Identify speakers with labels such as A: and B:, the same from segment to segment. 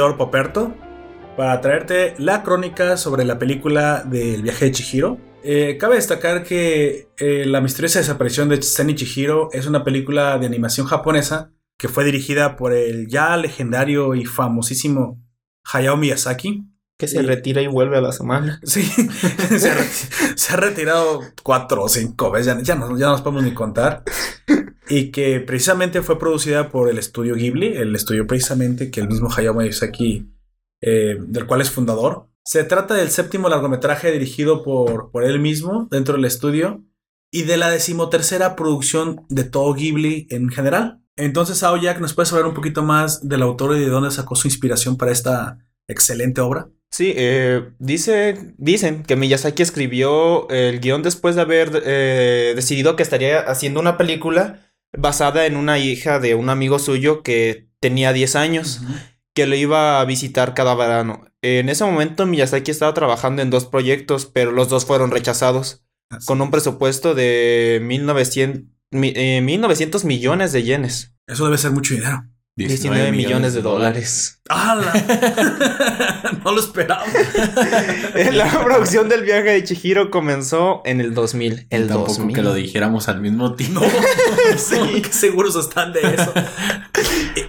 A: Poperto para traerte la crónica sobre la película del viaje de Chihiro. Eh, cabe destacar que eh, La misteriosa desaparición de Zen Chihiro es una película de animación japonesa que fue dirigida por el ya legendario y famosísimo Hayao Miyazaki.
B: Que se retira y vuelve a la semana.
A: Sí, se, ha, retirado cuatro o cinco veces, ya, ya, no, ya no nos podemos ni contar. Y que precisamente fue producida por el estudio Ghibli, el estudio precisamente que el mismo Hayao Miyazaki, eh, del cual es fundador. Se trata del séptimo largometraje dirigido por, por él mismo dentro del estudio y de la decimotercera producción de todo Ghibli en general. Entonces, Aoyak, ¿nos puedes hablar un poquito más del autor y de dónde sacó su inspiración para esta excelente obra?
B: Sí, eh, dice, dicen que Miyazaki escribió el guion después de haber eh, decidido que estaría haciendo una película basada en una hija de un amigo suyo que tenía 10 años, que lo iba a visitar cada verano. En ese momento Miyazaki estaba trabajando en dos proyectos, pero los dos fueron rechazados, con un presupuesto de 1900, 1900 eh, millones de yenes.
A: Eso debe ser mucho dinero.
B: 19, millones, de dólares.
A: ¡Hala! no lo esperaba.
B: la producción del viaje de Chihiro comenzó en el 2000. El
C: Tampoco 2000. que lo dijéramos al mismo tiempo.
A: sí, qué seguros están de eso.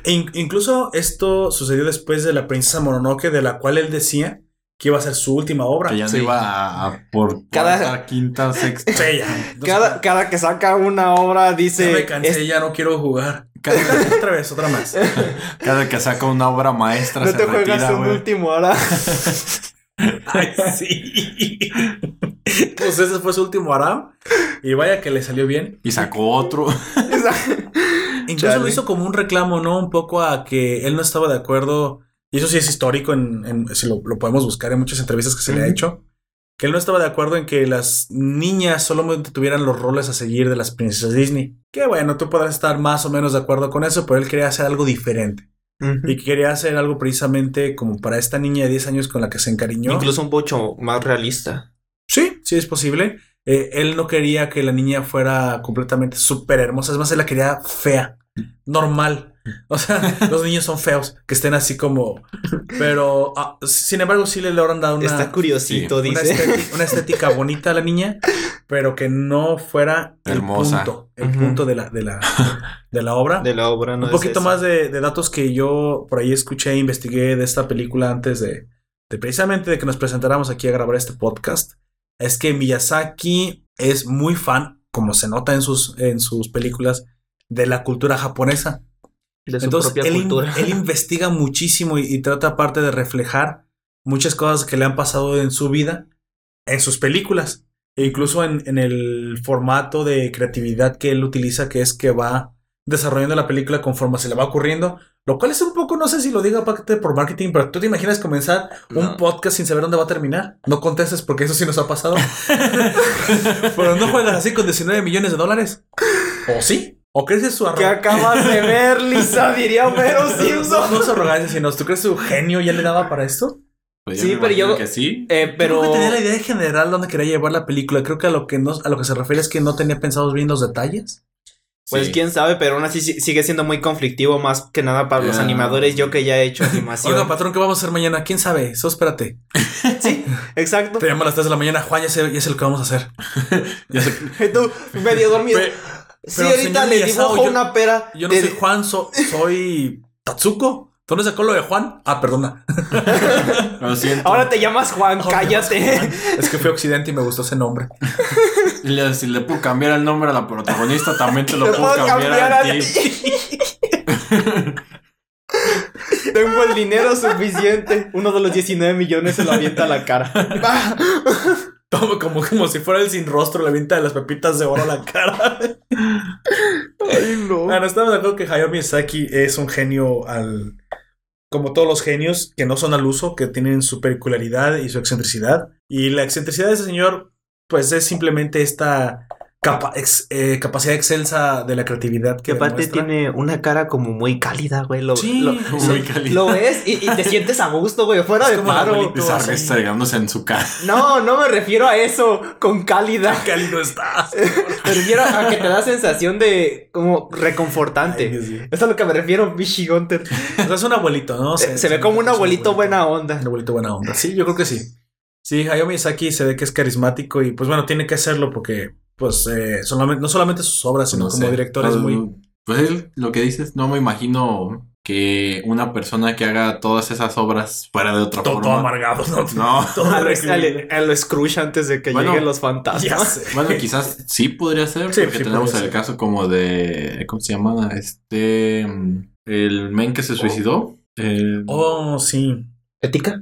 A: E, incluso esto sucedió después de la princesa Mononoke, de la cual él decía que iba a ser su última obra.
C: Que ya no iba a, por cada quinta, sexta.
B: Sí, cada, cada, que saca una obra dice.
A: Ya me cansé, ya no quiero jugar. Cada, otra vez, otra más.
C: Cada que saca una obra maestra.
B: No te juegas un último hora.
A: Ay, sí. Pues ese fue su último Aram. Y vaya que le salió bien.
C: Y sacó otro.
A: Incluso lo hizo como un reclamo, ¿no? Un poco a que él no estaba de acuerdo y eso sí es histórico, en, si lo, podemos buscar en muchas entrevistas que se le ha hecho, que él no estaba de acuerdo en que las niñas solamente tuvieran los roles a seguir de las princesas Disney. Que bueno, tú podrás estar más o menos de acuerdo con eso, pero él quería hacer algo diferente. Y quería hacer algo precisamente como para esta niña de 10 años con la que se encariñó.
B: Incluso un pocho más realista.
A: Sí, sí es posible. Eh, él no quería que la niña fuera completamente súper hermosa. Es más, él la quería fea, normal. O sea, los niños son feos, que estén así como. Pero, ah, sin embargo, sí le logran dar una.
B: Está curiosito, dice.
A: Una estética, bonita a la niña, pero que no fuera el punto. El punto de la, de la, de la obra.
B: De la obra, no
A: Un poquito más de, datos que yo por ahí escuché e investigué de esta película antes de, de precisamente de que nos presentáramos aquí a grabar este podcast. Es que Miyazaki es muy fan, como se nota en sus, en sus películas, de la cultura japonesa. Entonces, él, él, investiga muchísimo y, trata aparte de reflejar muchas cosas que le han pasado en su vida en sus películas. E incluso en, en, el formato de creatividad que él utiliza, que es que va desarrollando la película conforme se le va ocurriendo. Lo cual es un poco, no sé si lo diga parte por marketing, pero tú te imaginas comenzar un podcast sin saber dónde va a terminar. No contestes porque eso sí nos ha pasado. pero no juegas así con 19 millones de dólares. ¿O sí? ¿O crees su
B: arrogancia? Que acabas de ver, Lisa, diría Homero Simpson.
A: No, no, es arrogancia, sino ¿tú crees su genio ya le daba para esto?
C: Pues sí, pero yo. Que sí.
A: Eh, pero. Creo que tenía la idea en general dónde quería llevar la película. Creo que a lo que, no, a lo que se refiere es que no tenía pensados bien los detalles.
B: Pues quién sabe, pero aún así sigue siendo muy conflictivo, más que nada para los animadores. Yo que ya he hecho animación.
A: Oiga, patrón, ¿qué vamos a hacer mañana? ¿Quién sabe? Eso espérate.
B: sí, exacto.
A: Te llamo a las 3 de la mañana, Juan, ya sé, ya sé lo que vamos a hacer.
B: ya sé. tú, medio dormido. Sí, ahorita le dibujo una pera.
A: Yo no soy Juan, soy Tatsuko. ¿Dónde sacó lo de Juan? Ah, perdona.
B: Lo siento. Ahora te llamas Juan, cállate.
A: Es que fui a Occidente y me gustó ese nombre.
C: si le puedo cambiar el nombre a la protagonista, también te lo puedo, cambiar, a, ti.
B: Tengo el dinero suficiente. Uno de los 19 millones se lo avienta a la cara.
A: Como, como, como si fuera el sin rostro, le avienta de las pepitas de oro a la cara.
B: Ay, no.
A: Bueno, estamos de acuerdo que Hayao Miyazaki es un genio al. Como todos los genios que no son al uso, que tienen su peculiaridad y su excentricidad. Y la excentricidad de ese señor, pues es simplemente esta capa- ex- eh, capacidad excelsa de la creatividad que
B: Que aparte
A: demuestra.
B: tiene una cara como muy cálida, güey. Lo,
A: Sí,
B: lo,
C: muy
B: lo-
C: cálida.
B: lo ves y, y te sientes a gusto, güey. Fuera
A: Es
B: de paro.
C: en su cara.
B: No, no me refiero a eso con cálida.
A: cálido estás.
B: Me refiero a que te da sensación de como reconfortante. Eso es a lo que me refiero, Vichy Gunter.
A: O sea, es un abuelito, ¿no?
B: Se, se ve como un abuelito buena onda.
A: Un abuelito buena onda. Sí, yo creo que sí. Sí, Hayao Miyazaki se ve que es carismático y pues bueno, tiene que hacerlo porque pues eh, solamente, no solamente sus obras, sino
C: No
A: como
C: sé.
A: director es
C: Pues,
A: muy...
C: Pues él, lo que dices, no me imagino que una persona que haga todas esas obras fuera de otra
A: Todo, todo
C: forma.
A: amargado, ¿no?
C: No.
A: Todo
B: A lo,
A: horrible.
B: a lo Scrooge antes de que
C: Bueno,
B: lleguen los fantasmas.
C: Bueno, quizás sí podría ser,
A: Sí,
C: porque
A: sí
C: tenemos el
A: ser.
C: caso como de. ¿Cómo se llama? Este. El men que se suicidó. El-
A: Oh, sí.
B: ¿Ética?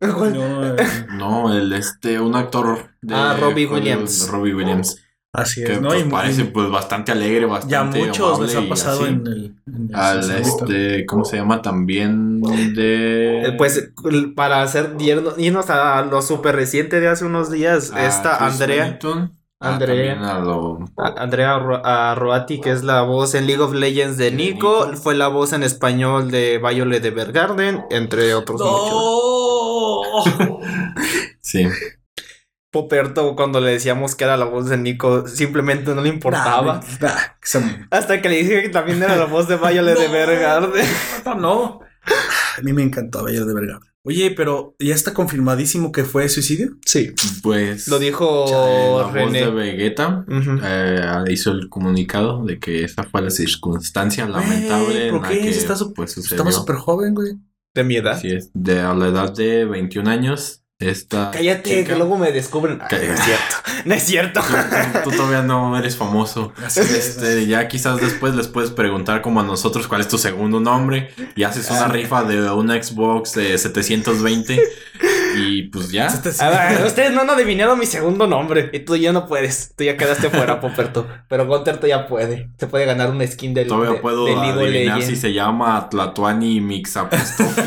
A: No, eh,
C: No, el este, un actor de
B: Ah, Robbie Williams.
C: Robbie Williams.
A: Así
C: Que
A: es, ¿no?
C: pues,
A: Y-
C: parece
A: y
C: pues bastante alegre, bastante.
A: ya muchos les ha pasado en el... en el-
C: Al este, ¿cómo se llama? También de.
B: Eh, Pues para hacer irnos, irnos a lo súper reciente de hace unos días,
C: a
B: esta
C: Chris
B: Andrea,
C: Bennington. Ah,
B: Andrea.
C: lo-
B: a- Andrea Arroati, que es la voz en League of Legends de Nico,
C: Nico.
B: fue la voz en español de Violet de Evergarden, entre otros muchos.
A: ¡No!
C: Sí.
B: Poperto, cuando le decíamos que era la voz de Nico, simplemente no le importaba.
A: Nah, nah, que se-
B: Hasta que le dije que también era la voz de Violet de
A: No.
B: Evergarden.
A: No, no. A mí me encantó Bello de Vergara. Oye, pero ¿ya está confirmadísimo que fue suicidio?
B: Sí.
C: Pues.
B: Lo dijo
C: la voz de Vegeta. Eh, hizo el comunicado de que esa fue la circunstancia lamentable
A: ¿por
C: en la
A: qué?
C: que
A: Está
C: pues.
A: Estaba súper joven, güey.
B: De mi edad.
C: Así es, de a la edad de 21 años, esta
B: Cállate,
C: chica-
B: que luego me descubren.
C: Cállate.
B: no es cierto. No es cierto.
C: Tú, tú todavía no eres famoso.
A: Así es.
C: Este, ya quizás después les puedes preguntar como a nosotros cuál es tu segundo nombre y haces una
A: Ah.
C: rifa de una Xbox de 720 y pues ya.
A: Sí.
B: A ver, ustedes no han adivinado mi segundo nombre. Y tú ya no puedes. Tú ya quedaste fuera, Poperto. Pero Gunter ya puede. Se puede ganar una skin del,
C: Todavía
B: de-
C: puedo
B: de League of
C: adivinar si se llama Tlatuani Mixapostofi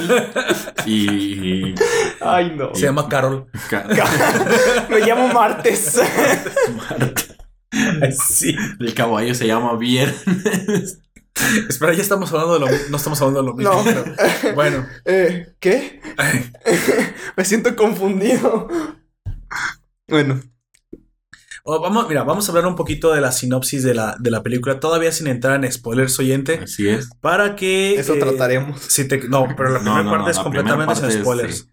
C: y,
B: Ay, no.
A: Se llama Carol.
B: Me llamo Martes.
A: Ay, sí.
C: el caballo se llama Viernes.
A: Espera, ya estamos hablando de lo mismo. No estamos hablando de lo mismo.
B: No.
A: pero- bueno.
B: Eh, ¿Qué? Me siento confundido. Bueno,
A: Oh, vamos, mira, vamos a hablar un poquito de la sinopsis de la, de la película, todavía sin entrar en spoilers oyente,
C: Así es.
A: para que...
B: eso
A: eh,
B: trataremos.
A: si te- no, pero la
C: No,
A: primera
C: no,
A: parte
C: no,
A: es completamente sin
C: es,
A: spoilers.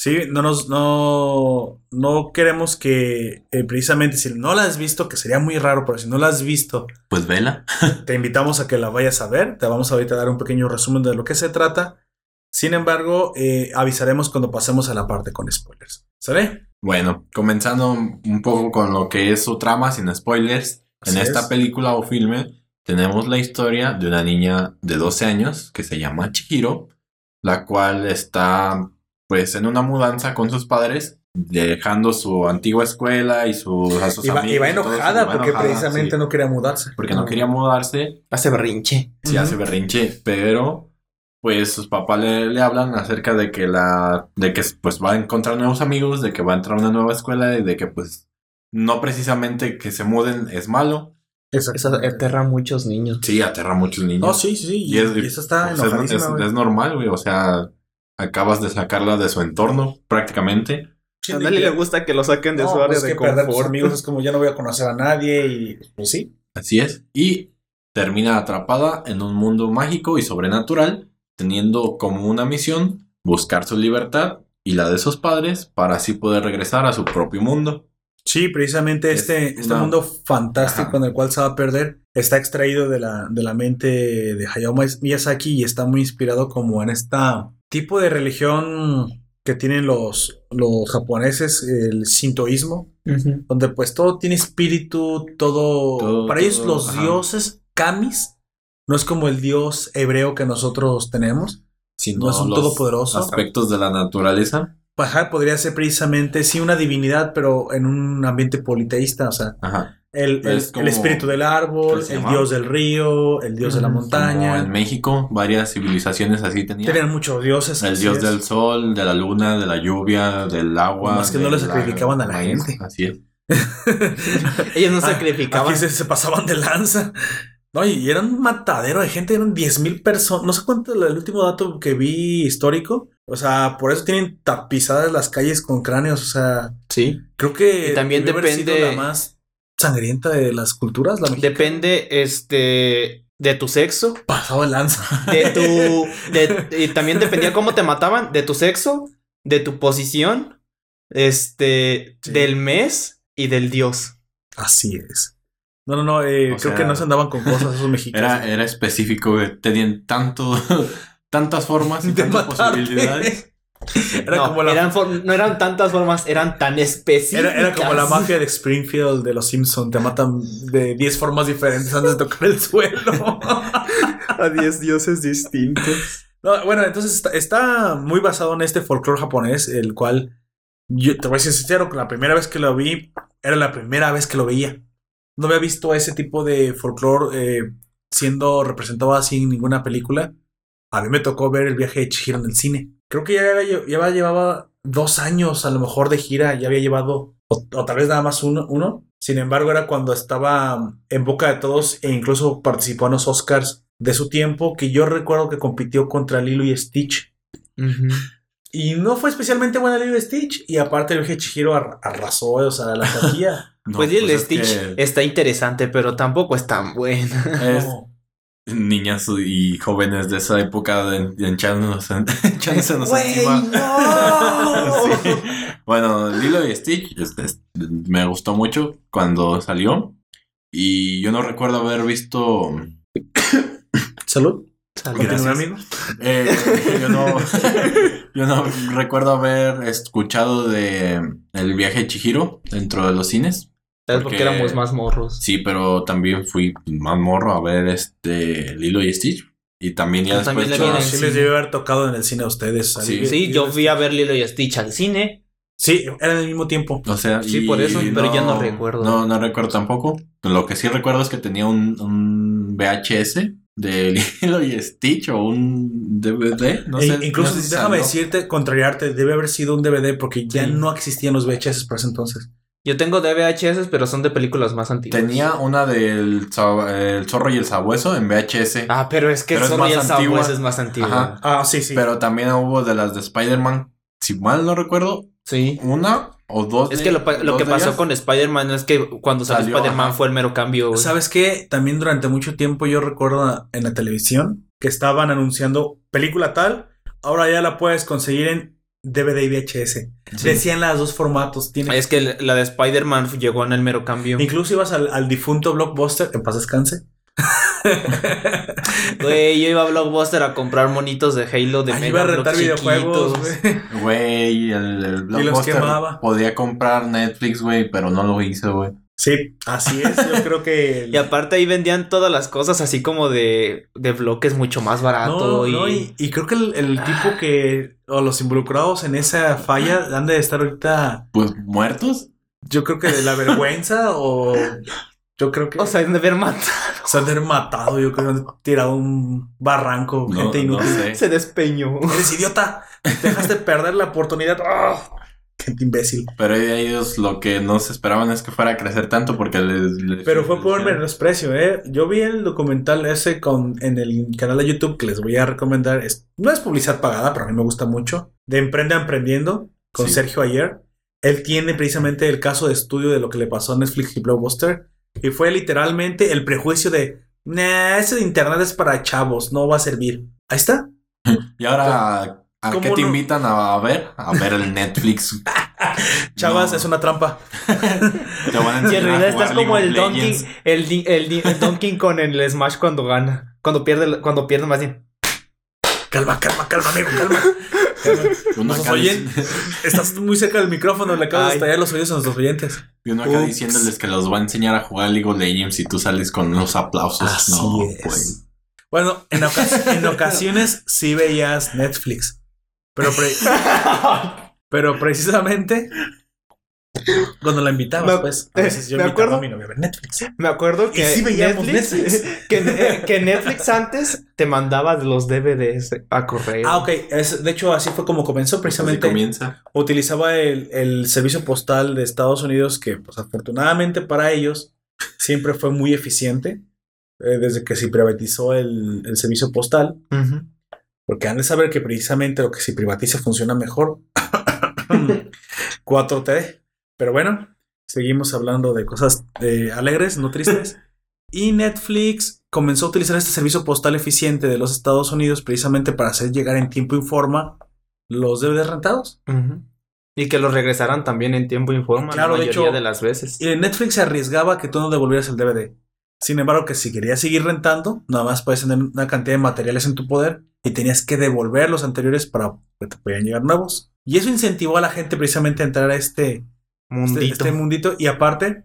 A: Sí, no nos, no, no queremos que eh, precisamente si no la has visto, que sería muy raro, pero si no la has visto,
C: Pues vela.
A: te invitamos a que la vayas a ver. Te vamos ahorita a dar un pequeño resumen de lo que se trata. Sin embargo, eh, avisaremos cuando pasemos a la parte con spoilers. ¿Sale?
C: Bueno, comenzando un poco con lo que es su trama sin spoilers. En esta
A: es.
C: película o filme tenemos la historia de una niña de 12 años que se llama Chihiro, la cual está pues en una mudanza con sus padres, dejando su antigua escuela y sus, a sus
A: va,
C: amigos todo eso,
A: enojada porque
C: enojada,
A: precisamente
C: sí,
A: no quería mudarse.
C: porque no quería mudarse,
B: Hace berrinche.
C: sí hace berrinche, pero pues sus papás le, le hablan acerca de que la de que pues va a encontrar nuevos amigos, de que va a entrar a una nueva escuela y de que pues no precisamente que se muden es malo.
B: Eso aterra a muchos niños.
C: Sí, aterra a muchos niños.
A: No, sí, sí. Y, y eso está
C: pues, es- es, es normal, güey. O sea, acabas de sacarla de su entorno prácticamente.
A: Sí,
B: a nadie
A: y-
B: le gusta que lo saquen de
A: No,
B: su área
A: pues
B: de
A: que perder tus
B: confort.
A: amigos es como ya no voy a conocer a nadie y pues sí.
C: Así es. Y termina atrapada en un mundo mágico y sobrenatural, teniendo como una misión buscar su libertad y la de sus padres para así poder regresar a su propio mundo.
A: Sí, precisamente
C: Es
A: este, este mundo fantástico
C: Ajá.
A: en el cual se va a perder está extraído de la, de la mente de Hayao Miyazaki y está muy inspirado como en esta tipo de religión que tienen los, los japoneses, el sintoísmo, donde pues todo tiene espíritu, todo...
C: Todo-
A: para ellos
C: todo,
A: los
C: ajá.
A: dioses, kamis, no es como el dios hebreo que nosotros tenemos.
C: Sino
A: No es un
C: los
A: todopoderoso.
C: aspectos de la naturaleza.
A: Ajá, podría ser precisamente, sí, una divinidad, pero en un ambiente politeísta, o sea,
C: Ajá.
A: El, el-
C: Es como-
A: el espíritu del árbol,
C: ¿qué se
A: el
C: llama?
A: dios del río, el dios de la.
C: Como en
A: montaña.
C: México, varias civilizaciones así tenían.
A: Tenían muchos dioses.
C: El dios
A: es.
C: del sol, de la luna, de la lluvia, del agua.
A: Nomás que no le sacrificaban a la
C: maíz,
A: gente.
C: Así es.
B: Ellos no
A: Ah,
B: sacrificaban.
A: Aquí se, se pasaban de lanza. No, y era un matadero de gente, eran 10 mil personas. No sé cuánto el último dato que vi histórico. O sea, por eso tienen tapizadas las calles con cráneos. O sea,
B: Sí.
A: creo que
B: Y también depende-
A: la más sangrienta de las culturas. La mexicana.
B: Depende, este, de tu sexo,
A: pasado de lanza.
B: de tu, de- y también dependía cómo te mataban, de tu sexo, de tu posición, este,
A: Sí.
B: del mes y del dios.
A: Así es. No, no, no. eh, creo
C: sea,
A: que no se andaban con cosas esos mexicanos.
C: Era, era específico, güey. Tenían tanto, tantas formas y
A: De
C: tantas
A: matarte.
C: posibilidades.
A: Era
B: no,
A: como la
B: eran for- no eran tantas formas, eran tan específicas.
A: Era, era como la mafia de Springfield de los Simpsons. Te matan de 10 formas diferentes antes de tocar el suelo.
B: a 10 dioses distintos.
A: No, bueno, entonces está, está muy basado en este folclore japonés, el cual yo te voy a ser sincero, que la primera vez que lo vi era la primera vez que lo veía. No había visto ese tipo de folclore eh, siendo representado así en ninguna película. A mí me tocó ver el viaje de Chihiro en el cine. Creo que ya, había- ya llevaba dos años a lo mejor de gira, ya había llevado, o, o tal vez nada más uno, uno. Sin embargo, era cuando estaba en boca de todos e incluso participó en los Oscars de su tiempo, que yo recuerdo que compitió contra Lilo y Stitch. Y no fue especialmente buena Lilo y Stitch. Y aparte el Chihiro ar- arrasó, o sea, la taquilla.
C: No,
B: pues, el Stitch
C: que
B: está interesante, pero tampoco es tan buena.
C: es
A: No.
C: Niñas y jóvenes de esa época de, de echándosenos
B: Güey,
C: encima.
B: no.
C: Sí. Bueno, Lilo y Stitch este, es- me gustó mucho cuando salió. Y yo no recuerdo haber visto.
A: Salud.
B: Salud.
C: Gracias.
A: amigo.
C: eh, yo no. Yo no recuerdo haber escuchado de El viaje de Chihiro dentro de los cines.
B: ¿Sabes por qué
C: Porque-
B: éramos más morros?
C: Sí, pero también fui más morro a ver este Lilo y Stitch. Y también ya
B: Yo
C: después.
B: también
C: yo-
A: sí les debe haber tocado en el cine a ustedes.
C: Sí.
B: Sí, yo fui a ver Lilo y Stitch al cine.
A: Sí, era en el mismo tiempo.
C: O sea,
B: Sí,
C: y
B: por eso, pero ya no recuerdo.
C: No, no recuerdo tampoco. Lo que sí recuerdo es que tenía un, un VHS de Lilo y Stitch o un DVD. No
A: E-
C: sé.
A: incluso
C: no
A: déjame
C: salió.
A: decirte, contrariarte, debe haber sido un DVD porque ya
B: Sí.
A: no existían los VHS por ese entonces.
B: Yo tengo de VHS, pero son de películas más antiguas.
C: Tenía una del el zorro y el sabueso en VHS.
B: Ah, pero es que
C: Pero es
B: Zorro y
C: más
B: el
C: antigua.
B: Sabueso es más antigua.
C: Ajá.
A: Ah, sí, sí.
C: Pero también hubo de las de Spider-Man. Si mal no recuerdo,
B: Sí.
C: una o dos.
B: Es
C: de-
B: que lo, que pasó
C: ellas.
B: con Spider-Man es que cuando salió,
C: Salió,
B: Spider-Man fue el mero cambio. güey.
A: ¿Sabes qué? También durante mucho tiempo yo recuerdo en la televisión que estaban anunciando película tal, ahora ya la puedes conseguir en DVD y VHS.
C: Sí.
A: Decían las dos formatos. Tiene...
B: Es que la de Spider-Man llegó en el mero cambio.
A: Incluso ibas al, al difunto Blockbuster, en paz descanse.
B: Güey, yo iba a Blockbuster a comprar monitos de Halo de
A: Ahí
B: Mega
A: iba a rentar
B: Bloks
A: videojuegos,
B: chiquitos.
A: güey.
C: El, el
A: los
C: Blockbuster
A: quemaba.
C: podía comprar Netflix, güey, pero no lo hizo, güey.
A: Sí, así es. Yo creo que.
B: Y aparte ahí vendían todas las cosas así como de, de bloques mucho más barato.
A: No,
B: y...
A: no, y, y creo que el, el tipo que. O los involucrados en esa falla han de estar ahorita.
C: Pues muertos.
A: Yo creo que de la vergüenza o. Yo creo que.
B: O sea, de ver matado.
A: se han de haber matado. Yo creo que han tirado un barranco.
C: No,
A: gente
C: no
A: inútil.
C: sé.
B: Se despeñó.
A: Eres idiota. Dejaste perder la oportunidad. ¡Ah! Gente imbécil.
C: Pero ellos lo que no se esperaban es que fuera a crecer tanto porque les... les-
A: Pero fue por
C: les-
A: menosprecio, ¿eh? Yo vi el documental ese con, en el canal de YouTube que les voy a recomendar. Es, no es publicidad pagada, pero a mí me gusta mucho. De Emprende Emprendiendo con
C: Sí.
A: Sergio Ayer. Él tiene precisamente el caso de estudio de lo que le pasó a Netflix y Blockbuster. Y fue literalmente el prejuicio de, nah, ese de internet es para chavos, no va a servir. Ahí está.
C: Y ahora, ¿a
A: ¿Cómo
C: qué te
A: no?
C: invitan a ver? A ver el Netflix.
A: Chavas,
C: No.
A: es una trampa.
C: Te van a
B: Y en
C: enseñar a
B: realidad
C: jugar
B: estás como
C: League
B: el Donkey, el, el, Donkey con el Smash cuando gana. Cuando pierde, cuando pierde más bien.
A: Calma, calma, calma, amigo, calma. Calma.
C: Uno
A: ¿Nos
C: acá,
A: oyen?
C: dic-
A: Estás muy cerca del micrófono, le acabas de estallar los oídos a nuestros oyentes.
C: y uno acá
A: Ups.
C: diciéndoles que los va a enseñar a jugar League of Legends y tú sales con los aplausos.
A: Así
C: no,
A: es.
C: pues.
A: Bueno, en, ocas- en ocasiones sí veías Netflix. Pero, pre- pero precisamente Cuando la invitabas,
B: Me-
A: pues. A veces yo
B: me
A: invitaba
B: acuerdo-
A: a mi novia a ver Netflix.
B: Me acuerdo que,
A: sí veíamos Netflix.
B: que, eh, que Netflix antes te mandaba los DVDs a correo.
A: Ah, ok. Es- de hecho, así fue como comenzó
C: Así
A: precisamente.
C: comienza.
A: utilizaba el, el servicio postal de Estados Unidos que, pues afortunadamente para ellos, siempre fue muy eficiente eh, desde que se privatizó el, el servicio postal,
B: Ujú.
A: Porque han de saber que precisamente lo que se privatiza funciona mejor. 4T. Pero bueno, seguimos hablando de cosas alegres, no tristes. Y Netflix comenzó a utilizar este servicio postal eficiente de los Estados Unidos precisamente para hacer llegar en tiempo y forma los DVDs rentados.
B: Y que los regresaran también en tiempo informa
A: Claro,
B: la
A: de
B: mayoría
A: hecho,
B: de las veces.
A: Y Netflix se arriesgaba que tú no devolvieras el DVD. Sin embargo, que si querías seguir rentando, nada más puedes tener una cantidad de materiales en tu poder y tenías que devolver los anteriores para que te pudieran llegar nuevos. Y eso incentivó a la gente precisamente a entrar a este este-
B: Mundito.
A: este mundito y aparte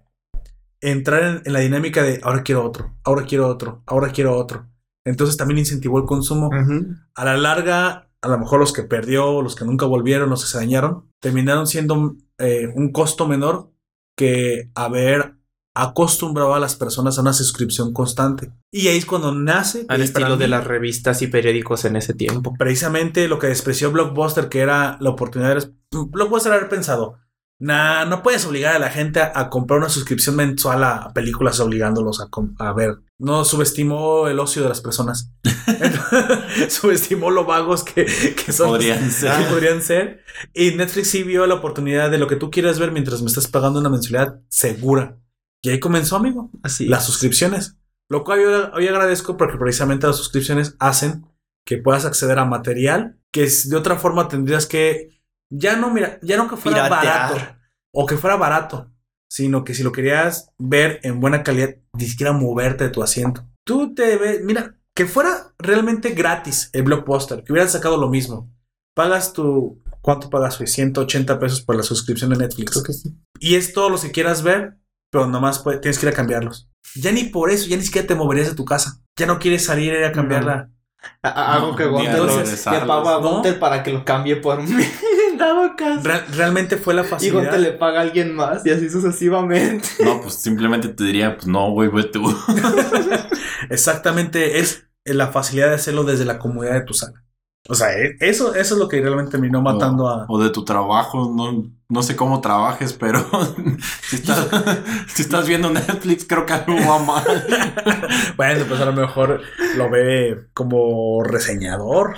A: entrar en, en la dinámica de ahora quiero otro, ahora quiero otro, ahora quiero otro. Entonces también incentivó el consumo. A la larga, a lo mejor los que perdió, los que nunca volvieron, los que se dañaron, terminaron siendo eh, un costo menor que haber acostumbrado a las personas a una suscripción constante. Y ahí es cuando nace
B: Al estilo de las revistas y periódicos en ese tiempo.
A: precisamente lo que despreció Blockbuster, que era la oportunidad de... Blockbuster haber pensado, nah, no puedes obligar a la gente a, a comprar una suscripción mensual a, películas obligándolos a, a ver. No subestimó el ocio de las personas. subestimó lo vagos que, que son.
C: Podrían ser.
A: que podrían ser. Y Netflix sí vio la oportunidad de lo que tú quieras ver mientras me estás pagando una mensualidad segura. Y ahí comenzó, amigo
B: Así.
A: las suscripciones. Lo cual yo hoy agradezco porque precisamente las suscripciones hacen que puedas acceder a material que es- de otra forma tendrías que ya no mira, ya no que fuera
B: Piratear.
A: barato o que fuera barato, sino que si lo querías ver en buena calidad, ni siquiera moverte de tu asiento. Tú te ves, mira, que fuera realmente gratis el blockbuster, que hubieran sacado lo mismo. Pagas tu ¿cuánto pagas hoy? 180 pesos por la suscripción de Netflix.
B: Creo que sí.
A: Y es todo lo que quieras ver, pero nomás puede- tienes que ir a cambiarlos. Ya ni por eso, ya ni siquiera te moverías de tu casa. Ya no quieres salir a ir a cambiarla.
B: Hago
C: No,
B: que Gunter le pago a
A: ¿no?
B: Gunter para que lo cambie por mí. En dado caso.
A: Re- realmente fue la
B: y
A: facilidad.
B: Gunter le paga a alguien más y así sucesivamente.
C: No, pues simplemente te diría, pues no, güey, ve tú.
A: Exactamente, es la facilidad de hacerlo desde la comodidad de tu sala. O sea, e- eso, eso es lo que realmente terminó matando a.
C: O de tu trabajo, no, no sé cómo trabajes, pero si estás, si estás viendo Netflix, creo que algo va mal.
A: Bueno, pues a lo mejor lo ve como reseñador.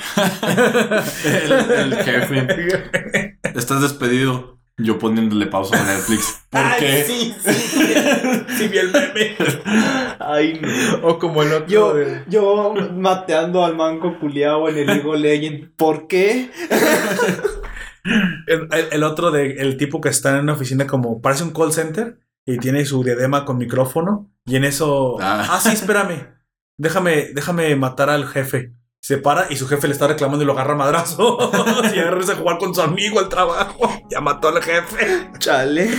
C: El, el jefe, estás despedido. Yo poniéndole pausa a Netflix. ¿Por
B: Ay,
C: qué?
B: Sí, sí.
A: Sí, vi el meme.
B: Ay, no.
A: O como el otro.
B: Yo,
A: de-
B: yo mateando al manco culiao en el League of Legends. ¿Por qué?
A: El, el- el otro de el tipo que está en una oficina como parece un call center y tiene su diadema con micrófono y en eso
C: Ah.
A: ah, sí espérame déjame déjame matar al jefe se para y su jefe le está reclamando y lo agarra a madrazo. Y regresa a jugar con su amigo al trabajo. Ya mató al jefe.
B: Chale.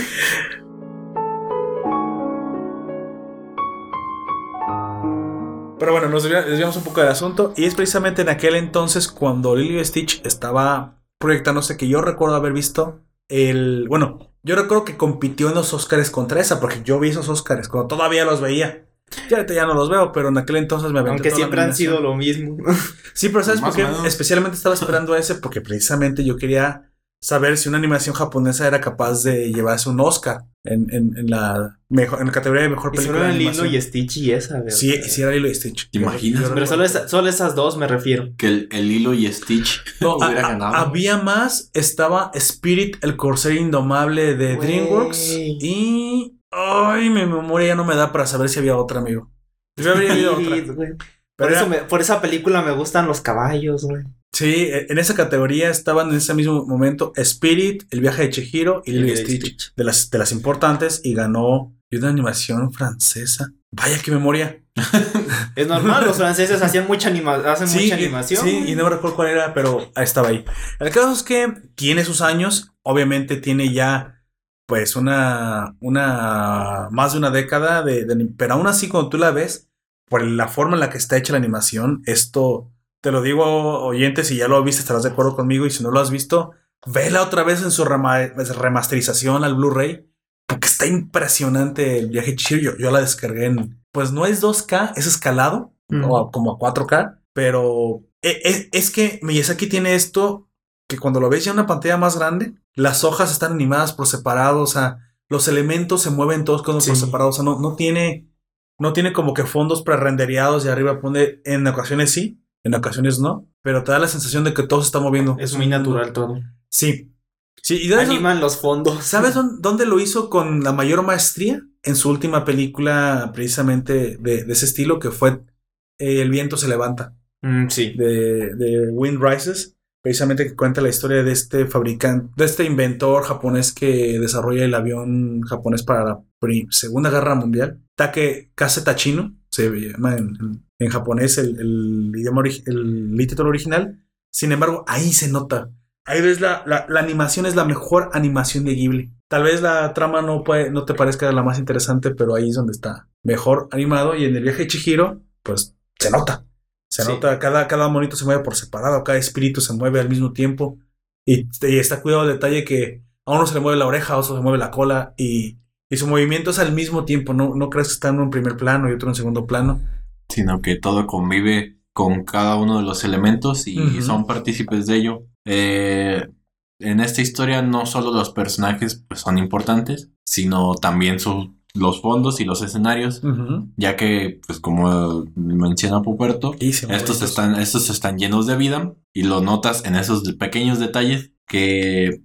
A: pero bueno nos desvia- desviamos un poco del asunto. Y es precisamente en aquel entonces cuando Lilo y Stitch estaba proyectándose que yo recuerdo haber visto el bueno yo recuerdo que compitió en los Oscars contra esa porque yo vi esos Oscars cuando todavía los veía ya ahorita ya no los veo pero en aquel entonces me aventé
B: Aunque
A: toda la
B: siempre han sido lo mismo.
A: sí pero sabes por qué especialmente estaba esperando ese porque precisamente yo quería saber si una animación japonesa era capaz de llevarse un Oscar en, en, en la mejor en la categoría de mejor
B: Y
A: película
B: solo
A: de
B: en Lilo y Stitch y esa, ¿verdad?
A: sí sí era Lilo y Stitch
C: ¿Te imaginas?
B: Pero solo, esa- solo esas dos me refiero.
C: Que el, el hilo y Stitch
A: No,
C: hubiera
A: a-
C: ganado.
A: había más. Estaba Spirit, el corcel indomable de
B: Güey.
A: DreamWorks. Y. Ay, mi memoria ya no me da para saber si había otra, amigo. Yo habría habido otra.
B: Por, eso me- por esa película me gustan los caballos, güey.
A: Sí, en esa categoría estaban en ese mismo momento Spirit, El viaje de Chihiro y Lilo y
B: Lilo y
A: Stitch.
B: Stitch.
A: De las, de las importantes. Y ganó una animación francesa. Vaya qué memoria.
B: Es normal, los franceses hacían mucha anima hacen
A: Sí,
B: mucha animación.
A: Sí, y no me recuerdo cuál era, pero estaba ahí. El caso es que tiene sus años, obviamente tiene ya pues una, una, más de una década de, de- pero aún así cuando tú la ves, por la forma en la que está hecha la animación, esto, te lo digo oyentes, si ya lo viste estarás de acuerdo conmigo y si no lo has visto, vela otra vez en su rema- remasterización al Blu-ray. Porque está impresionante el viaje Chihiro. Yo, yo la descargué en. Pues no es 2K, es escalado, o como a 4K. Pero e- e- es, que Miyazaki tiene esto que cuando lo ves ya en una pantalla más grande, las hojas están animadas por separado. O sea, los elementos se mueven todos por
B: Sí.
A: separado. O sea, no, no tiene. No tiene como que fondos prerendereados y arriba pone. En ocasiones sí, en ocasiones no. Pero te da la sensación de que todo se está moviendo.
B: Es muy natural todo.
A: Sí. Sí, y eso-
B: Animan los fondos.
A: ¿Sabes dón- dónde lo hizo con la mayor maestría? En su última película, precisamente de, de ese estilo, que fue eh, El viento se levanta,
B: Mm, sí.
A: de, de Wind Rises. Precisamente que cuenta la historia de este fabricante, de este inventor japonés que desarrolla el avión japonés para la Segunda Guerra Mundial. Take Kase Tachino, se llama en, japonés el, idioma título original. Sin embargo, ahí se nota. Ahí ves la, la, la animación es la mejor animación de Ghibli. Tal vez la trama no, puede, no te parezca la más interesante, pero ahí es donde está mejor animado. Y en el viaje de Chihiro, pues se nota. Se
B: Sí.
A: nota, cada, cada monito se mueve por separado, cada espíritu se mueve al mismo tiempo. Y, y está cuidado el detalle que a uno se le mueve la oreja, a otro se le mueve la cola. Y, y su movimiento es al mismo tiempo. No, no crees que está en un primer plano y otro en segundo plano.
C: sino que todo convive con cada uno de los elementos y son partícipes de ello. Eh, en esta historia no solo los personajes pues, son importantes, sino también su- los fondos y los escenarios, ya que, pues como menciona Puperto, estos están, estos están llenos de vida y lo notas en esos pequeños detalles que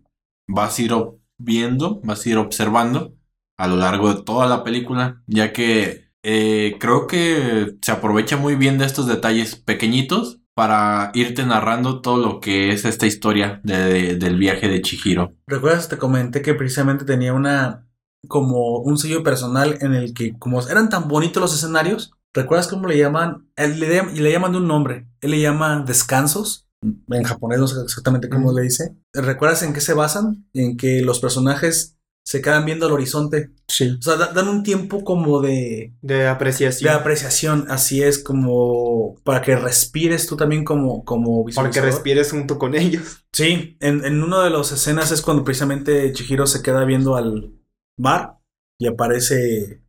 C: vas a ir viendo, vas a ir observando a lo largo de toda la película, ya que eh, creo que se aprovecha muy bien de estos detalles pequeñitos para irte narrando todo lo que es esta historia de- del viaje de Chihiro.
A: ¿Recuerdas? Te comenté que precisamente tenía una como un sello personal en el que como eran tan bonitos los escenarios, ¿recuerdas cómo le llaman? Él le, llam- y le llaman de un nombre. Él le llama descansos. En japonés no sé exactamente cómo le dice. ¿Recuerdas en qué se basan? En que los personajes se quedan viendo al horizonte.
B: Sí.
A: O sea, da- dan un tiempo como de,
B: De apreciación.
A: de apreciación. Así es como para que respires tú también como, como
B: para que respires junto con ellos.
A: Sí, en, en una de las escenas es cuando precisamente Chihiro se queda viendo al mar y aparece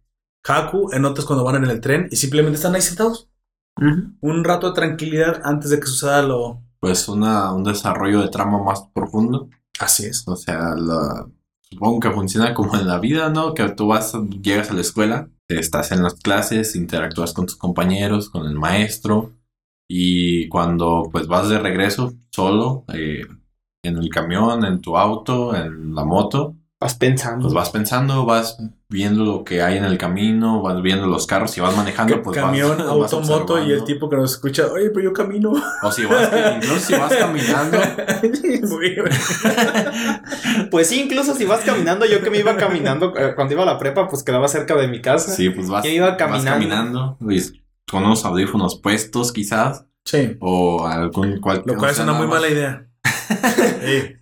A: Haku, en otras cuando van en el tren y simplemente están ahí sentados. Un rato de tranquilidad antes de que suceda lo...
C: Pues una, un desarrollo de trama más profundo.
A: Así es.
C: O sea, la- supongo que funciona como en la vida, ¿no? Que tú vas, llegas a la escuela, estás en las clases, interactúas con tus compañeros, con el maestro, y cuando pues vas de regreso solo, eh, en el camión, en tu auto, en la moto,
B: Vas pensando.
C: pues vas pensando, vas viendo lo que hay en el camino, vas viendo los carros y vas manejando, pues vas-
A: Camión,
C: vas
A: auto, moto y el tipo que nos escucha, oye, pero yo camino.
C: O si vas, incluso si vas caminando,
B: Pues sí, incluso si vas caminando, yo que me iba caminando eh, cuando iba a la prepa, pues quedaba cerca de mi casa.
C: Sí, pues vas,
B: Yo iba
C: vas
B: caminando.
C: caminando, pues, con unos audífonos puestos quizás,
A: sí,
C: o algún cual,
A: lo cual es una muy mala idea. Sí.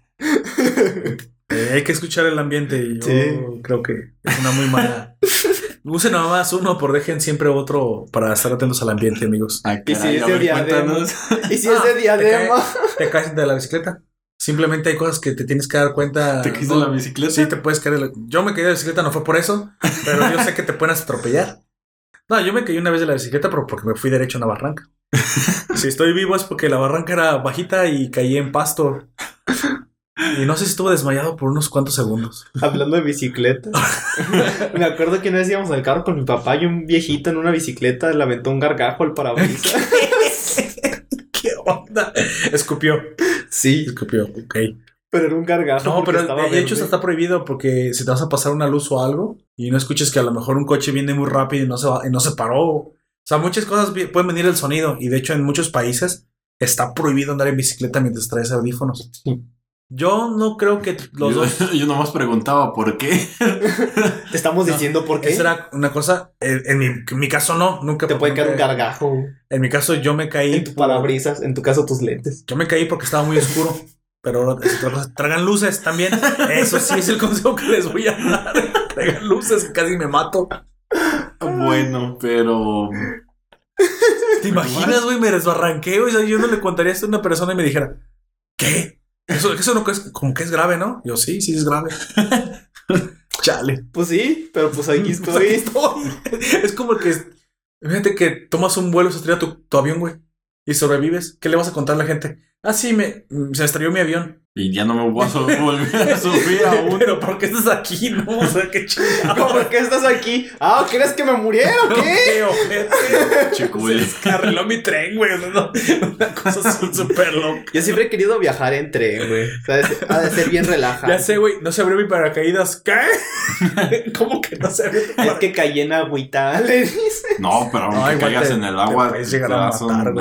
A: Eh, hay que escuchar el ambiente y yo
B: Sí.
A: creo que es una muy mala. Usen nada más uno, pero dejen siempre otro para estar atentos al ambiente, amigos.
B: Y si es de diadema. Y si es
A: Ah,
B: de diadema.
A: Te caes de la bicicleta. Simplemente hay cosas que te tienes que dar cuenta.
C: ¿Te de la bicicleta?
A: Sí, te puedes caer. de la- Yo me caí de la bicicleta, no fue por eso, pero yo sé que te pueden atropellar. No, yo me caí una vez de la bicicleta, pero porque me fui derecho a una barranca. si estoy vivo es porque la barranca era bajita y caí en pasto. Y no sé si estuve desmayado por unos cuantos segundos.
B: Hablando de bicicleta. me acuerdo que una vez íbamos al carro con mi papá y un viejito en una bicicleta le aventó un gargajo al parabrisas.
A: ¿Qué onda? Escupió.
B: sí,
A: Escupió, ok.
B: pero era un gargajo.
A: No, pero
B: estaba
A: de hecho está prohibido porque si te vas a pasar una luz o algo y no escuches que a lo mejor un coche viene muy rápido y no se, va- y no se paró. O sea, muchas cosas pueden venir el sonido y de hecho en muchos países está prohibido andar en bicicleta mientras traes audífonos.
B: Sí.
A: Yo no creo que los
C: yo,
A: dos...
C: yo nomás preguntaba por qué.
B: Te estamos
A: No,
B: diciendo por qué.
A: Esa era una cosa, en, en mi, en mi caso no, nunca.
B: Te puede caer un gargajo
A: En mi caso yo me caí.
B: en tu
A: por-
B: parabrisas, en tu caso tus lentes.
A: Yo me caí porque estaba muy oscuro. Pero tragan luces también. Eso sí es el consejo que les voy a dar. Traigan luces, casi me mato.
C: bueno, pero
A: ¿Te imaginas, güey? Me desbarranqué, güey. O sea, yo no le contaría esto a una persona y me dijera, ¿qué? Eso, eso no es como que es grave, ¿no? Yo sí, sí es grave. Chale.
B: Pues sí, pero pues aquí
A: Pues
B: estoy.
A: aquí estoy. Es como que, fíjate que tomas un vuelo, se estrella tu, tu avión, güey, y sobrevives. ¿Qué le vas a contar a la gente? Ah, sí, me, se estrelló mi avión.
C: Y ya no me voy a volver a subir aún.
A: Pero ¿por qué estás aquí? No, o sea, qué chingado.
B: ¿Por qué estás aquí? Ah, ¿quieres que me muriera o qué?
A: Se arregló mi tren, güey. Una cosa súper loca.
B: Yo siempre he querido viajar en tren, güey. O sea, ha de ser bien relajante.
A: Ya sé, güey, no se abrió mi paracaídas. ¿Qué? ¿Cómo que no se abrió tu
B: Es que caí en agüita, le dice.
C: No, pero aunque caigas
A: te-
C: en el agua,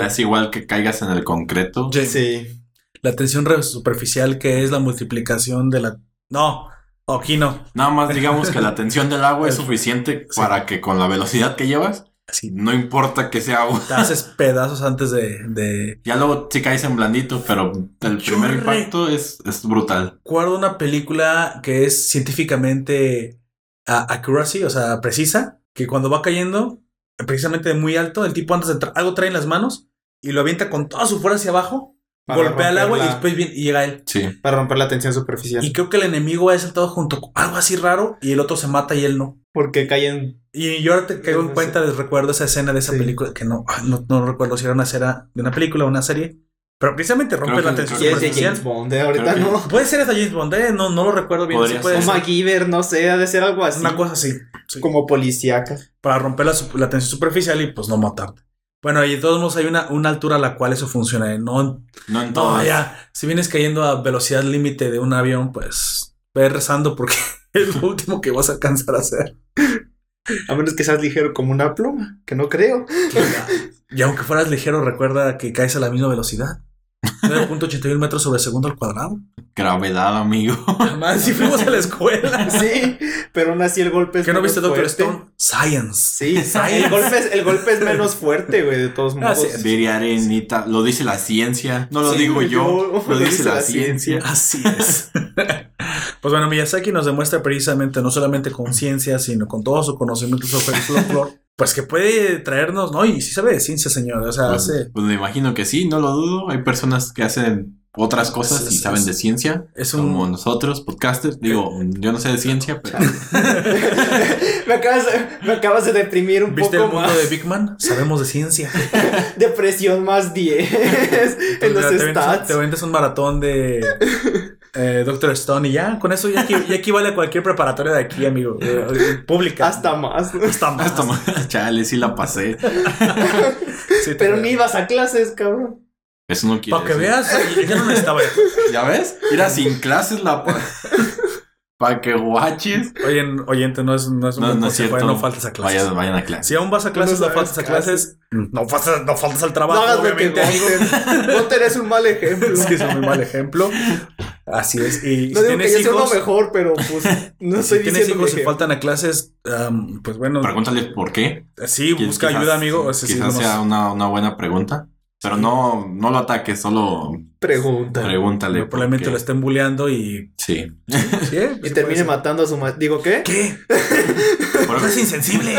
C: es igual que caigas en el concreto.
A: Sí.
B: Sí.
A: La tensión superficial que es la multiplicación de la... No, aquí no.
C: Nada más digamos que la tensión del agua es suficiente
A: Sí.
C: para que con la velocidad que llevas,
A: Así
C: no importa que sea agua.
A: te haces pedazos antes de... de...
C: Ya luego sí caes en blandito, pero el
A: Yo
C: primer
A: re-
C: impacto es, es brutal.
A: Recuerdo una película que es científicamente accuracy, o sea, precisa, que cuando va cayendo, precisamente de muy alto, el tipo antes de entrar, algo trae en las manos y lo avienta con toda su fuerza hacia abajo, golpea el agua y después viene- y llega él.
C: Sí.
B: Para romper la tensión superficial.
A: Y creo que el enemigo ha saltado junto con algo así raro y el otro se mata y él no.
B: Porque caen.
A: Y yo ahora te caigo en cuenta, les recuerdo esa escena de esa
B: Sí.
A: película que no, no, no recuerdo si era una escena de una película o una serie, pero precisamente rompe
C: Creo
A: la tensión
B: de
A: superficial.
B: James Bond, ¿eh? ahorita no.
A: Puede ser esa James Bond, ¿eh? no, no lo recuerdo bien. Sí puede
B: O
A: ser.
B: MacGyver, no sé, ha de ser algo así.
A: Una cosa así. sí.
B: Como policíaca.
A: Para romper la, la tensión superficial y pues no matarte. Bueno, y de todos modos hay una, una altura a la cual eso funciona. ¿eh? No,
C: No en
A: no, ya. Si vienes cayendo a velocidad límite de un avión, pues ve rezando porque es lo último que vas a alcanzar a hacer.
B: A menos que seas ligero como una pluma, que no creo.
A: Y aunque fueras ligero, recuerda que caes a la misma velocidad. 9.81 metros sobre segundo al cuadrado.
C: Gravedad, amigo.
A: Además, si fuimos a la escuela.
B: Sí, pero aún así el golpe es
A: ¿Qué no viste Doctor. Stone? Science.
B: Sí, el golpe, es, el golpe es menos fuerte, güey, de todos modos.
C: Diría Arenita, lo dice la ciencia. No lo
B: Sí,
C: digo yo,
B: yo-
C: lo dice la ciencia.
A: Así es. pues bueno, Miyazaki nos demuestra precisamente no solamente con ciencia, sino con todo su conocimiento sobre el folclore, pues que puede traernos, ¿no? Y sí sabe de ciencia, señor. O sea,
C: Pues,
A: hace.
C: pues me imagino que sí, no lo dudo. Hay personas que hacen otras cosas
A: Es-
C: y
A: es-
C: saben
A: es-
C: de ciencia,
A: Es
C: como nosotros, podcasters. Digo, yo no sé de ciencia, pero
B: me, acabas de, me acabas de deprimir un
A: ¿Viste el mundo
B: más.
A: de Big Man? Sabemos de ciencia.
B: Depresión más 10 en los
A: te,
B: stats.
A: te aventas un maratón de eh, Doctor Stone y ya, con eso ya, ya equivale a cualquier preparatoria de aquí, amigo. eh, eh, pública.
B: Hasta más.
A: Hasta más.
C: hasta más. Chale, sí la pasé.
A: Sí,
B: Pero ni ibas a clases, cabrón.
C: Eso no quiere
A: Para que veas, ya no necesitaba.
C: ¿Ya ves? Mira, sin clases la... Para que guaches.
A: Oye, oyente, no es, no es un
C: No,
A: buen
C: no es
A: consejo,
C: cierto.
A: eh, no faltes a clases.
C: Vayan, vayan a clase.
A: Si aún vas a clases,
B: no
A: no, faltas a clases, no faltas, no faltas al
B: No
A: trabajo,
B: que
A: obviamente, amigo.
B: Gunter. Gunter es un mal ejemplo.
A: Sí, es un mal ejemplo. Así es. Y
B: No
A: si
B: digo que
A: tienes
B: yo sea uno
A: hijos,
B: mejor, pero pues no
A: si
B: estoy
A: tienes
B: diciendo
A: hijos
B: que
A: y faltan a clases, am, pues bueno,
C: Pregúntale por qué.
A: sí,
C: Quizás-
A: busca ayuda, amigo. Sí,
C: Quizás
A: nomás-
C: sea una, una buena pregunta. Pero no, no lo ataques, solo
B: pregunta.
C: pregúntale.
A: Pero probablemente lo estén bulleando y.
C: Sí.
A: ¿Sí? eh?
B: Y
A: Sí
B: termine matando a su ma- Digo, ¿qué?
A: ¿Qué?
C: Por,
A: No es insensible.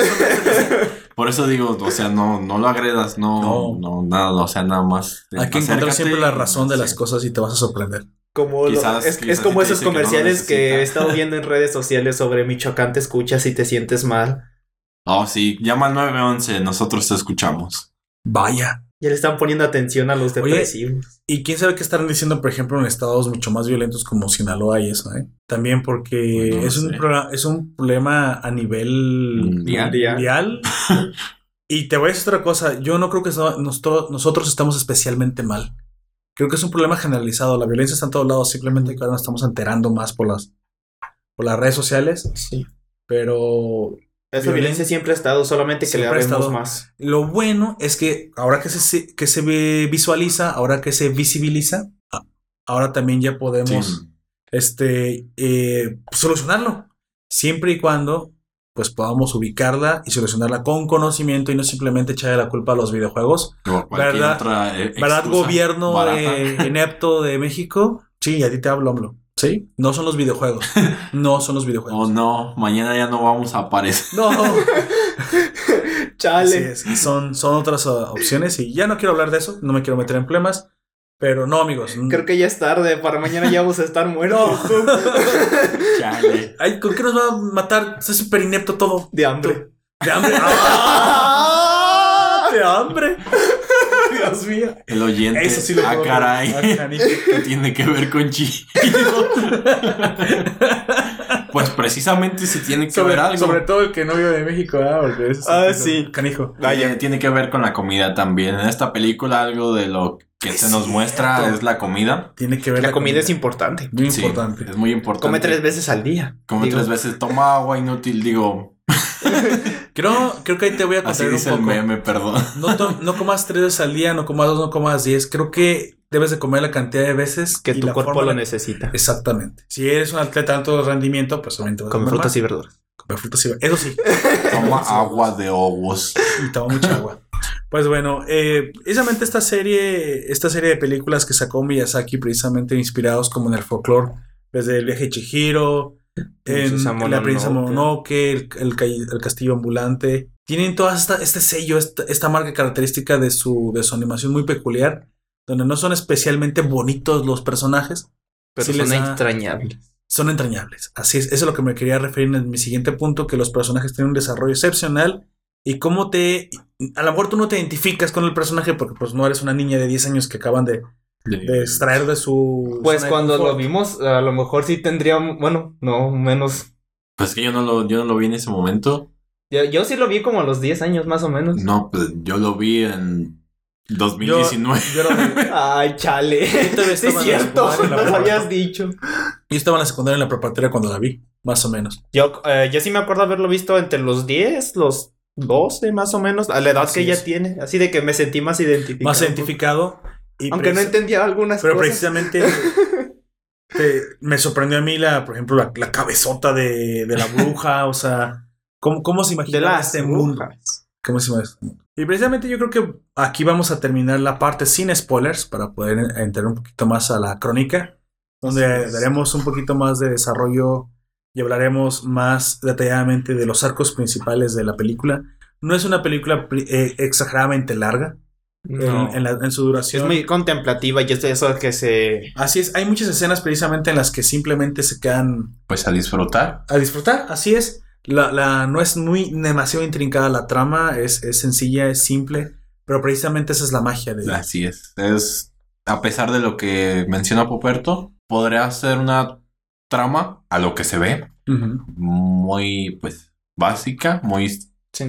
C: por eso digo, o sea, no, no lo agredas, no,
A: No.
C: no, nada, o sea, nada más.
A: Hay que encontrar siempre la
C: y-
A: razón de las
C: sí.
A: cosas y te vas a sorprender.
B: Como lo-
C: Quizás-
B: es,
C: quizás
B: es como esos
C: dice que no
B: comerciales que, he estado viendo en redes sociales sobre Michoacán te escuchas y te sientes mal.
C: Oh, sí, llama al 911, nosotros te escuchamos.
A: Vaya.
B: Ya le están poniendo atención a los
A: Oye,
B: depresivos.
A: Y quién sabe qué estarán diciendo, por ejemplo, en estados mucho más violentos como Sinaloa y eso, ¿eh? También porque
C: Pues no
A: es, un
C: sé.
A: es un problema a nivel
C: Mundial.
A: mundial. y te voy a decir otra cosa. Yo no creo que so- nosotros, nosotros estamos especialmente mal. Creo que es un problema generalizado. La violencia está en todos lados. Simplemente que ahora nos estamos enterando más por las, por las redes sociales.
B: Sí.
A: Pero
B: Esa violencia siempre ha estado, solamente que le vemos
A: estado.
B: más.
A: Lo bueno es que ahora que se, que se ve- visualiza, ahora que se visibiliza, ahora también ya podemos
C: Sí.
A: este, eh, solucionarlo. Siempre y cuando pues podamos ubicarla y solucionarla con conocimiento y no simplemente echarle la culpa a los videojuegos. ¿Verdad?
C: otra, eh,
A: ¿Verdad,
C: excusa
A: gobierno de- inepto de México? Sí, a ti te hablo, AMLO. Sí, no son los videojuegos. No son los
C: Oh
A: videojuegos.
C: no, mañana ya no vamos a aparecer.
A: No. Así
B: Chale.
A: es, son, son otras uh, opciones y ya no quiero hablar de eso, no me quiero meter en problemas, Pero no, amigos.
B: Creo que ya es tarde, para mañana ya vamos a estar muertos.
C: Chale.
A: Ay, ¿con qué nos va a matar? Es súper inepto todo.
B: De hambre.
A: De hambre. ¡Ah! De hambre. Dios mío.
C: El oyente.
A: Eso sí lo
C: Ah, caray.
A: Ah.
C: ¿Qué tiene que ver con Chido? pues precisamente se tiene que ver
A: Sobre,
C: algo.
A: sobre todo el que no vive de México, ¿verdad? Porque eso
B: Ah,
A: es
B: sí.
A: Canijo.
C: Tiene, tiene que ver con la comida también. En esta película algo de lo que
A: Es
C: se nos
A: cierto.
C: muestra es la comida.
A: Tiene que ver
B: La comida es importante.
A: Muy
C: Sí,
A: importante.
C: es muy importante.
B: Come tres veces al día.
C: Come
B: Digo,
C: tres veces. Toma agua inútil. Digo,
A: Creo, creo que ahí te voy a
C: así
A: contar un
C: dice el
A: poco.
C: meme, perdón.
A: No, to- no comas tres veces al día, no comas dos, no comas diez. Creo que debes de comer la cantidad de veces
B: Que tu cuerpo
A: forma
B: lo necesita.
A: Exactamente. Si eres un atleta de alto rendimiento, pues obviamente
B: Come
A: comer
B: frutas y verduras.
A: Comer frutas y Eso sí.
C: Toma agua de ovos.
A: y toma mucha agua. Pues bueno, eh, precisamente esta serie, esta serie de películas que sacó Miyazaki, precisamente inspirados como en el folclore, desde el viaje de Chihiro, en
B: Princesa
A: la princesa
B: Mononoke.
A: El, el ca- el castillo ambulante, tienen toda esta, este sello, esta, esta marca característica de su, de su animación muy peculiar, donde no son especialmente bonitos los personajes,
B: Pero
A: Sí
B: son
A: les da-
B: extrañables.
A: son entrañables. Así es, eso es lo que me quería referir en mi siguiente punto, que los personajes tienen un desarrollo excepcional y cómo te... A lo mejor tú no te identificas con el personaje porque pues no eres una niña de 10 años que acaban de, de extraer de su...
B: Pues
A: zona de
B: cuando lo vimos, a lo mejor sí tendríamos, bueno, no, menos.
C: Pues que yo no lo, yo no lo vi en ese momento.
B: Yo, yo sí lo vi como a los 10 años más o menos.
C: No, pues yo lo vi en 2019.
A: Yo, era-
B: Ay, chale. Sí, es cierto. No lo habías dicho.
A: yo estaba en la secundaria en la preparatoria cuando la vi, más o menos.
B: Yo, eh, yo sí me acuerdo haberlo visto entre los 10, los 12 más o menos, a la edad
A: Así
B: que ella tiene. Así de que me sentí más identificado.
A: Más identificado. Y
B: Aunque no entendía algunas
A: Pero
B: cosas.
A: precisamente te- me sorprendió a mí la, por ejemplo, la, la cabezota de, de la bruja, o sea, ¿cómo, cómo se
B: las
A: este mundo? ¿Cómo se llama este mundo? Y precisamente yo creo que aquí vamos a terminar la parte sin spoilers para poder entrar un poquito más a la crónica, donde daremos un poquito más de desarrollo y hablaremos más detalladamente de los arcos principales de la película. No es una película eh, exageradamente larga
B: No.
A: en, la- en su
B: es
A: duración.
B: muy contemplativa y es de eso que se.
A: Así es, hay muchas escenas precisamente en las que simplemente se quedan
C: Pues a disfrutar.
A: a disfrutar, así es. La, la- no es muy demasiado intrincada la trama, es, es sencilla, es simple, pero precisamente esa es la magia de
C: Así es. Es, a pesar de lo que menciona Poperto, podría ser una trama a lo que se ve muy, pues, básica, muy...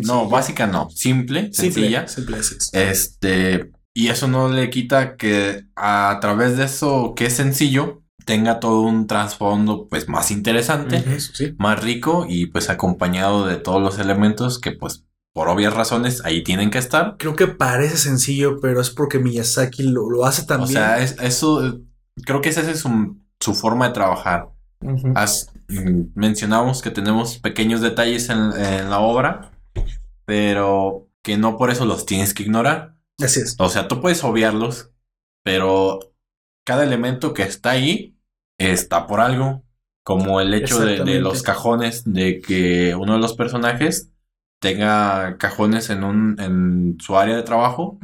C: No, básica no, simple, sencilla.
A: Simple.
C: Este, y eso no le quita que a través de eso que es sencillo, tenga todo un trasfondo, pues, más interesante,
A: sí.
C: más rico y pues acompañado de todos los elementos que, pues, por obvias razones ahí tienen que estar.
A: Creo que parece sencillo, pero es porque Miyazaki lo, lo hace tan
C: O sea, es, eso, creo que esa es su, su forma de trabajar. As- mm, mencionamos que tenemos pequeños detalles en, en la obra, pero que no por eso los tienes que ignorar.
A: Así es.
C: O sea, tú puedes obviarlos, pero cada elemento que está ahí está por algo. Como el hecho de, los cajones, de que uno de los personajes tenga cajones en un en su área de trabajo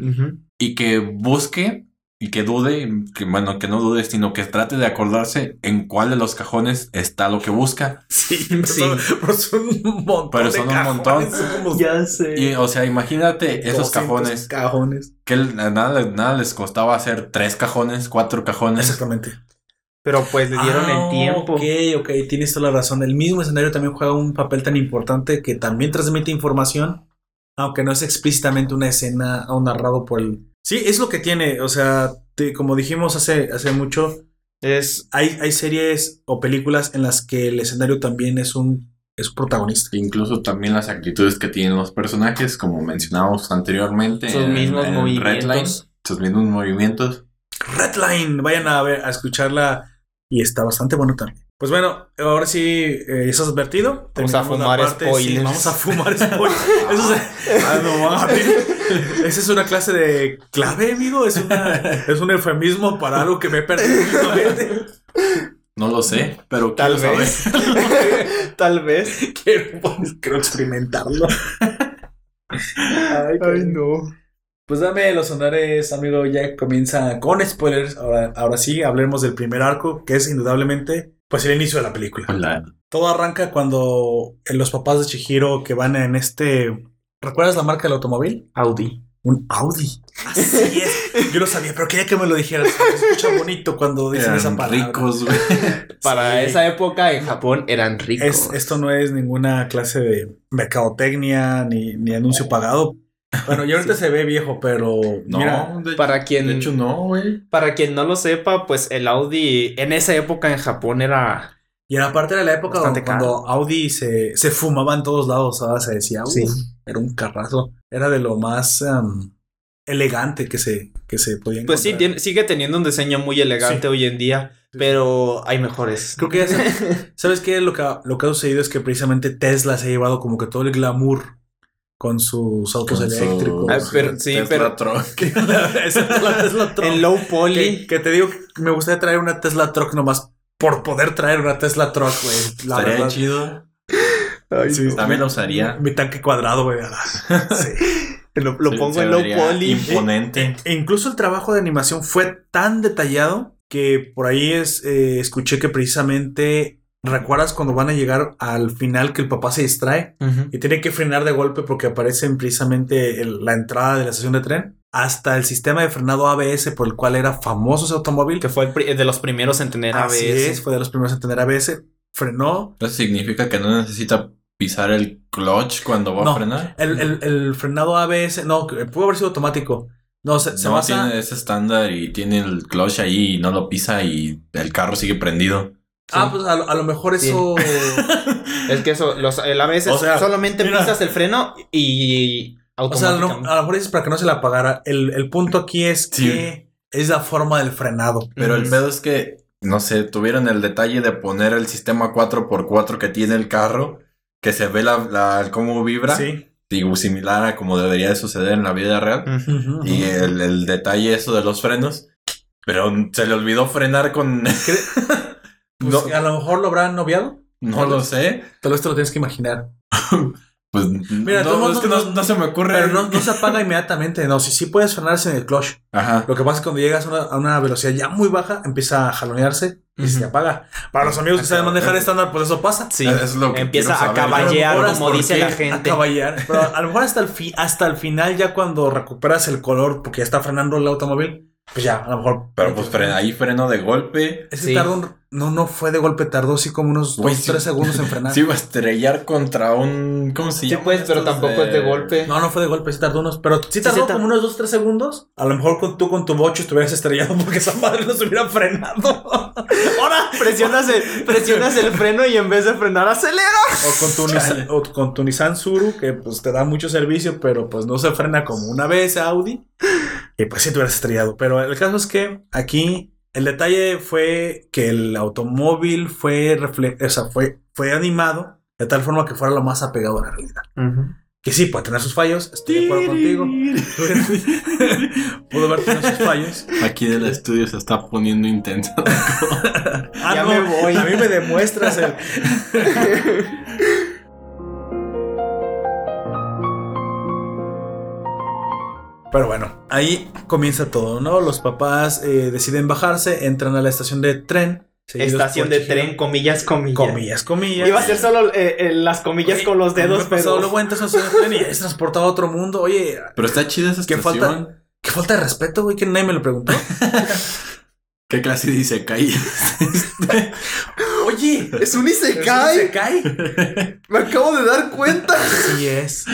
C: y que busque y que dude, que bueno, que no dude, sino que trate de acordarse en cuál de los cajones está lo que busca.
A: Sí, pero
B: Sí.
A: son, pero son un montón.
C: Pero
A: de
C: son un
A: cajones,
C: montón.
A: son como
B: Ya sé.
C: Y, o sea, imagínate esos
A: 200
C: cajones,
A: Cajones.
C: que nada, nada les costaba hacer tres cajones, cuatro cajones.
A: Exactamente.
B: Pero pues le dieron
A: Ah,
B: el tiempo.
A: Ok, ok, tienes toda la razón. El mismo escenario también juega un papel tan importante que también transmite información, aunque no es explícitamente una escena o narrado por el. Sí, es lo que tiene. O sea, te- como dijimos hace, hace mucho,
B: Es.
A: hay, hay series o películas en las que el escenario también es un, es un protagonista.
C: Incluso también las actitudes que tienen los personajes, como mencionamos anteriormente.
B: Sus mismos movimientos.
C: Redline, sus mismos movimientos.
A: Redline, vayan a ver, a escucharla y está bastante bueno también. Pues bueno, ahora sí, eh, eso es advertido.
B: Vamos a fumar
A: parte, sí,
B: spoilers.
A: vamos a fumar spoilers. Eso es, ah, no mames. Esa es una clase de clave, amigo. Es, una, es un eufemismo para algo que me he perdido.
C: No lo sé, pero
B: Tal
C: quiero
B: vez.
C: saber.
B: Tal vez.
A: Quiero, pues, quiero experimentarlo. Ay,
B: Ay, no.
A: Pues dame los honores, amigo. Ya comienza con spoilers. Ahora, ahora sí, hablemos del primer arco, que es indudablemente pues el inicio de la película.
C: Hola.
A: Todo arranca cuando los papás de Chihiro que van en este. ¿Recuerdas la marca del automóvil?
B: Audi.
A: Un Audi. Así es. Yo lo sabía, pero quería que me lo dijeras. Se escucha bonito cuando dicen esa palabra.
C: ricos, güey.
B: Para
A: Sí.
B: esa época en Japón eran ricos.
A: Es- esto no es ninguna clase de mercadotecnia ni, ni anuncio pagado. Bueno, ya ahorita se ve viejo, pero
C: No,
A: mira,
C: de,
B: Para quien-
C: de hecho no, güey.
B: Para quien no lo sepa, pues el Audi en esa época en Japón era.
A: Y era parte de la época donde- cuando Audi se, se fumaba en todos lados, ahora se decía, "Uf,
B: Sí.
A: era un carrazo, era de lo más em, elegante que se, que se podía
B: Pues sí,
A: encontrar.
B: tiene- sigue teniendo un diseño muy elegante
A: Sí.
B: hoy en día,
A: Sí.
B: pero hay mejores.
A: Creo que ya se- ¿Sabes qué? Lo que, ha- lo que ha sucedido es que precisamente Tesla se ha llevado como que todo el glamour con sus autos
C: Con su
A: eléctricos.
B: Ah, pero- sí,
C: Tesla
B: pero-
C: Truck.
A: Excepto la Tesla Truck.
B: En low
A: Que,
B: poly.
A: que te digo que me gustaría traer una Tesla Truck nomás por poder traer una Tesla Truck, güey. La
C: Estaría
A: verdad.
C: chido.
A: Sí,
C: También lo usaría.
A: Mi tanque cuadrado, güey. Sí.
B: Lo, pongo en low poly.
C: Imponente.
A: E incluso el trabajo de animación fue tan detallado que por ahí es, eh, escuché que precisamente. ¿Recuerdas cuando van a llegar al final que el papá se distrae y tiene que frenar de golpe porque aparecen precisamente el- la entrada de la estación de tren? Hasta el sistema de frenado ABS por el cual era famoso ese automóvil.
B: Que fue el de los primeros en tener ABS.
A: Es, fue de los primeros en tener ABS. Frenó.
C: Eso significa que no necesita pisar el clutch cuando va
A: No,
C: a frenar.
A: El, el- el frenado ABS, no, pudo haber sido automático. No, se, se
C: no
A: basa.
C: tiene ese estándar y tiene el clutch ahí y no lo pisa y el carro sigue prendido.
A: Ah, pues a, lo- a lo mejor
B: Sí.
A: eso.
B: Es que eso, los, el ABS
A: O sea,
B: solamente
A: mira.
B: pisas el freno y
A: o sea, no- a lo mejor dices para que no se la apagara. El, el punto aquí es
C: Sí.
A: que es la forma del frenado.
C: Pero el pedo es que, no sé, tuvieron el detalle de poner el sistema 4x4 que tiene el carro, que se ve la, la- cómo vibra,
A: Sí.
C: digo, similar a como debería de suceder en la vida real. Y el, el detalle eso de los frenos. Pero se le olvidó frenar con...
A: Pues,
C: no,
A: a lo mejor lo habrán noviado.
C: no lo sé.
A: Vez te lo tienes que imaginar.
C: Pues
A: Mira,
C: no,
A: todo
C: es
A: no-
C: que no, no se me ocurre.
A: Pero no, no se apaga inmediatamente. No, si sí puedes frenarse en el clutch.
C: Ajá.
A: Lo que pasa es que cuando llegas a una, a una velocidad ya muy baja, empieza a jalonearse y se apaga. Para los amigos que saben manejar estándar, pues eso pasa.
B: Sí,
C: Es lo que
B: empieza a caballear, como
A: ¿por
B: dice la gente.
A: A caballar. Pero a lo mejor hasta el, fi- hasta el final, ya cuando recuperas el color, porque ya está frenando el automóvil, pues ya, a lo mejor.
C: Pero pues frena, ahí freno de golpe.
A: Ese
B: Sí.
A: tardó un- no, no fue de golpe, tardó así como unos
C: Güey,
A: 2,
C: sí.
A: 3 segundos en frenar.
C: Se iba a estrellar contra un. ¿Cómo se
B: Sí,
C: llama?
B: pues, pero tampoco es de golpe.
A: No, no fue de golpe, sí tardó unos, pero sí tardó
B: sí tar-
A: como unos 2, 3 segundos. A lo mejor con, tú con tu bocho estuvieras estrellado porque esa madre no se hubiera frenado. Ahora,
B: Presionas el, presionas el freno y en vez de frenar, acelera.
A: O con tu, Nissan, o con tu Nissan Suru, que pues te da mucho servicio, pero pues no se frena como una vez Audi. Y pues sí te hubieras estrellado. Pero el caso es que aquí el detalle fue que el automóvil fue, refle o sea, fue, fue animado de tal forma que fuera lo más apegado a la realidad. Que sí, puede tener sus fallos, estoy de acuerdo contigo. Pudo haber tenido sus fallos.
C: Aquí en el estudio se está poniendo intenso.
A: Ah,
B: Ya
A: no,
B: me voy.
A: A mí me demuestras el. Pero bueno, ahí comienza todo, ¿no? Los papás eh, deciden bajarse, entran a la estación de tren.
B: Estación de
A: Chihiro.
B: tren, comillas, comillas.
A: Comillas, comillas.
B: Iba a ser solo eh, eh, las comillas
A: Oye,
B: con los dedos, pero.
A: de tren y es transportado a otro mundo. Oye,
C: Pero está chida esa
A: ¿Qué
C: estación.
A: falta? qué falta de respeto, güey, que nadie me lo preguntó.
C: ¿Qué clase dice caí?
A: Oye,
B: Es un
A: ¿se
B: Isekai.
A: cae?
B: Me acabo de dar cuenta.
A: Así es.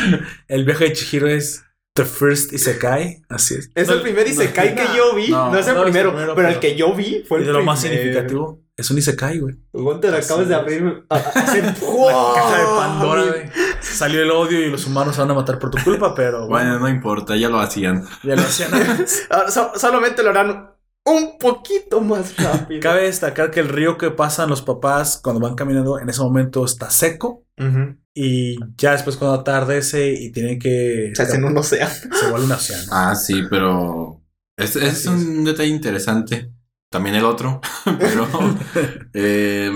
A: El viaje de Chihiro es The First Isekai. Así es.
B: Es
A: No,
B: el primer
A: no,
B: Isekai que yo vi.
A: no,
B: No, es el
A: no
B: primero,
A: primero,
B: pero, el que yo vi fue
A: Y
B: el
A: de lo más
B: primero.
A: significativo. Es un Isekai, güey. Así
B: acabas de abrir. a-
A: La caja de Pandora, güey. Salió el odio y los humanos se van a matar por tu culpa, pero
C: Bueno,
A: bueno,
C: no importa, ya lo hacían.
A: ya lo hacían antes.
B: Ahora, so- solamente lo harán un poquito más rápido.
A: Cabe destacar que el río que pasan los papás cuando van caminando en ese momento está seco.
B: Ujú.
A: Y ya después cuando atardece y tienen que...
B: Se hacen un océano.
A: Se vuelve un océano.
C: Ah, sí, pero es, es un detalle interesante. También el otro, pero eh,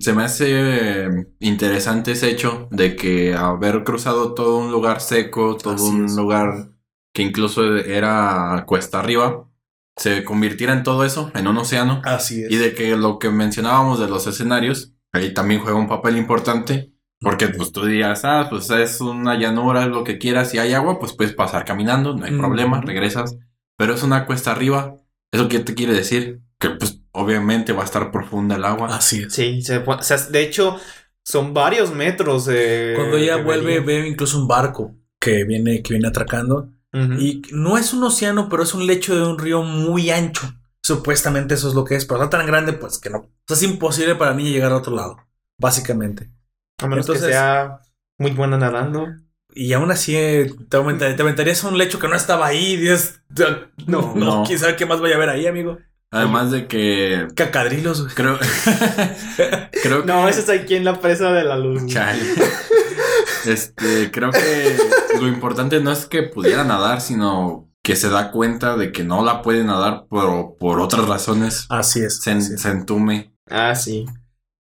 C: se me hace interesante ese hecho de que haber cruzado todo un lugar seco, todo
A: Así
C: un
A: es.
C: lugar que incluso era cuesta arriba, se convirtiera en todo eso, en un océano.
A: Así es.
C: Y de que lo que mencionábamos de los escenarios, ahí también juega un papel importante. Porque pues tú dirías, ah, pues es una llanura, lo que quieras, si hay agua, pues puedes pasar caminando, no hay
A: Mm.
C: problema, regresas. Pero es una cuesta arriba. ¿Eso qué te quiere decir? Que pues obviamente va a estar profunda el agua.
A: Así es.
B: Sí, se o sea, de hecho, son varios metros. de
A: Cuando ella
B: de
A: vuelve,
B: medida.
A: ve incluso un barco que viene, que viene atracando. Y no es un océano, pero es un lecho de un río muy ancho. Supuestamente eso es lo que es, pero no tan grande, pues que no. O sea, es imposible para niña llegar a otro lado, básicamente.
B: A menos
A: entonces-
B: que sea muy buena nadando.
A: Y aún así eh, te, aumenta- te aventarías a un lecho que no estaba ahí. y dices, no, no,
C: No.
A: quién sabe qué más vaya a haber ahí, amigo.
C: Además de que
A: Cacadrilos, güey.
C: creo, creo que
B: No, ese es aquí en la presa de la luz.
C: Chale. Este, creo que lo importante no es que pudiera nadar, sino que se da cuenta de que no la puede nadar por, por otras razones.
A: Así es.
C: Se,
A: así es.
C: se entume.
B: Ah, sí.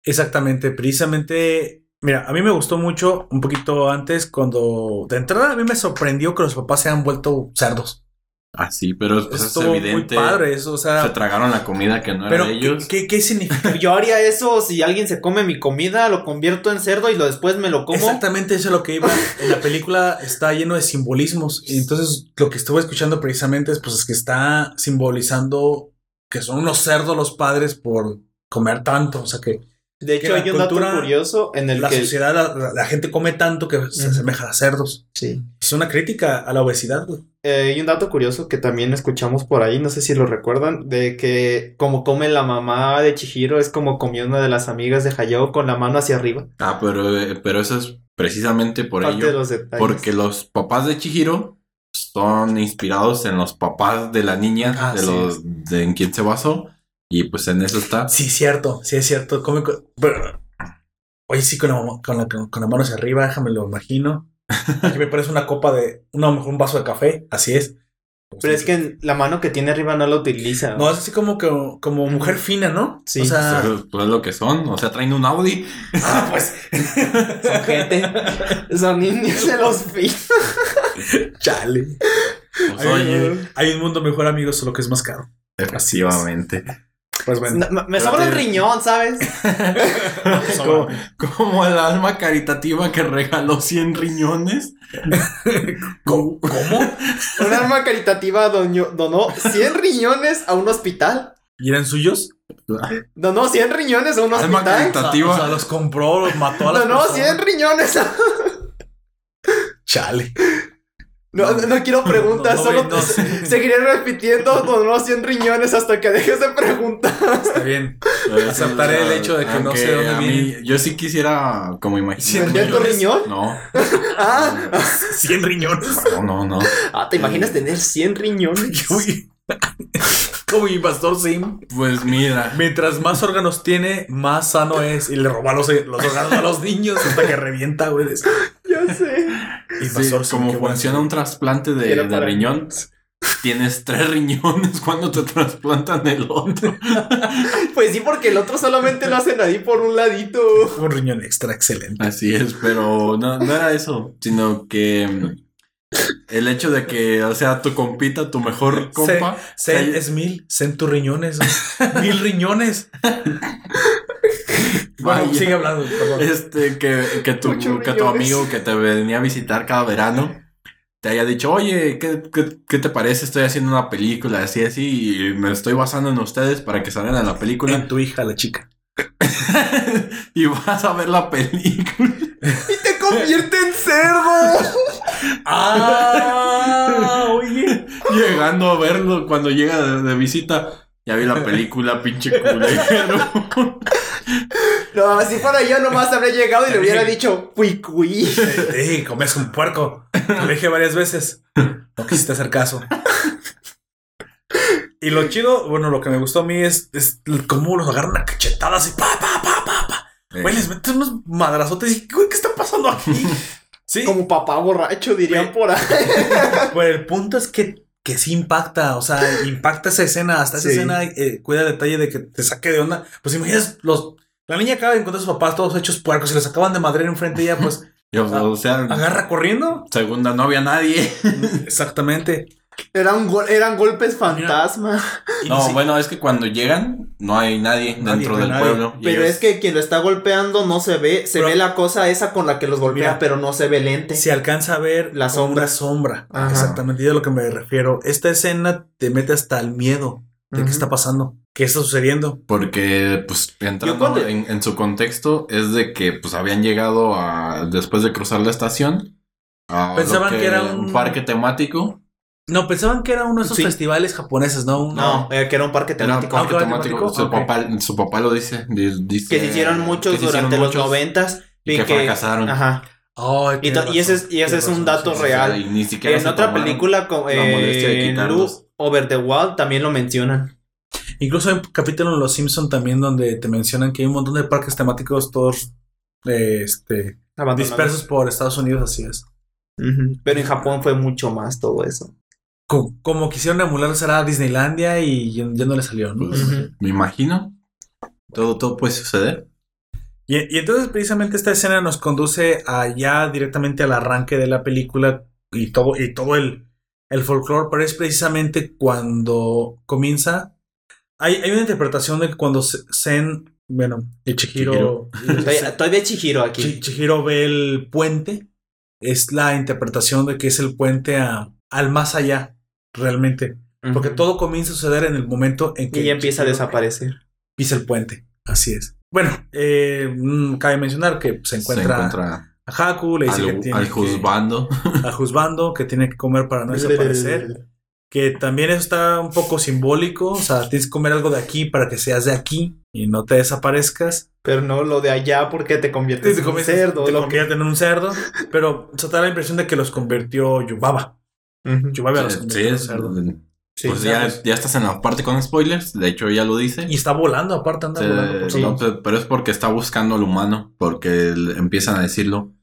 A: Exactamente, precisamente. Mira, a mí me gustó mucho un poquito antes cuando de entrada a mí me sorprendió que los papás se han vuelto cerdos.
C: Así, pero pues, es evidente.
A: muy padre eso, o
C: Se
A: sea,
C: tragaron la comida que no
A: pero
C: era de
A: ¿qué,
C: ellos.
A: qué, qué significa?
B: Yo haría eso si alguien se come mi comida, lo convierto en cerdo y lo después me lo como.
A: Exactamente eso es lo que iba. En la película está lleno de simbolismos. Y entonces lo que estuve escuchando precisamente es, pues, es que está simbolizando que son unos cerdos los padres por comer tanto. O sea que
B: De
A: que
B: hecho,
A: la
B: hay un dato
A: cultura-
B: curioso en el
A: la
B: que.
A: sociedad, la, la- la gente come tanto que se asemeja a cerdos.
B: Sí.
A: Es una crítica a la obesidad. güey.
B: Eh, hay un dato curioso que también escuchamos por ahí, no sé si lo recuerdan, de que como come la mamá de Chihiro es como comió una de las amigas de Hayao con la mano hacia arriba.
C: Ah, pero, eh, pero eso es precisamente por
B: Parte
C: ello.
B: de los detalles.
C: Porque los papás de Chihiro son inspirados en los papás de la niña,
A: Ah,
C: de
A: sí.
C: los de en quien se basó. Y pues en eso está.
A: Sí, cierto, sí es cierto. Come co- pero, oye, sí, con la, con, la, con la mano hacia arriba, déjame lo imagino. Aquí me parece una copa de, no, mejor un vaso de café, así es.
B: Pero es que la mano que tiene arriba no la utiliza.
A: No, es así como que como mujer fina, ¿no?
B: Sí.
A: O sea,
C: Pues, pues es lo que son. O sea, traen un Audi.
A: ah, pues.
B: Son gente. Son niños de los finos.
A: Chale.
C: Pues,
A: Hay,
C: oye,
A: hay un mundo mejor, amigos, solo que es más caro.
C: efectivamente.
A: Pues bueno.
B: No, me sobra un
C: Espérate.
B: riñón, ¿sabes?
C: como, como el alma caritativa que regaló 100 riñones.
A: ¿Cómo? ¿Cómo?
B: Un arma caritativa doño- donó 100 riñones a un hospital.
A: ¿Y eran suyos?
B: Donó 100 riñones a un
C: Alma
B: hospital.
C: caritativa. Tativa.
A: O sea, los compró, los mató a las
B: Donó
A: personas.
B: 100 riñones. a-
A: Chale.
B: No, no, no quiero preguntas,
A: No, no,
B: solo seguiré repitiendo donó 100 riñones hasta que dejes de preguntar.
A: Está bien. Aceptaré el hecho de que no sé dónde
C: a mí-
A: viene.
C: Yo sí quisiera como imaginar.
B: ¿Vender tu riñón?
C: No,
B: Ah,
A: 100 riñones.
C: no, no, no.
B: ah, ¿te imaginas tener 100 riñones?
A: Uy. Como mi pastor Sim.
C: Pues mira.
A: Mientras más órganos tiene, más sano es. Y le roba los, los órganos a los niños hasta que revienta, güey.
B: Ya sé.
A: Y
C: sí,
A: pastor Sim,
C: como funciona un trasplante de, de riñón, tienes tres riñones cuando te trasplantan el otro.
B: Pues sí, porque el otro solamente lo hacen ahí por un ladito.
A: Un riñón extra, excelente.
C: Así es, pero no, no era eso, sino que mm, el hecho de que, o sea, tu compita, tu mejor compa,
A: Zen
C: se-
A: es mil. Zen tus riñones. güey. mil riñones. Bueno, sigue hablando, perdón.
C: este, que, que, tu, que tu amigo que te venía a visitar cada verano te haya dicho, oye, ¿qué, qué, qué te parece? Estoy haciendo una película así, así, y me estoy basando en ustedes para que salgan en la película.
A: En tu hija, la chica.
C: y vas a ver la película.
B: ¡Y te convierte en cerdo!
A: Ah, oye.
C: Llegando a verlo cuando llega de, de visita. Ya vi la película, pinche culero.
B: No, si fuera yo nomás habría llegado y le hubiera dicho, cui cui.
A: Sí, comes un puerco. Lo dije varias veces. No quisiste hacer caso. Y lo chido, bueno, lo que me gustó a mí es, es cómo los agarran a cachetadas y pa, pa, pa, pa, pa. Güey, les meten unos madrazotes y, güey, ¿qué está pasando aquí? Sí,
B: Como papá borracho, dirían por ahí.
A: Pues el punto es que, que sí impacta, o sea, impacta esa escena, hasta esa
B: Sí.
A: escena eh, cuida el detalle de que te saque de onda. Pues imaginas, los, la niña acaba de encontrar a sus papás todos hechos puercos y les acaban de madrear enfrente de ella, pues
C: Y, o, o sea,
A: Agarra corriendo.
C: segunda no había nadie.
A: Exactamente.
B: Eran, gol- eran golpes fantasma.
C: No,
A: sí,
C: bueno, es que cuando llegan no hay nadie,
A: Nadie,
C: dentro
A: no hay
C: del
A: nadie.
C: pueblo. y
B: Pero
C: ellos-
B: es que quien lo está golpeando no se ve. Se
A: Pero-
B: ve la cosa esa con la que los golpea,
A: Mira,
B: pero no se ve el ente.
A: se alcanza a ver
B: La sombra.
A: una sombra.
B: Ajá.
A: Exactamente, y es a lo que me refiero. Esta escena te mete hasta el miedo de
B: Ujú.
A: qué está pasando, qué está sucediendo.
C: Porque, pues, entrando
B: cuando-
C: en, en su contexto, es de que, pues, habían llegado a, después de cruzar la estación, a lo
A: Pensaban que era un-
C: parque temático.
A: No, pensaban que era uno de esos
B: Sí.
A: festivales japoneses, ¿no?
B: No, eh, que era un parque
C: un
B: temático.
C: parque
A: Ah,
C: temático.
A: temático,
C: Su, papá, su papá lo dice. di- dice
B: Que se hicieron muchos
C: que se hicieron
B: durante los noventas.
C: Y que, fracasaron.
B: Ajá. Y, y ese es, y ese es un dato
A: sí, sí,
B: real.
C: y ni siquiera
B: En
C: se
B: otra película, eh. Look Over the Wall, también lo mencionan.
A: Incluso hay un capítulo en Los Simpson también donde te mencionan que hay un montón de parques temáticos todos eh, este, dispersos por Estados Unidos, así es.
B: Pero en Japón fue mucho más todo eso.
A: Co- Como, quisieron emular será Disneylandia y ya, ya no le salió, ¿no?
C: Pues. Me imagino. Todo, todo puede suceder.
A: Y, y entonces precisamente esta escena nos conduce allá directamente al arranque de la película y todo, y todo el, el folclore, pero es precisamente cuando comienza. Hay, hay una interpretación de que cuando Zen, bueno, y Chihiro,
B: Todavía, todavía Chihiro aquí.
A: Chi- Chihiro ve el puente, es la interpretación de que es el puente a, al más allá, realmente. Porque
B: Ujú.
A: todo comienza a suceder en el momento en que
B: Y ya empieza a desaparecer.
A: pisa el puente. Así es. Bueno, eh, mm, cabe mencionar que se encuentra,
C: Se encuentra
A: a Haku, le dice que
C: al,
A: tiene
C: al
A: que-
C: juzgando.
A: al juzgando, que tiene que comer para no desaparecer. Que también eso está un poco simbólico. O sea, tienes que comer algo de aquí para que seas de aquí y no te desaparezcas.
B: Pero no lo de allá porque te conviertes
A: Te,
B: en un cerdo.
A: te
B: lo que-
A: convierten en un cerdo. Pero se te da la impresión de que los convirtió Yubaba.
B: Ujú.
A: Yubaba los
C: Sí,
A: convirtió en
C: es-
A: cerdo.
B: Sí,
C: pues ya, ya estás en la parte con spoilers. De hecho, ya lo dice.
A: Y está volando, aparte anda
C: Se-
A: volando. por
B: sí.
C: no, pero es porque está buscando al humano, porque empiezan a decirlo.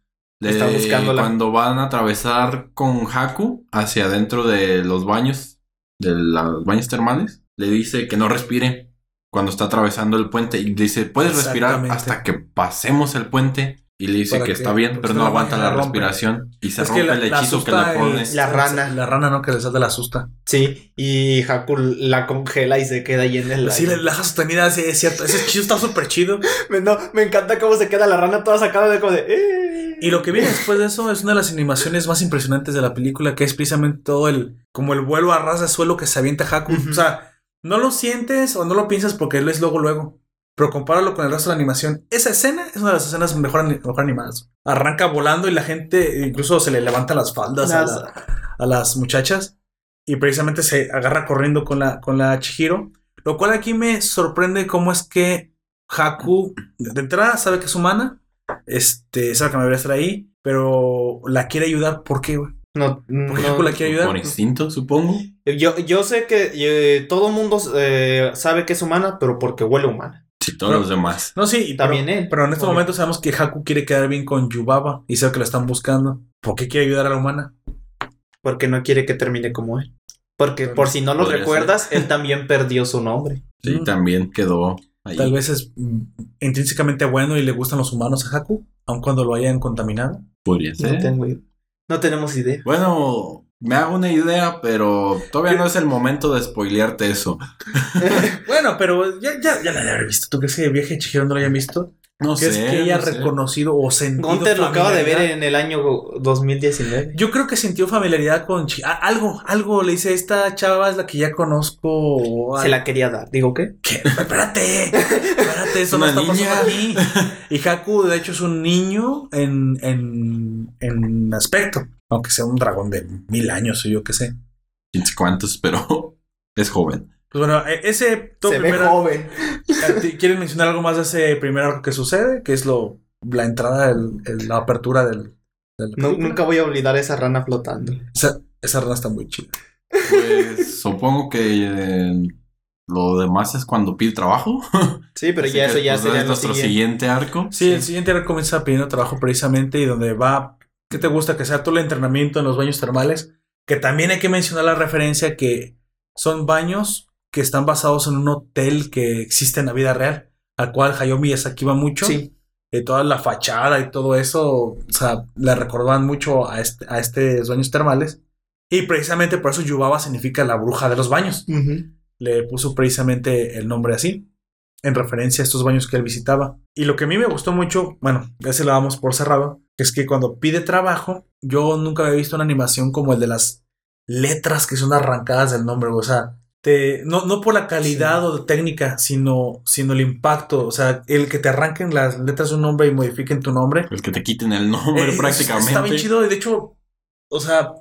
C: Le-
B: Está buscándola.
C: Cuando van a atravesar con Haku hacia adentro de los baños, de los baños termales, le dice que no respire cuando está atravesando el puente y dice, puedes respirar hasta que pasemos el puente. Y le dice que
A: que-
C: está bien, pero no aguanta
A: la
C: la
A: rompe.
C: respiración y se
A: Es que
C: rompe
A: la-
C: el
A: la
C: hechizo que
A: asusta
C: pone.
B: La rana.
A: La rana, ¿no? Que le salta la asusta.
B: Sí, y Haku la congela y se queda ahí en el
A: Sí,
B: aire.
A: la, la sostenida, sí, es cierto. Ese chido está súper chido.
B: Me, no, me encanta cómo se queda la rana toda sacada de como de... "Eh".
A: Y lo que viene después de eso es una de las animaciones más impresionantes de la película, que es precisamente todo el, como el vuelo a ras de suelo que se avienta Haku. O sea, no lo sientes o no lo piensas porque lo es luego, luego. Pero compáralo con el resto de la animación. Esa escena es una de las escenas mejor, ani- mejor animadas. Arranca volando y la gente incluso se le levanta las faldas a,
B: Las-
A: la- a las muchachas. Y precisamente se agarra corriendo con la, con la Chihiro. Lo cual aquí me sorprende cómo es que Haku, de entrada, sabe que es humana. Este, sabe que me debería estar ahí. Pero la quiere ayudar. ¿Por qué, güey?
B: No,
A: ¿Por qué
B: no.
A: Haku la quiere ayudar?
C: Por instinto, supongo.
B: Yo, yo sé que eh, todo mundo eh, sabe que es humana, pero porque huele humana.
C: Si todos
A: Pero-
C: los demás.
A: No, sí, y
B: También
A: pero,
B: él.
A: Pero en este
B: Obvio.
A: momento sabemos que Haku quiere quedar bien con Yubaba y sabe que la están buscando. ¿Por qué quiere ayudar a la humana?
B: Porque no quiere que termine como él. Porque por si no lo recuerdas, él también perdió su nombre.
C: Sí,
A: Mm.
C: también quedó ahí.
A: Tal vez es mm, intrínsecamente bueno y le gustan los humanos a Haku, aun cuando lo hayan contaminado.
C: Podría
B: No,
C: ser.
B: tengo idea. no tenemos idea.
C: Bueno, me hago una idea, pero todavía no es el momento de spoilearte eso.
A: bueno, pero ya, ya, ya la habré visto. ¿Tú crees que el viaje Chihiro no lo hayan visto?
C: No
A: ¿Crees
C: sé.
A: que ella
C: no
A: ha
C: sé.
A: reconocido o sentido
B: Gunter lo acaba de ver en el año 2019.
A: Yo creo que sintió familiaridad con ah, algo, algo le dice, esta chava es la que ya conozco.
B: Se la quería dar. Digo, ¿qué?
A: ¿Qué? Espérate, espérate, eso no
C: Una
A: está
C: niña.
A: pasando aquí. Y Haku, de hecho, es un niño en, en, en aspecto, aunque sea un dragón de mil años o yo qué sé.
C: Quién sabe cuántos, pero es joven.
A: Pues bueno, e- ese todo
B: Se ve joven.
A: ¿A ti ¿Quieres mencionar algo más de ese primer arco que sucede? Que es lo la entrada, el- el- la apertura del. del
B: Nu- nunca voy a olvidar esa rana flotando.
A: esa, esa rana está muy chida.
C: Pues supongo que eh, lo demás es cuando pide trabajo.
B: Sí, pero
C: Así
B: ya
C: que,
B: eso ya
C: pues,
B: sería
C: es nuestro
B: siguiente.
C: siguiente arco.
A: Sí, el siguiente arco comienza pidiendo trabajo precisamente y donde va. ¿Qué te gusta? Que sea todo el entrenamiento en los baños termales. Que también hay que mencionar la referencia que son baños que están basados en un hotel que existe en la vida real, al cual Hayao Miyazaki va mucho.
B: Sí.
A: eh, toda la fachada y todo eso, o sea, le recordaban mucho a este, a estos baños termales. Y precisamente por eso Yubaba significa la bruja de los baños. Le puso precisamente el nombre así, en referencia a estos baños que él visitaba. Y lo que a mí me gustó mucho, bueno, ya se lo damos por cerrado, es que cuando pide trabajo, yo nunca había visto una animación como el de las letras que son arrancadas del nombre, o sea, te, no, no por la calidad o técnica, sino, sino el impacto, o sea, el que te arranquen las letras de un nombre y modifiquen tu nombre.
C: El que te quiten el nombre
A: Eh,
C: prácticamente.
A: Está bien chido, y de hecho, o sea,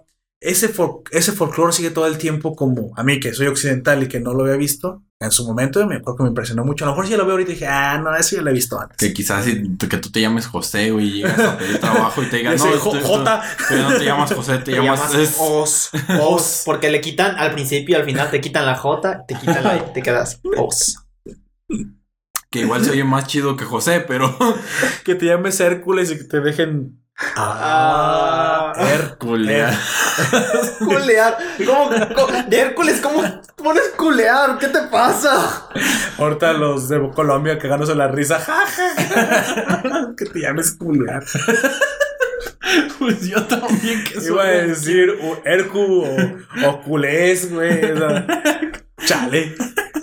A: ese, fol- ese folclore sigue todo el tiempo como a mí, que soy occidental y que no lo había visto. En su momento me acuerdo que me impresionó mucho. A lo mejor si ya lo veo ahorita y dije, ah, no, eso ya lo he visto antes.
C: Que quizás si que tú te llames José, güey, y llegas a pedir trabajo y te digan, no,
A: Jo-
C: tú- tú-
A: J.
C: tú no te llamas José, te,
B: Te
C: llamas,
B: llamas
C: es-
B: Oz. Oz. Porque le quitan al principio y al final te quitan la J, te quitan la I, te quedas Oz.
C: que igual se oye más chido que José, pero
A: Que te llames Hércules y que te dejen.
B: Ah.
A: Her-
C: culear.
B: Culear. ¿Cómo, cómo- de Hércules, ¿cómo pones culear? ¿Qué te pasa?
A: Ahorita los de Colombia cagándose la risa. Que te llames culear.
C: Pues yo también que
A: Iba a decir u- Hercu o, o culés, güey. o sea, chale.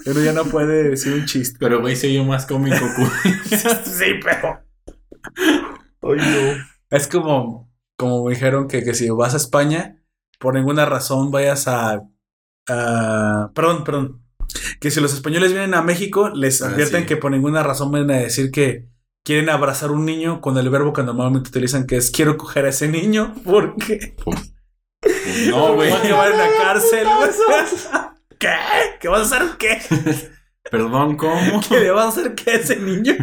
A: Uno ya no puede decir un chiste.
C: Pero güey, se oye más cómico.
A: sí, pero.
B: Ay, no.
A: Es como, como me dijeron que, que si vas a España, por ninguna razón vayas a, a- Perdón, perdón. Que si los españoles vienen a México, les
C: Ah,
A: advierten
C: sí.
A: que por ninguna razón van a decir que quieren abrazar un niño con el verbo que normalmente utilizan, que es quiero coger a ese niño, porque
C: Pues no, güey.
A: van a llevar en la cárcel. ¿Qué? ¿Qué vas a hacer qué?
C: Perdón, ¿cómo?
A: ¿Qué le vas a hacer qué a ese niño?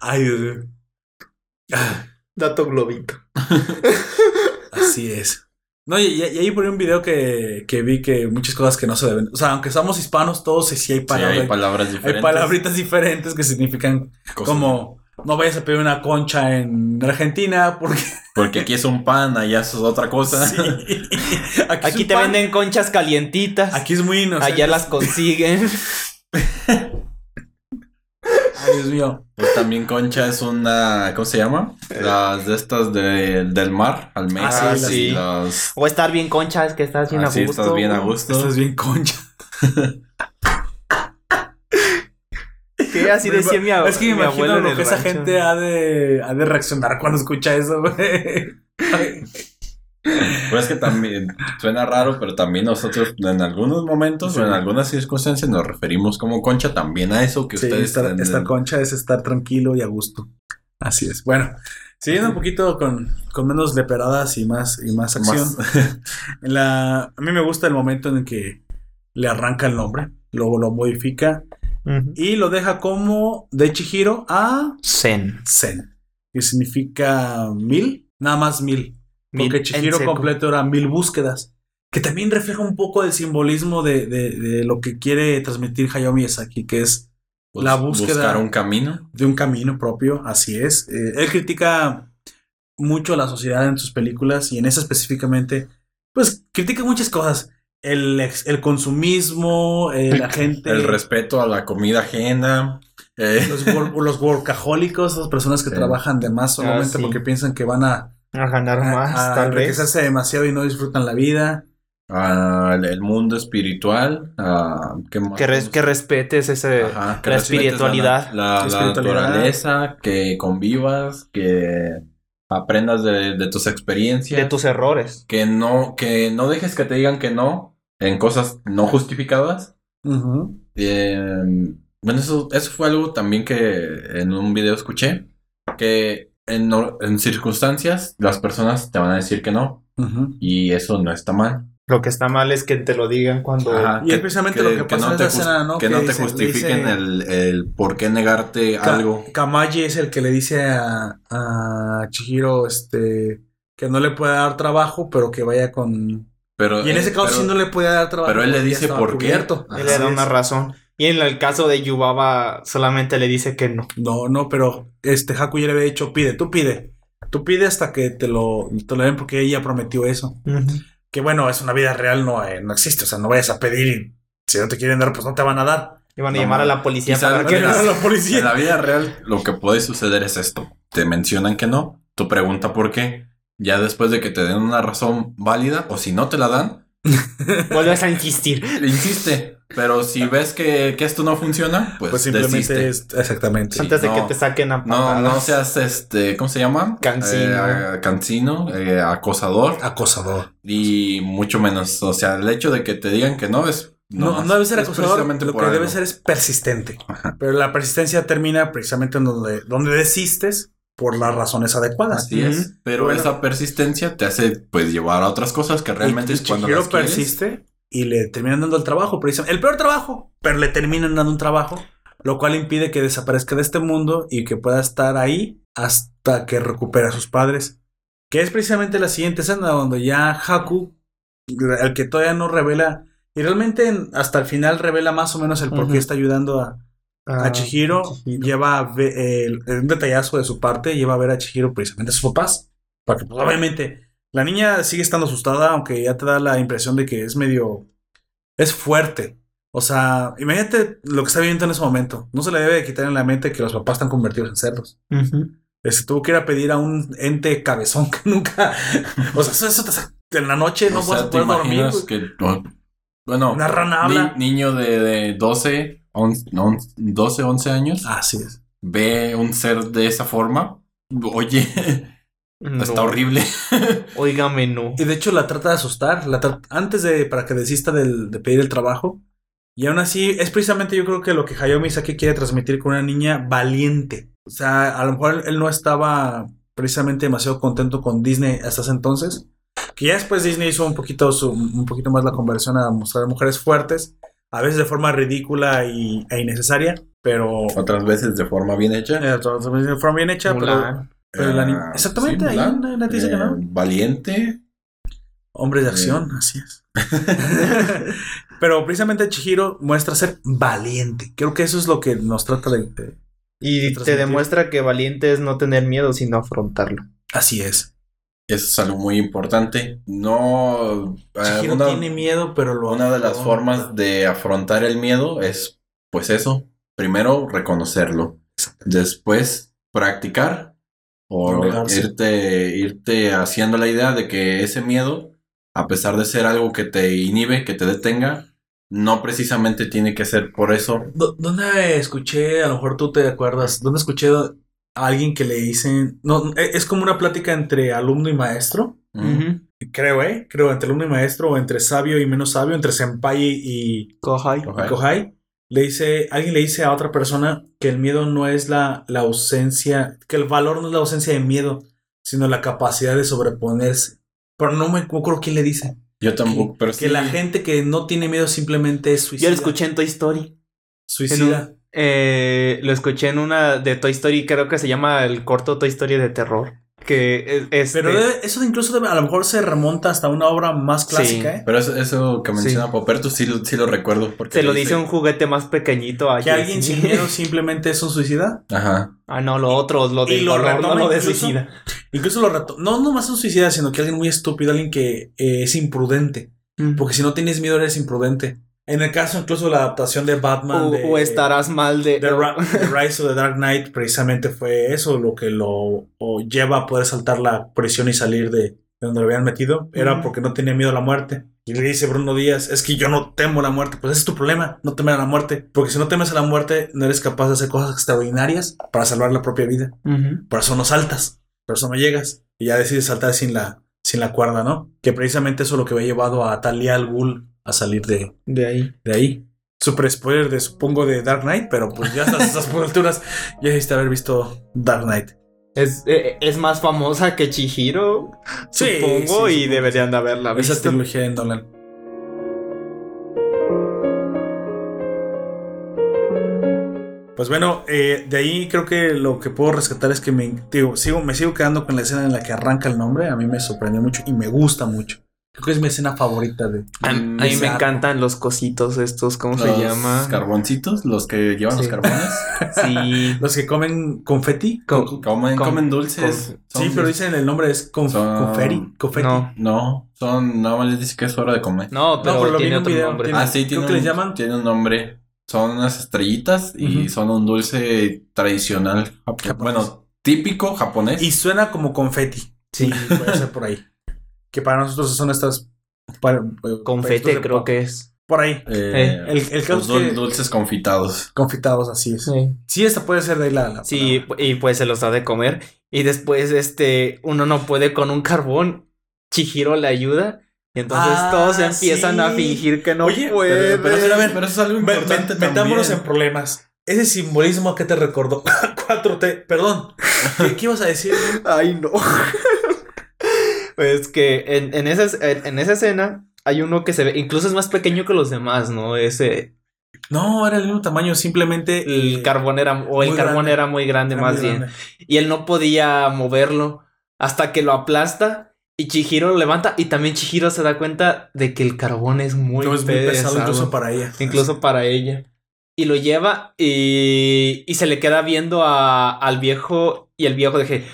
A: Ay, Dios mío.
B: Dato globito.
A: Así es. No, y, y- y ahí por ahí un video que, que vi que muchas cosas que no se deben. O sea, aunque somos hispanos, todos sí, sí hay
C: Sí,
A: palabras.
C: hay palabras
A: hay
C: diferentes.
A: palabritas diferentes que significan
C: Cosas-
A: como no vayas a pedir una concha en Argentina porque
C: Porque aquí es un pan, allá es otra cosa.
A: sí. aquí,
B: te
A: pan,
B: venden conchas calientitas.
A: Aquí es muy inocente.
B: Allá las consiguen.
A: Dios mío.
C: Pues también concha es una, ¿cómo se llama? Las de estas de- del mar, almejas
A: Ah,
C: y
B: sí.
C: las...
B: O estar bien concha, es que estás bien
C: Así
B: a gusto.
C: estás bien a gusto.
A: Estás bien concha.
B: Que así decía mi, ab-
A: Es que me imagino
B: abuelo
A: lo que esa
B: rancho.
A: gente ha de, ha de reaccionar cuando escucha eso, güey.
C: Pues es que también suena raro, pero también nosotros en algunos momentos
A: Sí.
C: o en algunas circunstancias nos referimos como concha también a eso que
A: Sí,
C: ustedes...
A: estar,
C: en-
A: estar concha es estar tranquilo y a gusto. Así es. Bueno, siguiendo un poquito con, con menos leperadas y más, y más acción.
C: más-
A: En la, a mí me gusta el momento en el que le arranca el nombre, luego lo modifica y lo deja como de Chihiro a
B: Zen.
A: Zen, que significa mil, nada más mil.
B: Mil
A: Porque Chihiro completo era mil búsquedas. Que también refleja un poco el simbolismo de, de- de lo que quiere transmitir Hayao Miyazaki, que es
C: pues,
A: la búsqueda-
C: Buscar un camino.
A: de un camino propio, así es. Eh, él critica mucho a la sociedad en sus películas y en esa específicamente, pues critica muchas cosas. El, ex- el consumismo, eh, la gente,
C: El respeto a la comida ajena. eh,
A: los, wor- los workahólicos, las personas que trabajan de más solamente
B: sí.
A: porque piensan que van a,
B: A ganar más,
A: a, a
B: tal vez.
A: enriquecerse demasiado y no disfrutan la vida.
C: al- el mundo espiritual. a- ¿qué más?
B: Que, res- que respetes ese,
C: Ajá, que
B: la espiritualidad.
C: La, la-
A: La
C: la
A: espiritualidad.
C: naturaleza, que convivas, que aprendas de, de tus experiencias.
B: de tus errores.
C: que no, que no dejes que te digan que no en cosas no justificadas. Eh, bueno, eso, eso fue algo también que en un video escuché. Que en, no- en circunstancias las personas te van a decir que no.
A: Ujú.
C: Y eso no está mal.
B: Lo que está mal es que te lo digan cuando...
C: Ajá,
A: Y es precisamente lo que pasa
C: no
A: en
C: te
A: esa escena, ¿no?
C: Que
A: Que
C: no te
A: dice- le
C: justifiquen
A: dice-
C: el, el por qué negarte
A: Ka-
C: algo.
A: Kamaji es el que le dice a, a Chihiro este, que no le puede dar trabajo, pero que vaya con...
C: Pero,
A: Y en ese caso
C: pero-
A: sí no le puede dar trabajo.
C: pero él le dice por qué.
A: cubierto.
C: Ajá.
B: Él le da una razón. Y en el caso de Yubaba solamente le dice que no.
A: No, no, pero este Haku ya le había dicho, pide, tú pide. Tú pide hasta que te lo, te lo den porque ella prometió eso. Que bueno, es una vida real, no, eh, no existe. O sea, no vayas a pedir y si no te quieren dar, pues no te van a dar.
B: Iban a
C: No,
B: llamar a la policía para que
C: que
A: ¿Quién era
C: es-
A: la
C: En
A: policía?
C: la vida real, lo que puede suceder es esto. Te mencionan que no, tú pregunta por qué. Ya después de que te den una razón válida, o si no te la dan,
B: vuelves a insistir.
C: insiste. Pero si ves que, que esto no funciona, pues,
A: Pues simplemente es exactamente.
C: Sí.
B: Antes de que
C: no.
B: te saquen a
C: No,
B: patadas.
C: no seas este, ¿cómo se llama?
B: Cansino.
C: Eh, cansino, eh, acosador
A: Acosador.
C: y mucho menos. O sea, el hecho de que te digan que no es.
A: No, no debe ser acosador,
C: precisamente
A: lo que debe ser es persistente.
C: Ajá.
A: Pero la persistencia termina precisamente en donde, donde desistes por las razones adecuadas.
C: Así es. Pero
A: Bueno.
C: esa persistencia te hace pues llevar a otras cosas que realmente
A: y,
C: es cuando
A: Chihiro
C: las quieres.
A: persiste y le terminan dando el trabajo, precisamente. El peor trabajo, pero le terminan dando un trabajo, lo cual impide que desaparezca de este mundo y que pueda estar ahí hasta que recupere a sus padres. Que es precisamente la siguiente escena donde ya Haku, el que todavía no revela, y realmente en- hasta el final revela más o menos el por qué está ayudando a,
B: Ah,
A: a Chihiro,
B: Chihiro.
A: lleva a ve- el- un detallazo de su parte, lleva a ver a Chihiro precisamente a sus papás. Porque pues, obviamente la niña sigue estando asustada, aunque ya te da la impresión de que es medio... es fuerte. O sea, imagínate lo que está viviendo en ese momento. No se le debe de quitar en la mente que los papás están convertidos en cerdos.
B: Ujú.
A: Se tuvo que ir a pedir a un ente cabezón que nunca... o sea, eso, eso te en la noche no
C: o sea,
A: vas a
C: te
A: poder dormir.
C: que. bueno,
A: Una rana
C: ni- niño de, de 12, 11, no, 12, 11 años
A: Así es.
C: ve un ser de esa forma. Oye, está
B: No.
C: horrible.
B: Óigame, no.
A: Y de hecho la trata de asustar, la tra- antes de para que desista del- de pedir el trabajo. Y aún así, es precisamente yo creo que lo que Hayao Miyazaki quiere transmitir con una niña valiente. O sea, a lo mejor él no estaba precisamente demasiado contento con Disney hasta ese entonces. Que ya después Disney hizo un poquito, su- un poquito más la conversión a mostrar mujeres fuertes, a veces de forma ridícula y, e innecesaria, pero
C: Otras veces de forma bien hecha.
A: eh, de forma bien hecha.
B: Mulan.
A: pero la ni-
C: Ah,
A: exactamente,
C: sí,
A: ahí nadie dice que no.
C: Eh, Valiente.
A: Hombres de acción, así es. Pero precisamente Chihiro muestra ser valiente. Creo que eso es lo que nos trata de. de-
B: Y te demuestra que valiente es no tener miedo, sino afrontarlo.
A: Así es.
C: Eso es algo muy importante. No. eh,
A: Chihiro
C: una,
A: tiene miedo, pero lo.
C: una de las formas de afrontar el miedo es, pues eso. Primero, reconocerlo. Después, practicar. O irte, irte haciendo la idea de que ese miedo, a pesar de ser algo que te inhibe, que te detenga, no precisamente tiene que ser por eso.
A: ¿Dónde escuché? A lo mejor tú te acuerdas. ¿Dónde escuché a alguien que le dicen. No, e- es como una plática entre alumno y maestro. Creo, ¿eh? Creo, entre alumno y maestro, o entre sabio y menos sabio, entre senpai y,
B: Kohai.
C: Kohai.
A: Le dice, alguien le dice a otra persona que el miedo no es la, la ausencia, que el valor no es la ausencia de miedo, sino la capacidad de sobreponerse. Pero no me acuerdo quién le dice.
C: Yo tampoco, pero
A: Que
C: sí.
A: la gente que no tiene miedo simplemente es
B: Yo
A: suicida.
B: lo escuché en Toy Story.
A: Suicida.
B: Eh, lo escuché en una de Toy Story, creo que se llama el corto Toy Story de terror. Que es. es
A: Pero eso incluso a lo mejor se remonta hasta una obra más clásica, ¿eh?
C: Pero eso, eso que menciona
B: Sí.
C: Poperto sí, lo- sí lo recuerdo. Porque
B: se lo dice un juguete más pequeñito a
A: Que alguien sin miedo simplemente es un suicida.
C: Ajá.
B: Ah, no, lo otro, lo
A: Y
B: de
A: lo
B: valor,
A: retoma
B: no lo de
A: incluso.
B: suicida.
A: Incluso lo reto No, no más un suicida, sino que alguien muy estúpido, alguien que eh, es imprudente. Porque si no tienes miedo, eres imprudente. En el caso incluso la adaptación de Batman.
B: o,
A: de,
B: o estarás mal de.
A: de Rise of the Dark Knight, precisamente fue eso lo que lo lleva a poder saltar la prisión y salir de, de donde lo habían metido. Era porque no tenía miedo a la muerte. Y le dice Bruno Díaz, es que yo no temo la muerte. Pues ese es tu problema, no temer a la muerte. Porque si no temes a la muerte, no eres capaz de hacer cosas extraordinarias para salvar la propia vida. Por eso no saltas, por eso no llegas. Y ya decides saltar sin la, sin la cuerda, ¿no? Que precisamente eso es lo que había llevado a Talia al Ghul a salir de,
B: De ahí.
A: de ahí. Super spoiler de supongo de Dark Knight, pero pues ya hasta esas alturas ya debiste haber visto Dark Knight.
B: Es, eh, es más famosa que Chihiro,
A: Sí,
B: supongo,
A: sí,
B: y
A: supongo
B: deberían de haberla
A: Esa
B: visto.
A: trilogía en Nolan. Pues bueno, eh, de ahí creo que lo que puedo rescatar es que me, digo, sigo, me sigo quedando con la escena en la que arranca el nombre. A mí me sorprendió mucho y me gusta mucho. Creo que es mi escena favorita de.
B: A, a mí me encantan los cositos estos, ¿cómo se
C: Los
B: llama?
C: carboncitos, los que llevan los
B: Sí.
C: carbones.
B: Sí.
A: Los que comen confeti.
B: Con-
C: Comen, comen dulces.
A: sí, pero dicen el nombre es conf-
C: Son-
A: conferi. confeti.
B: No,
C: No, son, nada más les dice que es hora de comer.
B: no, pero,
A: pero lo vi
B: tiene otro
A: video,
B: nombre.
A: tiene-
C: ah, sí,
A: creo
C: tiene
A: que
C: un,
A: les llaman-
C: tiene un nombre. son unas estrellitas y son un dulce tradicional,
A: Japonés.
C: bueno, típico japonés.
A: Y suena como confeti. Sí, puede ser por ahí. Que para nosotros son estas. para- eh,
B: Confete creo que es.
A: Por ahí.
C: Eh,
A: El, el caso
C: los dul- dulces confitados.
A: confitados, así es.
B: Sí.
A: Sí, esta puede ser de ahí la. la
B: Sí, y pues se los da de comer. Y después, este, uno no puede con un carbón. Chihiro le ayuda. Y entonces
A: Ah,
B: todos se empiezan a
A: sí.
B: fíngir que no
A: Oye,
B: puede.
C: Pero, pero eso, pero eso es algo importante
A: me- metámonos en problemas. Ese simbolismo que te recordó 4T. Perdón. ¿Qué, qué ibas a decir?
B: Ay, no. Pues que en, en, esa, en, en esa escena hay uno que se ve, incluso es más pequeño que los demás, ¿no? Ese,
A: No, era el mismo tamaño, simplemente.
B: el
A: eh,
B: carbón era, o el carbón
A: grande.
B: era muy grande
A: era
B: más
A: muy
B: bien.
A: grande.
B: Y él no podía moverlo hasta que lo aplasta y Chihiro lo levanta y también Chihiro se da cuenta de que el carbón es muy,
A: No, es muy pesado,
B: pesado,
A: incluso para ella.
B: incluso para ella. Y lo lleva y, y se le queda viendo a- al viejo y el viejo deje,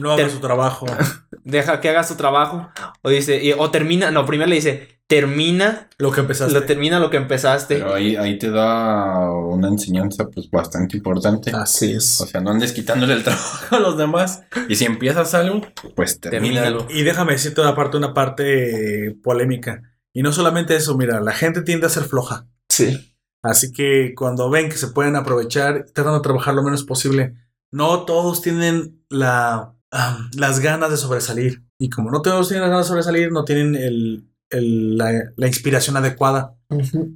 A: No haga su trabajo.
B: deja que haga su trabajo o dice y- o termina, no, primero le dice, termina,
A: Lo que empezaste.
B: lo termina lo que empezaste.
C: Pero ahí, ahí te da una enseñanza pues bastante importante.
A: Así es.
C: O sea, no andes quitándole el trabajo a los demás. Y si empiezas algo, pues termínalo.
A: Y déjame decirte una parte, una parte polémica. Y no solamente eso, mira, la gente tiende a ser floja.
B: Sí.
A: Así que cuando ven que se pueden aprovechar, tratan de trabajar lo menos posible. No todos tienen la, ah, las ganas de sobresalir. Y como no todos tienen las ganas de sobresalir, no tienen el, el- la, la inspiración adecuada.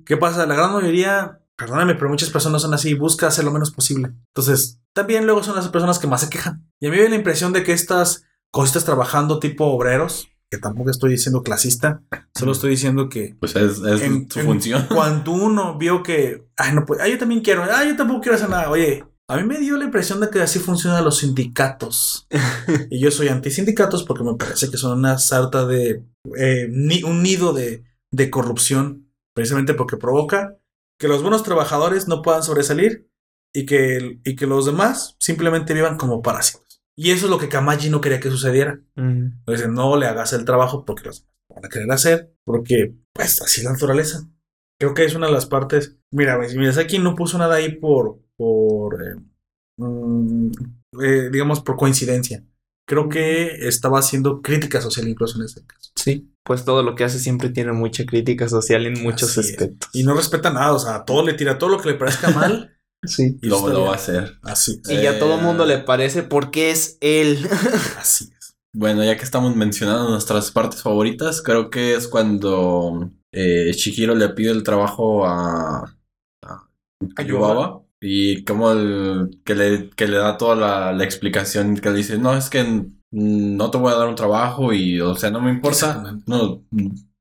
A: ¿Qué pasa? La gran mayoría, perdóname, pero muchas personas son así, busca hacer lo menos posible. Entonces, también luego son las personas que más se quejan. Y a mí me da la impresión de que estas cositas trabajando tipo obreros, que tampoco estoy diciendo clasista, solo estoy diciendo que
C: Pues es, es
A: en-
C: su
A: en
C: función.
A: Cuando uno vio que, ay, no puede, ay, yo también quiero, ay, yo tampoco quiero hacer nada. Oye, a mí me dio la impresión de que así funcionan los sindicatos. y yo soy anti-sindicatos porque me parece que son una sarta de, eh, ni- un nido de, de corrupción, precisamente porque provoca que los buenos trabajadores no puedan sobresalir y que, y que los demás simplemente vivan como parásitos. Y eso es lo que Kamaji no quería que sucediera.
B: Mm.
A: Entonces, no le hagas el trabajo porque los van a querer hacer, porque pues así es la naturaleza. Creo que es una de las partes. Mira, Miyazaki no puso nada ahí por, por eh, mm, eh, digamos, por coincidencia. Creo que estaba haciendo crítica social incluso en ese caso.
B: Sí, pues todo lo que hace siempre tiene mucha crítica social en muchos
A: Así es.
B: aspectos.
A: Y no respeta nada, o sea, todo le tira todo lo que le parezca mal.
B: Sí.
A: y
C: Lo, va a hacer.
A: Así,
B: Y ya a todo
C: Eh,
B: mundo le parece porque es él.
A: así es.
C: Bueno, ya que estamos mencionando nuestras partes favoritas, creo que es cuando eh, Shihiro le pide el trabajo a, a, a Yubaba y como el, que, le, que le da toda la, la explicación que le dice, no, es que no te voy a dar un trabajo y, o sea, no me importa, no,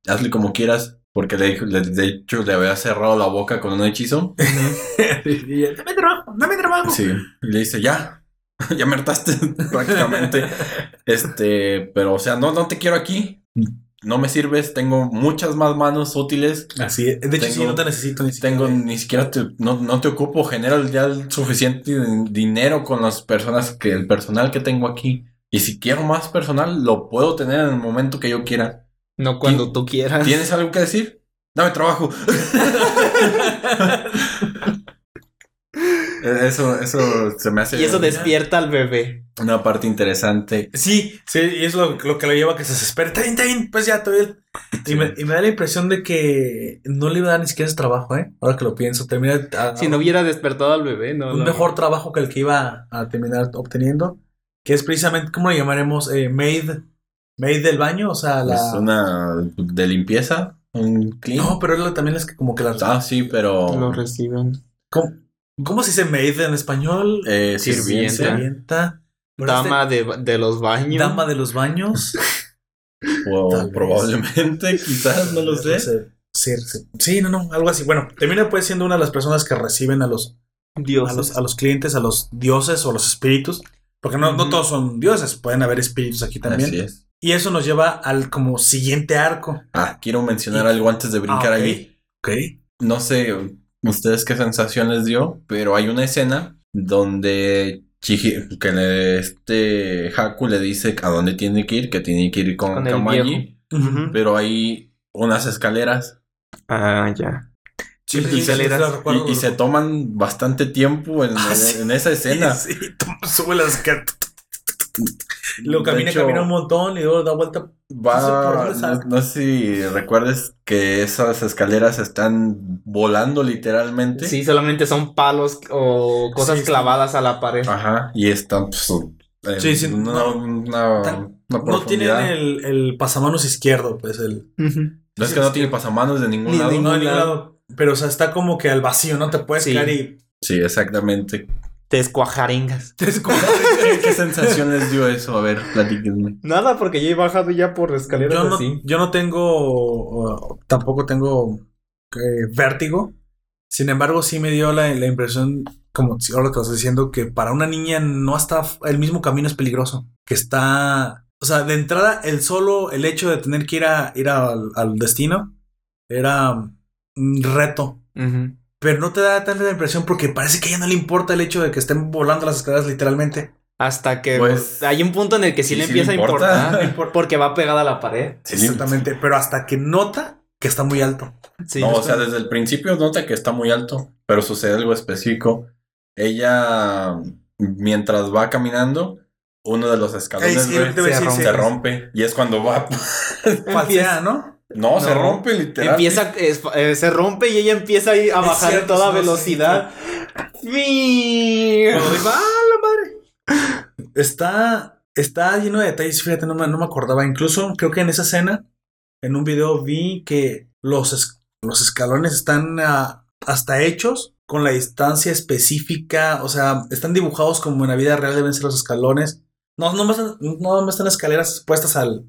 C: hazle como quieras, porque le, le- de hecho le había cerrado la boca con un hechizo.
A: Y él, dame trabajo, dame trabajo.
C: Sí, y le dice, ya, ya me hartaste prácticamente. Este, pero o sea, no, no te quiero aquí. No me sirves, tengo muchas más manos útiles.
A: Así es. De hecho, sí,
C: Tengo-
A: no te necesito ni siquiera.
C: Tengo ni siquiera te, no, no te ocupo, genero ya el suficiente dinero con las personas que el personal que tengo aquí. Y si quiero más personal, lo puedo tener en el momento que yo quiera.
B: No cuando tú quieras.
C: ¿Tienes algo que decir? Dame trabajo. eso, eso se me hace
B: Y eso despierta al bebé.
C: una parte interesante.
A: Sí, sí, y es lo, lo que lo lleva a que se bien, está bien, pues ya, todo bien. Y, me, y me da la impresión de que no le iba a dar ni siquiera ese trabajo, ¿eh? Ahora que lo pienso, termina a-
B: Si no hubiera despertado al bebé, no.
A: un
B: no.
A: mejor trabajo que el que iba a terminar obteniendo, que es precisamente, ¿cómo le llamaremos? Eh, maid, maid del baño, o sea, la...
C: Es una de limpieza, un clean.
A: No, pero él también es que como que la...
C: Ah, sí, pero
B: Lo reciben.
A: ¿Cómo, cómo se dice maid en español?
C: eh,
B: Sirvienta.
C: sirvienta.
A: Pero
B: Dama de, de los
A: este-
B: baños.
A: dama de los baños. vez.
C: probablemente, quizás, no lo sé.
A: Sí, sí, sí, no, no, algo así. Bueno, termina pues siendo una de las personas que reciben a los,
B: Dios.
A: a los, a los clientes, a los dioses o los espíritus. Porque no, todos son dioses, pueden haber espíritus aquí también.
C: Así es.
A: Y eso nos lleva al como siguiente arco.
C: Ah, quiero mencionar
A: Y-
C: algo antes de brincar
A: Ah, ok.
C: allí.
A: Ok.
C: No sé ustedes qué sensación les dio, pero hay una escena donde Chihiro, que le- este Haku le dice a dónde tiene que ir, que tiene que ir con,
B: Con
C: pero hay unas escaleras.
B: Ah, ya.
A: Sí,
C: Y, y
A: lo
C: se toman bastante tiempo en,
A: Ah,
C: en-
A: sí.
C: en esa escena.
A: Sí, sí, sube las escaleras.
C: De
A: camina,
C: hecho,
A: camina un montón y luego da vuelta.
C: Va,
A: No sé
C: no, sé si recuerdes que esas escaleras están volando literalmente.
B: Sí, solamente son palos o cosas
A: Sí, sí.
B: clavadas a la pared.
C: Ajá, y están pues, en
A: Sí, sí,
C: una,
A: no.
C: una-
A: Tan-
C: una
A: No tienen el, el pasamanos izquierdo, pues el.
C: No es que no tiene pasamanos de ningún
B: Ni de
C: lado.
B: ningún
A: No, ni
B: lado.
A: lado. Pero, o sea, está como que al vacío, ¿no? Te puedes
B: Sí.
A: caer y.
C: Sí, exactamente.
B: Te escuajaringas.
C: ¿Qué, les dio eso? A ver, platíquenme.
B: Nada, porque yo he bajado ya por escaleras
A: yo, no,
B: así.
A: yo no tengo. uh, tampoco tengo eh, vértigo. Sin embargo, sí me dio la, la impresión, como si ahora te estás diciendo, que para una niña no hasta el mismo camino es peligroso. Que está. O sea, de entrada, el solo, el hecho de tener que ir, a, ir al, al destino era un reto. Pero no te da tanta impresión porque parece que a ella no le importa el hecho de que estén volando las escaleras literalmente.
B: Hasta que
C: Pues,
B: hay un punto en el que sí,
C: sí,
B: le
C: sí le
B: empieza a
C: importa.
B: importar. porque va pegada a la pared.
C: Sí,
A: Exactamente. Pero hasta que nota que está muy alto.
B: Sí.
C: no, o sea, desde el principio nota que está muy alto, pero sucede algo específico. Ella, mientras va caminando, uno de los escalones
A: Ay, sí,
B: se rompe.
A: sí.
C: se rompe. Y es cuando va.
A: Falsea, ¿no?
C: No, se
B: No.
C: rompe literal.
B: Empieza, es- eh, se rompe y ella empieza a, bajar
A: cierto,
B: a toda velocidad.
A: Digo, ¡ah, la madre! Está, está lleno de detalles, fíjate, no me, no me acordaba. Incluso creo que en esa escena, en un video, vi que los, es- los escalones están hasta hechos con la distancia específica. O sea, están dibujados como en la vida real deben ser los escalones. No, no, no me están escaleras puestas al,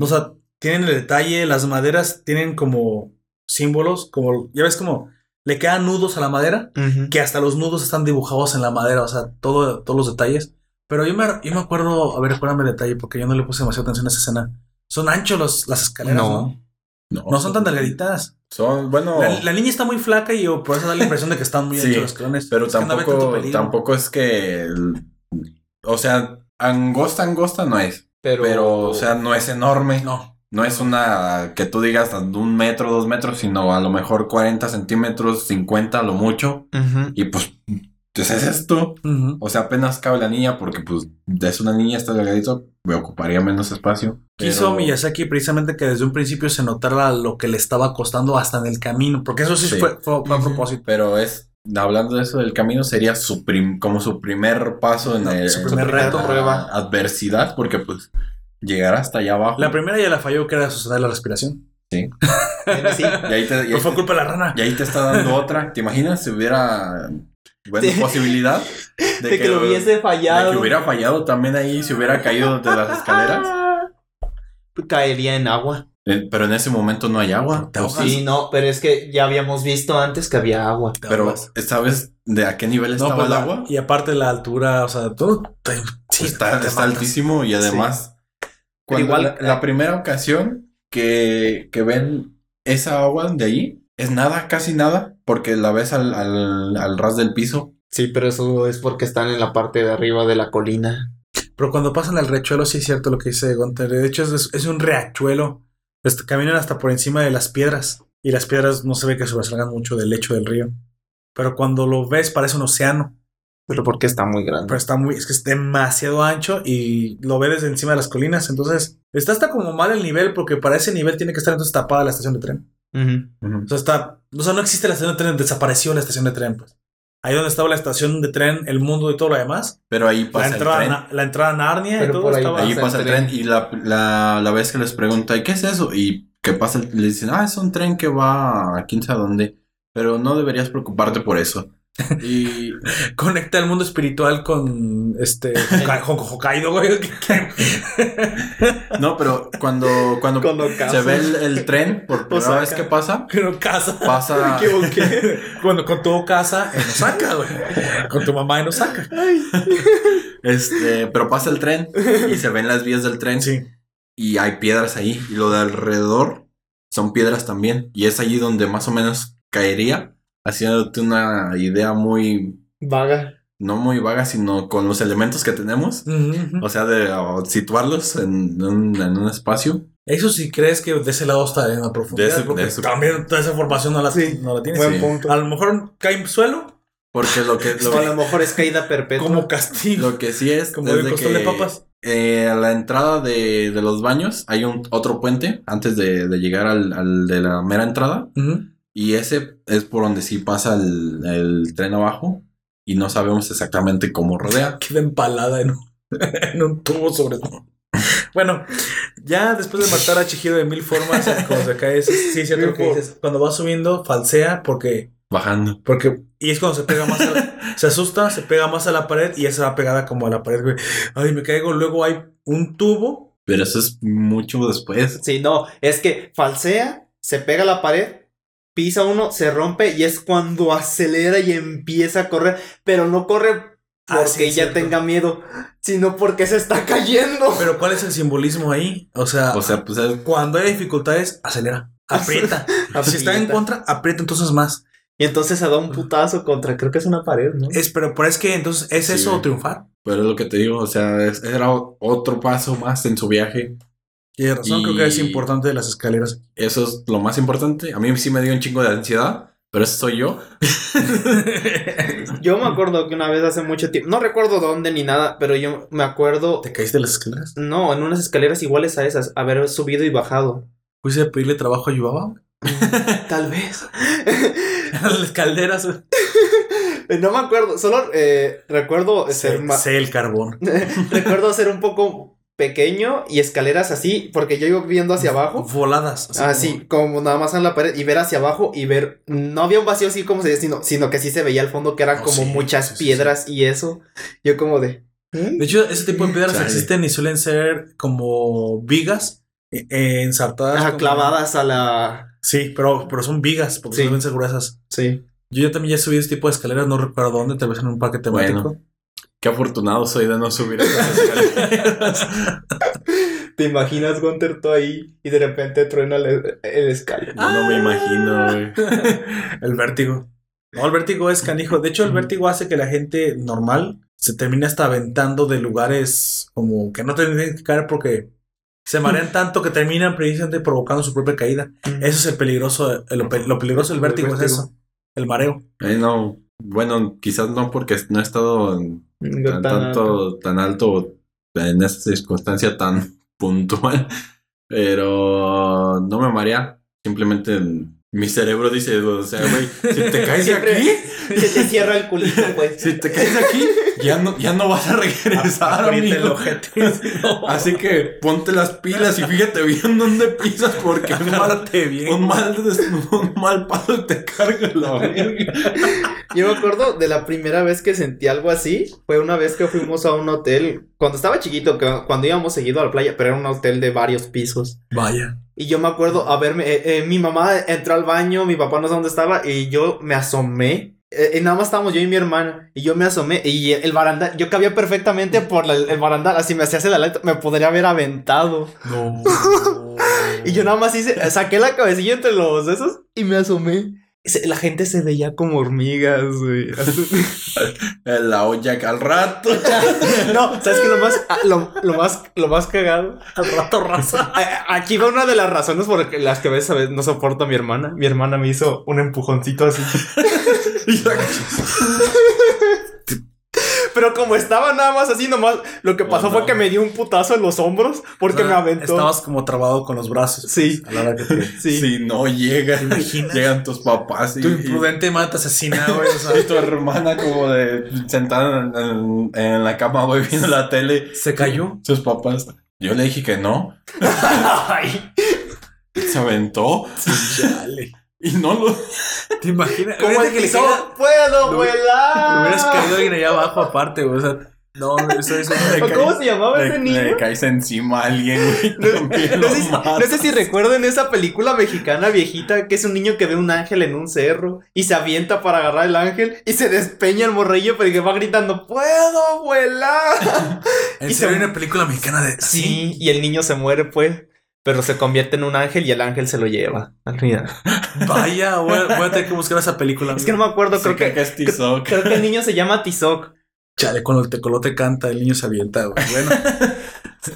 A: O sea, tienen el detalle, las maderas tienen como símbolos, como, ya ves como le quedan nudos a la madera, que hasta los nudos están dibujados en la madera, o sea, todo, todos los detalles. Pero yo me, yo me acuerdo, a ver, recuérdame el detalle, porque yo no le puse demasiada atención a esa escena. Son anchos los, las escaleras, ¿no?
B: No.
A: ¿no? No son tan delgaditas.
C: Son, bueno,
A: La, la niña está muy flaca y yo por eso da la impresión de que están muy
C: Sí,
A: anchos los escalones.
C: pero
A: Es no
C: tampoco, tampoco es que. el- o sea, angosta, angosta no es.
B: Pero,
C: Pero, o sea, no es enorme.
A: No.
C: No es una que tú digas de un metro, dos metros, sino a lo mejor 40 centímetros, 50 a lo mucho. Y pues, pues es esto. O sea, apenas cabe la niña porque pues es una niña, está delgadito, me ocuparía menos espacio.
A: Quiso
C: pero-
A: Miyazaki precisamente que desde un principio se notara lo que le estaba costando hasta en el camino, porque eso sí,
C: Sí.
A: fue, fue- fue a propósito.
C: Pero es, hablando de eso del camino, sería su prim- como su primer paso en,
A: No,
C: el,
A: su primer reto.
B: Prueba.
C: adversidad, porque pues llegar hasta allá abajo.
A: La primera ya la falló, que era sostener la respiración.
B: Bueno, sí.
C: y ahí te, y
A: No
C: ahí
A: fue
C: te-
A: culpa de la rana.
C: y ahí te está dando otra. ¿Te imaginas si hubiera buena
B: Sí.
C: posibilidad
B: De, que, lo hubiese
C: de
B: fallado.
C: que hubiera fallado también ahí, si hubiera caído de las escaleras?
B: Caería en agua.
C: Eh, Pero en ese momento no hay agua.
A: Te
C: ¿o
A: ahogas.
B: Sí, no, pero es que ya habíamos visto antes que había agua.
C: Pero. ¿sabes de a qué nivel
A: No,
C: estaba
A: pues
C: el
A: la-
C: agua?
A: Y aparte la altura, o sea, todo. te- sí,
C: está
A: te
C: está altísimo y además, cuando
B: igual-
C: la, la primera ocasión que, que ven esa agua de ahí, es nada, casi nada, porque la ves al, al, al ras del piso.
B: Sí, pero eso es porque están en la parte de arriba de la colina.
A: Pero cuando pasan al riachuelo, sí es cierto lo que dice Gunter. De hecho, es, es un riachuelo. Caminan hasta por encima de las piedras. Y las piedras no se ve que sobresalgan mucho del lecho del río. Pero cuando lo ves, parece un océano.
B: Pero porque está muy grande.
A: Pero está muy, es que es demasiado ancho y lo ve desde encima de las colinas. Entonces, está hasta como mal el nivel, porque para ese nivel tiene que estar entonces tapada la estación de tren.
B: Ujú.
A: O sea, está, o sea, no existe la estación de tren, desapareció la estación de tren, pues. Ahí donde estaba la estación de tren, el mundo y todo lo demás.
C: Pero ahí
A: La
C: pasa el
A: entrada,
C: tren.
A: a, Na- la entrada a Narnia y todo
B: ahí-
A: estaba.
C: Ahí
B: pasa el
C: el tren
B: tren.
C: y la, la, la vez que les pregunta, ¿y qué es eso? Y que pasa, el- le dicen, ah, es un tren que va a quién sabe dónde, pero no deberías preocuparte por eso. Y
A: Conecta el mundo espiritual con este Hokkaido, con Hokkaido, güey.
C: no, pero cuando, cuando,
B: Cuando
C: se ve el, el tren por primera
B: Osaka.
C: vez que pasa,
A: Pero casa.
C: pasa,
A: Cuando con tu casa en Osaka, güey. Con tu mamá en Osaka.
C: este, pero pasa el tren y se ven las vías del tren
A: Sí.
C: y hay piedras ahí y lo de alrededor son piedras también y es allí donde más o menos caería, haciéndote una idea muy
B: Vaga.
C: no muy vaga, sino con los elementos que tenemos. O sea, de o, situarlos en un, en un espacio.
A: Eso sí crees que de ese lado está en la profundidad.
C: De ese-
A: porque
C: de ese-
A: también toda esa información no la,
B: Sí,
A: no la tienes.
B: Buen
C: Sí.
B: punto.
A: A lo mejor cae en suelo
C: Porque lo que, lo,
B: a lo mejor es caída perpetua.
A: como castigo.
C: lo que sí es,
A: Como el costal
C: que
A: de papas.
C: eh, a la entrada de, de los baños hay un otro puente antes de, de llegar al, al de la mera entrada.
A: Ujú.
C: Y ese es por donde sí pasa el, el tren abajo. Y no sabemos exactamente cómo rodea.
A: Queda empalada en un, en un tubo sobre todo. Bueno, ya después de matar a Chihiro de mil formas, cuando se cae, sí, sí es cierto lo que dices. Cuando va subiendo, falsea porque
C: Bajando.
A: Porque, y es cuando se pega más a la- se asusta, se pega más a la pared y ya se va pegada como a la pared, güey. Ay, me caigo. Luego hay un tubo.
C: Pero eso es mucho después.
B: Sí, no, es que falsea, se pega a la pared, pisa uno, se rompe y es cuando acelera y empieza a correr, pero no corre
A: Ah,
B: porque
A: sí,
B: ya
A: cierto.
B: tenga miedo, sino porque se está cayendo.
A: Pero ¿cuál es el simbolismo ahí? O sea,
C: O sea, pues es-
A: cuando hay dificultades, acelera, aprieta. si está en contra, aprieta entonces más.
B: Y entonces se da un putazo contra, creo que es una pared, ¿no?
A: Es, pero, pero es que entonces, ¿es
C: Sí,
A: eso triunfar?
C: pero es lo que te digo. O sea, es- era otro paso más en su viaje.
A: Tienes razón,
C: Y-
A: creo que es importante de las escaleras.
C: Eso es lo más importante. A mí sí me dio un chingo de ansiedad. Pero eso soy yo.
B: Yo me acuerdo que una vez hace mucho tiempo, no recuerdo dónde ni nada, pero yo me acuerdo,
A: ¿Te caíste de las escaleras?
B: no, en unas escaleras iguales a esas, haber subido y bajado.
A: ¿Fuiste a pedirle trabajo a Yubaba?
B: Tal vez.
A: las calderas. güey.
B: no me acuerdo, solo eh, recuerdo ser
A: Sé,
B: más...
A: sé el carbón.
B: recuerdo ser un poco pequeño y escaleras así, porque yo iba viendo hacia abajo.
A: Voladas.
B: Así, como nada más en la pared y ver hacia abajo y ver, no había un vacío así como se dice, sino, sino que sí se veía al fondo que eran
A: Oh,
B: como
A: sí,
B: muchas
A: sí, sí,
B: piedras y eso. Yo como de... ¿eh?
A: De hecho, ese tipo de piedras
C: Chale.
A: existen y suelen ser como vigas eh, eh, ensartadas.
B: Ajá,
A: como-
B: clavadas a la...
A: Sí, pero, pero son vigas porque
B: Sí.
A: suelen ser gruesas.
B: Sí.
A: Yo ya también ya he subido ese tipo de escaleras, no recuerdo dónde, tal vez en un parque temático.
C: Bueno. Qué afortunado soy de no subir esas escaleras.
B: ¿Te imaginas, Gunter, tú ahí y de repente truena el, el escalón?
C: Yo no me imagino, güey.
A: el vértigo. No, el vértigo es canijo. De hecho, el vértigo hace que la gente normal se termine hasta aventando de lugares como que no tienen que caer porque se marean tanto que terminan precisamente provocando su propia caída. Eso es el peligroso, el- lo, pe- lo peligroso del
B: El
A: vértigo, es eso. El mareo.
C: Ay, no. Bueno, quizás no porque no he estado en tan, tanto, tan alto en esta circunstancia tan puntual, pero no me marea. Simplemente mi cerebro dice, o sea, güey, si te caes de
B: Siempre-
C: aquí,
B: Se te cierra el culito, pues.
C: si te caes de aquí, ya no, ya no vas a regresar,
A: el ojete. No.
C: Así que ponte las pilas y fíjate bien dónde pisas porque un mal,
A: bien.
C: un mal, un mal paso te carga la verga.
B: Yo me acuerdo de la primera vez que sentí algo así. Fue una vez que fuimos a un hotel. Cuando estaba chiquito, que, cuando íbamos seguido a la playa, pero era un hotel de varios pisos.
A: Vaya.
B: Y yo me acuerdo a verme. eh, eh, mi mamá entró al baño, mi papá no sé dónde estaba, y yo me asomé. Eh, y nada más estábamos yo y mi hermana. Y yo me asomé. Y el barandal, yo cabía perfectamente por la- el barandal. Así me hacía hacia la letra, me podría haber aventado.
A: No.
B: Y yo nada más hice, saqué la cabecilla entre los esos y me asomé. La gente se veía como hormigas, güey.
C: La olla que al rato.
B: No, ¿sabes qué? Lo más, ah, lo, lo más, lo más cagado.
A: Al rato raza.
B: Aquí va una de las razones por las que a veces, a veces no soporto a mi hermana. Mi hermana me hizo un empujoncito así. Pero como estaba nada más así, nomás lo que pasó
C: Oh,
B: fue que me dio un putazo en los hombros porque me aventó.
A: Estabas como trabado con los brazos.
B: Sí.
A: A la hora que te...
B: Sí.
C: Si no llegan, llegan tus papás y,
A: Tu
C: y-
A: imprudente mata asesina, güey. O sea,
C: y tu hermana como de sentada en, en- en la cama, güey, viendo la tele.
A: se cayó.
C: Sus papás. Yo le dije que no.
B: Ay,
C: Se aventó
A: Chale.
C: Y no lo.
A: ¿Te imaginas?
B: ¿Cómo es
A: que le
B: que
A: caiga-
B: puedo
A: Lo-
B: vuelar?
A: Le hubieras caído alguien allá abajo aparte, güey. O sea, no, eso es
B: ¿O ¿Cómo se llamaba ese
C: Le,
B: niño?
C: le caes encima a alguien, güey.
B: No, sé, si- no sé si recuerdan esa película mexicana viejita que es un niño que ve un ángel en un cerro y se avienta para agarrar el ángel y se despeña el morrillo pero que va gritando ¡Puedo volar!
A: En
B: y
A: serio,
B: se-
A: hay una película mexicana de.
B: Sí, y el niño se muere pues, pero se convierte en un ángel y el ángel se lo lleva al final.
A: Vaya, voy a, voy a tener que buscar esa película.
B: Es que no me acuerdo, creo que,
C: es Tizoc.
B: creo que el niño se llama Tizoc.
A: Chale, cuando el tecolote canta, el niño se avienta, güey. Bueno.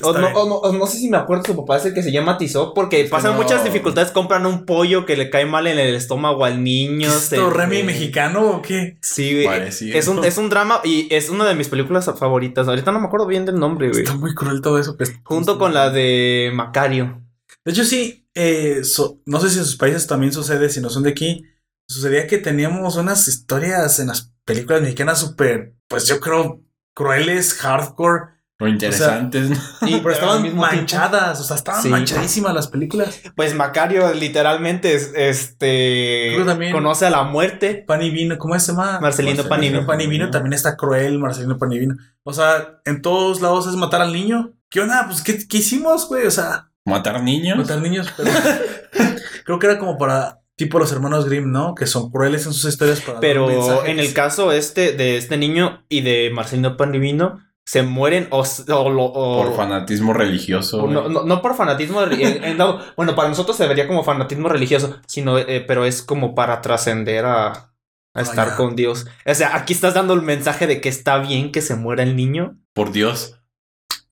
B: O no, o no, o no sé si me acuerdo, su papá es el que se llama Tizoc, porque
A: que
B: pasan
A: no.
B: muchas dificultades, compran un pollo que le cae mal en el estómago al niño.
A: ¿Es esto Remy mexicano o qué?
B: Sí, güey.
C: Parecido.
B: Es un, es un drama y es una de mis películas favoritas. Ahorita no me acuerdo bien del nombre, güey.
A: Está muy cruel todo eso.
B: Junto con la de Macario.
A: De hecho, sí, eh, so- no sé si en sus países también sucede, si no son de aquí, sucedía que teníamos unas historias en las películas mexicanas súper, pues yo creo, crueles, hardcore,
C: Lo interesantes, ¿no?
B: Y
A: pero estaban
B: tiempo-
A: manchadas, o sea, estaban
B: Sí.
A: manchadísimas las películas.
B: Pues Macario literalmente es, este
A: también-
B: conoce a la muerte.
A: Pan y vino, ¿cómo se llama?
B: Marcelino
C: Marcelino
B: Panino.
A: Pan y vino también está cruel, Marcelino Pan y vino. O sea, en todos lados es matar al niño. ¿Qué onda? Pues, ¿qué, qué hicimos, güey? O sea,
C: Matar niños.
A: matar niños, pero creo que era como para tipo los hermanos Grimm, ¿no? Que son crueles en sus historias para
B: Pero en el caso este de este niño y de Marcelino Panivino se mueren o, o
C: Por fanatismo religioso.
B: no, no- no por fanatismo eh, eh, no, bueno para nosotros se vería como fanatismo religioso sino eh, pero es como para trascender a, a
A: Ah,
B: estar con Dios o sea aquí estás dando el mensaje de que está bien que se muera el niño
C: Por Dios.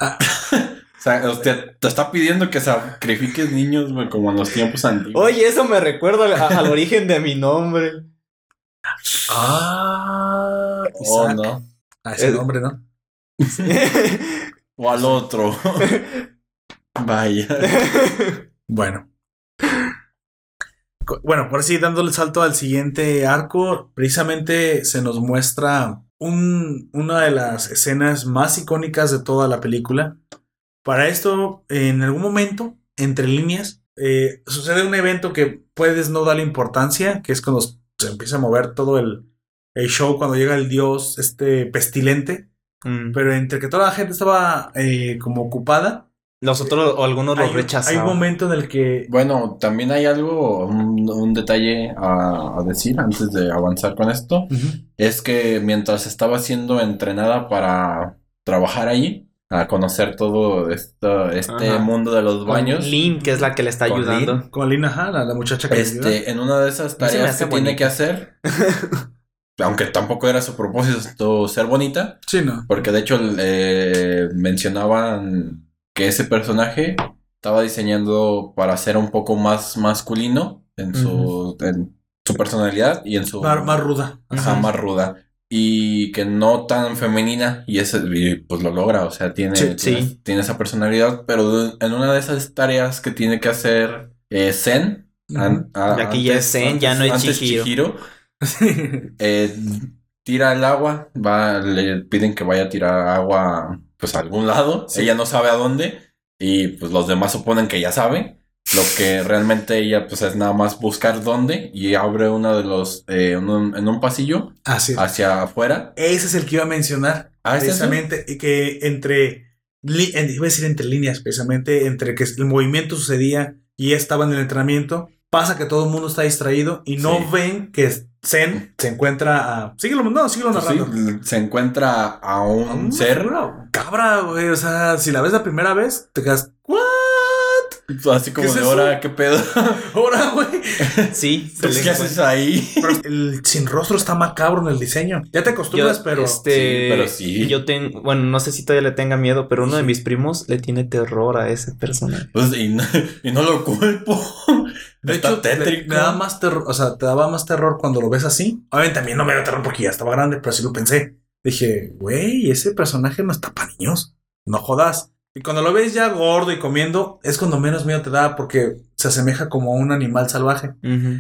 A: Ah.
C: o sea, usted te está pidiendo que sacrifiques niños, güey, como en los tiempos antiguos.
B: oye eso me recuerda al, al origen de mi nombre
A: Ah,
C: Oh, no.
A: Ah, ese nombre, ¿no?
C: O al otro. Vaya.
A: Bueno. Bueno, por así dándole salto al siguiente arco, precisamente se nos muestra un- una de las escenas más icónicas de toda la película. Para esto, en algún momento, entre líneas, eh, sucede un evento que puedes no darle importancia, que es cuando se empieza a mover todo el, el show, cuando llega el dios este pestilente.
B: Mm.
A: Pero entre que toda la gente estaba eh, como ocupada,
B: los otros o algunos los
A: hay, hay un momento en el que
C: Bueno, también hay algo, un, un detalle a, a decir antes de avanzar con esto.
A: Ujú.
C: Es que mientras estaba siendo entrenada para trabajar ahí, a conocer todo esto, este
B: Ajá.
C: mundo de los
B: Con
C: baños,
B: Lynn que es la que le está
C: Con
B: ayudando
C: Lynn.
A: Con Lina, ajá, la, la muchacha que le ayuda.
C: este, en una de esas tareas que tiene que hacer, aunque tampoco era su propósito ser bonita,
A: Sí, no.
C: porque de hecho eh, mencionaban que ese personaje estaba diseñando para ser un poco más masculino en su, en su personalidad y en su
A: Más, más ruda.
C: Ajá, más ruda. Y que no tan femenina. Y ese, y, pues lo logra. O sea, tiene,
A: Sí,
C: tiene,
B: sí.
C: tiene esa personalidad. Pero en una de esas tareas que tiene que hacer eh, Zen. an- a-
B: aquí ya es Zen, ya no es
C: antes
B: Chihiro.
C: eh, tira el agua. Va, le piden que vaya a tirar agua pues a algún lado.
A: Sí.
C: Ella no sabe a dónde. Y pues los demás suponen que ya sabe. Lo que realmente ella pues es nada más buscar dónde. Y abre uno de los... eh, en un- en un pasillo
A: Así
C: hacia afuera.
A: Ese es el que iba a mencionar.
C: Ah, ¿este
A: precisamente. Y que entre. en- Iba a decir entre líneas, precisamente. Entre que el movimiento sucedía y ella estaba en el entrenamiento. Pasa que todo el mundo está distraído y no
C: Sí.
A: ven que Zen se encuentra a. Síguelo, no, síguelo
C: Pues
A: narrando.
C: sí, se encuentra a un
A: A
C: ser
A: Cabra, güey. O sea, si la ves la primera vez, te quedas. ¿What?
C: Así como
A: ¿Qué es
C: de
A: eso?
C: ahora, ¿qué pedo?
A: Ahora, güey.
B: sí se
C: Pues, ¿Qué haces ahí?
A: Pero el sin rostro está macabro en el diseño. Ya te acostumbras,
B: Yo,
A: pero.
B: este,
C: Sí, pero sí.
B: Yo tengo, bueno, no sé si todavía le tenga miedo, pero uno de mis primos le tiene terror a ese personaje.
C: Pues, y, no, y no lo culpo.
A: De
C: Está
A: hecho, te,
C: tétrico.
A: me da más terror, o sea, te daba más terror cuando lo ves así. Obviamente también no me da terror porque ya estaba grande, pero sí lo pensé. Dije, güey, ese personaje no está para niños. No jodas. Y cuando lo ves ya gordo y comiendo, es cuando menos miedo te da porque se asemeja como a un animal salvaje.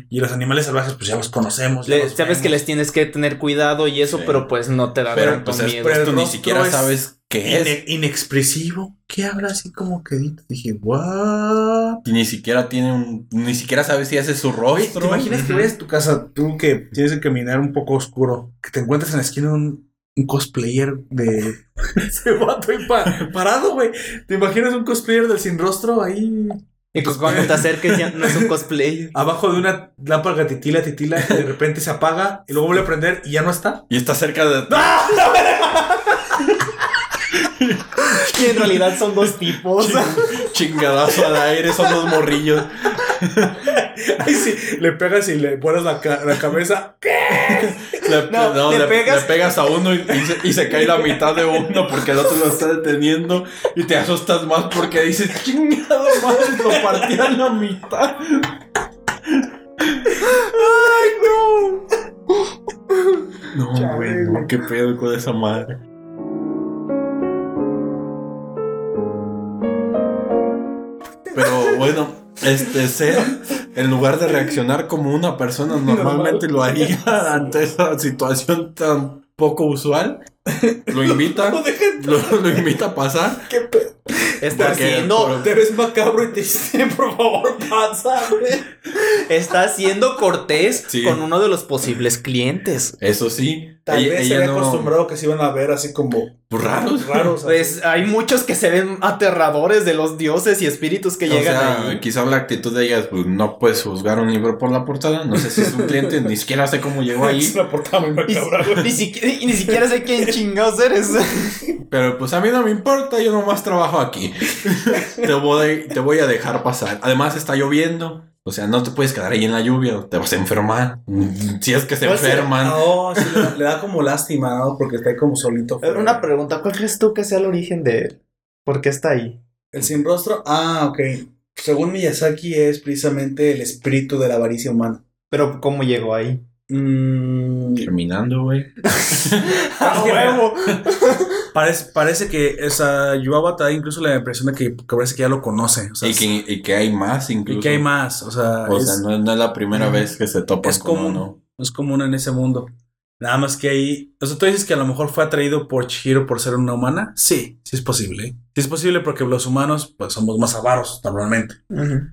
A: Y los animales salvajes, pues ya los conocemos. ya
B: Le-
A: los
B: sabes que les tienes que tener cuidado y eso,
C: Sí.
B: pero pues no te da
C: Pero
B: tanto
C: pues es,
B: miedo.
A: pero
C: tú ni siquiera
A: es
C: sabes qué es.
A: Ine- inexpresivo. ¿Qué habla así como quedito? Dije, what?
C: Y ni siquiera tiene un. Ni siquiera sabes si es su rostro.
A: ¿te imaginas que a tu casa, tú que tienes que caminar un poco oscuro, que te encuentres en la esquina un, un cosplayer de ese vato ahí pa- parado, güey? ¿Te imaginas un cosplayer del sin rostro ahí
B: Y pues cuando te acerques ya no es un cosplay.
A: abajo de una lámpara titila, titila, y de repente se apaga y luego vuelve a prender y ya no está?
C: Y está cerca de.
B: Y en realidad son dos tipos.
C: Chingadazo al aire, son los morrillos.
A: Ahí sí, le pegas y le pones la, ca- la cabeza.
C: Le,
B: No,
C: no,
B: le
C: le,
B: pegas-
C: le pegas a uno y, y se, y se cae la mitad de uno porque el otro lo está deteniendo y te asustas más porque dices, chingado madre, lo partí a la mitad.
B: ¡Ay, no!
C: No, güey, no, qué pedo con esa madre. Pero bueno, este ser, en lugar de reaccionar como una persona normalmente lo haría ante esa situación tan poco usual, lo invita, lo, lo invita a pasar.
B: Está
C: Porque
B: haciendo.
C: por-
A: Te ves macabro y te dicen, por favor, pásame.
B: Está siendo cortés
C: Sí.
B: con uno de los posibles clientes.
C: Eso sí,
A: Tal
C: ella,
A: vez se había
C: no-
A: acostumbrado que se iban a ver así como
C: Pues raros.
A: raros.
B: Pues hay muchos que se ven aterradores de los dioses y espíritus que
C: O
B: llegan
C: sea,
B: ahí.
C: quizá la actitud de ellas, pues no puedes juzgar un libro por la portada. No sé si es un cliente, ni siquiera sé cómo llegó ahí.
A: Es una portada muy macabra,
B: ni siquiera, ni siquiera sé quién chingados eres.
C: Pero pues a mí no me importa, yo nomás trabajo aquí. te, voy, te voy a dejar pasar. Además está lloviendo. O sea, no te puedes quedar ahí en la lluvia, te vas a enfermar. Si es que se
B: ¿Cuál será?
C: enferman.
A: No, sí, le, da- le da como lástima, ¿no? Porque está ahí como solito. fuera.
B: Una pregunta, ¿cuál crees tú que sea el origen de él? ¿Por qué está ahí?
A: El sin rostro, ah, ok. Según Miyazaki es precisamente el espíritu de la avaricia humana.
B: Pero ¿cómo llegó ahí?
A: Mm,
C: Terminando, güey.
B: ¡A huevo!
A: parece, parece que esa Yuaba te da incluso la impresión de que, que parece que ya lo conoce. O sea,
C: Y que, y que hay más incluso.
A: y que hay más. O sea,
C: O
A: es,
C: sea, no, no es la primera vez que se topa
A: es
C: con
A: común.
C: uno.
A: es común en ese mundo. Nada más que ahí. O sea, tú dices que a lo mejor fue atraído por Chihiro por ser una humana. Sí, sí es posible. Sí es posible porque los humanos, pues somos más avaros normalmente.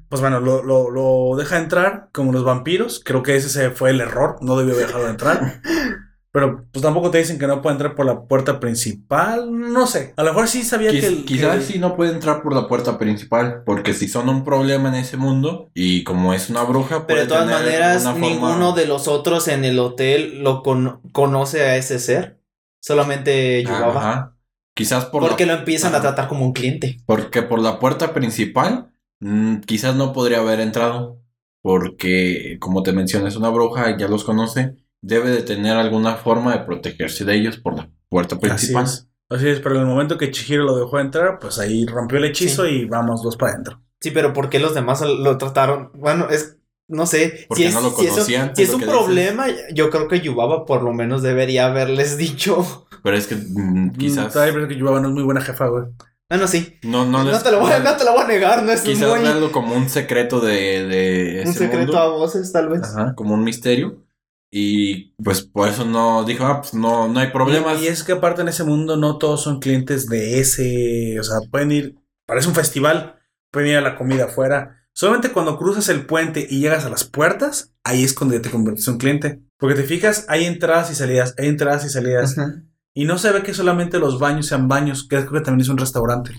A: Pues bueno, lo, lo, lo deja entrar como los vampiros. Creo que ese se fue el error. No debió dejarlo entrar. Pero pues tampoco te dicen que no puede entrar por la puerta principal. No sé. A lo mejor sí sabía que el.
C: quizás
A: que-
C: sí no puede entrar por la puerta principal, porque si son un problema en ese mundo y como es una bruja,
B: Pero
C: puede
B: de todas
C: tener
B: maneras,
C: forma-
B: ninguno de los otros en el hotel lo con- conoce a ese ser. Solamente Yubaba.
C: Ajá. Quizás por
B: Porque
C: la,
B: lo empiezan a tratar como un cliente.
C: porque por la puerta principal mm, quizás no podría haber entrado, porque como te mencioné es una bruja, ya los conoce, debe de tener alguna forma de protegerse de ellos por la puerta
A: Así
C: principal.
A: es. Así es, pero en el momento que Chihiro lo dejó entrar, pues ahí rompió el hechizo y vamos dos para adentro.
B: Sí, pero ¿por qué los demás lo trataron? Bueno, es. No sé.
C: Porque
B: si es,
C: no lo
B: si
C: conocían,
B: Si
C: es
B: un
C: dices.
B: problema, yo creo que Yubaba por lo menos debería haberles dicho.
C: Pero es que mm, quizás
A: Quizás. Ay, pero es que Yubaba no es muy buena jefa, güey.
B: Bueno, sí.
C: no, no,
B: No,
C: les-
B: te lo voy a, no te lo voy a negar, no es
C: Quizás
B: muy.
C: verlo como un secreto de, de
B: Un secreto
C: mundo.
B: a voces, tal vez.
C: Ajá, como un misterio. Y pues por eso no dijo, ah, pues no, no hay problemas.
A: Y, y es que aparte en ese mundo no todos son clientes de ese. O sea, pueden ir. Parece un festival. Pueden ir a la comida afuera. Solamente cuando cruzas el puente y llegas a las puertas, ahí es cuando ya te conviertes en un cliente. Porque te fijas, hay entradas y salidas, hay entradas y salidas. Y no se ve que solamente los baños sean baños, que creo que también es un restaurante.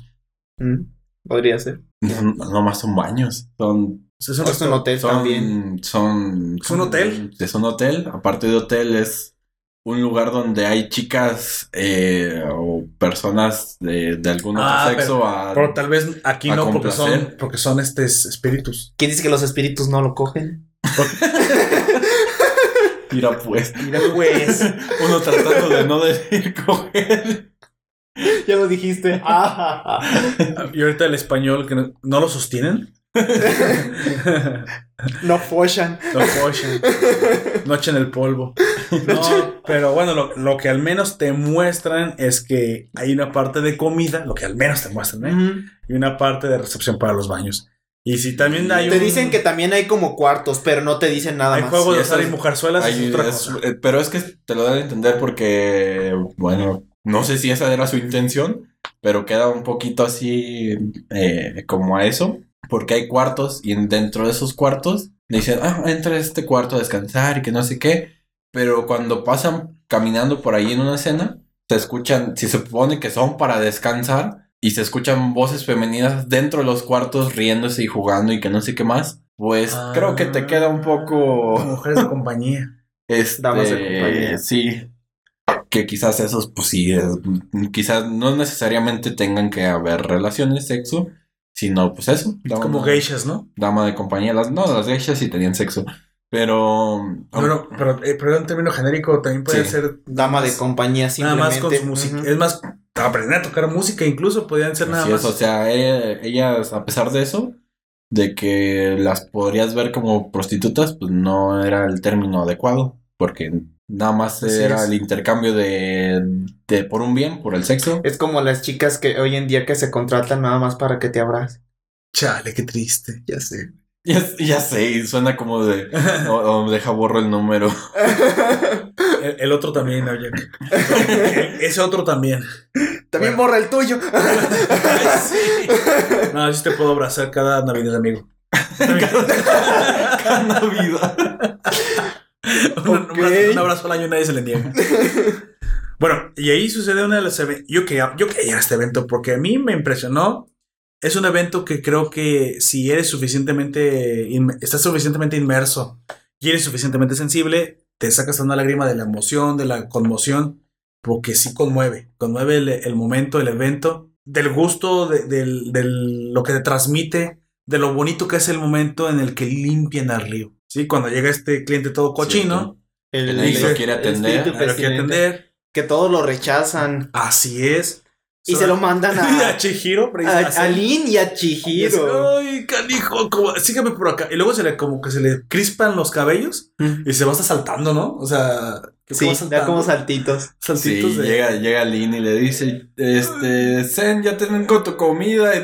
B: Mm, Podría ser.
C: No, no más son baños. Son.
A: O sea, es un
B: Es un
A: restaurante.
B: hotel
C: son,
B: también.
C: son.
A: ¿Es un hotel?
C: Es un hotel. Aparte de hotel, es un lugar donde hay chicas eh, o personas de, de algún otro
A: Ah,
C: sexo. a-
A: Pero tal vez aquí no, porque son, porque son estos espíritus.
B: ¿Quién dice que los espíritus no lo cogen?
C: Mira, pues.
A: Mira, pues.
C: Uno tratando de no decir coger.
B: Ya lo dijiste. Ah,
A: y ahorita el español, que no, ¿no lo sostienen.
B: no follan.
A: Lo pochan. No echen el polvo. No, pero bueno, lo, lo que al menos te muestran es que hay una parte de comida, lo que al menos te muestran, ¿eh? Y una parte de recepción para los baños. Y si también hay
B: Te
A: un-
B: dicen que también hay como cuartos, pero no te dicen nada
A: hay
B: más.
A: juego
C: Sí,
A: de
C: eso
A: azar y mujerzuelas,
C: Ay,
A: es otra
C: es-
A: cosa.
C: eh, pero es que te lo dan a entender porque, bueno, no sé si esa era su intención, pero queda un poquito así eh, como a eso, porque hay cuartos y en- dentro de esos cuartos dicen, ah, entra a este cuarto a descansar y que no sé qué, pero cuando pasan caminando por ahí en una escena, se escuchan, si se supone que son para descansar y se escuchan voces femeninas dentro de los cuartos riéndose y jugando y que no sé qué más, pues creo que te queda un poco...
A: Mujeres de compañía.
C: Este,
B: Damas de compañía.
C: Sí. Que quizás esos, pues sí, es- quizás no necesariamente tengan que haber relaciones, sexo, sino pues eso. Dama,
A: Como geishas, ¿no?
C: Dama de compañía. Las, no, las geishas sí tenían sexo. Pero.
A: Bueno, pero, eh, pero en término genérico también puede
C: Sí.
A: ser
B: Dama de compañía
A: nada más
B: simplemente.
A: con su música. Es más, aprender a tocar música incluso podían ser nada
C: Así
A: más.
C: es, o sea, ella- ellas, a pesar de eso, de que las podrías ver como prostitutas, pues no era el término adecuado, porque nada más
A: Así
C: era
A: es.
C: el intercambio de, de por un bien, por el sexo.
B: Es como las chicas que hoy en día que se contratan nada más para que te abracen.
A: Chale, qué triste.
B: Ya sé.
C: Ya, ya sé, y suena como de, o, o deja borro el número.
A: El, el otro también, oye. Ese otro también.
B: También
A: Bueno.
B: borra el tuyo.
A: No, yo sí te puedo abrazar cada Navidad, amigo.
C: Cada Navidad.
A: Un, abrazo, un abrazo al año nadie se le niega. Bueno, y ahí sucede una de las eventos. Yo quería, yo quería este evento porque a mí me impresionó. Es un evento que creo que si eres suficientemente. estás suficientemente inmerso y eres suficientemente sensible, te sacas una lágrima de la emoción, de la conmoción, porque sí conmueve. Conmueve el, el momento, el evento, del gusto, de, del, del- lo que te transmite, de lo bonito que es el momento en el que limpian al río. Sí, cuando llega este cliente todo cochino.
C: Que nadie lo quiere atender.
A: lo quiere atender.
B: Que todos lo rechazan.
A: Así es.
B: Y se lo mandan
A: a
B: a,
A: Chihiro,
B: a,
A: precisamente.
B: a Lin y a Chihiro.
A: Ay, canijo, como, sígame por acá. Y luego se le como que se le crispan los cabellos y se va hasta saltando, ¿no? O sea, que
B: Sí, da como saltitos.
A: saltitos
C: Sí,
A: de.
C: llega, llega Lynn y le dice, este, Zen, ya tengo tu comida.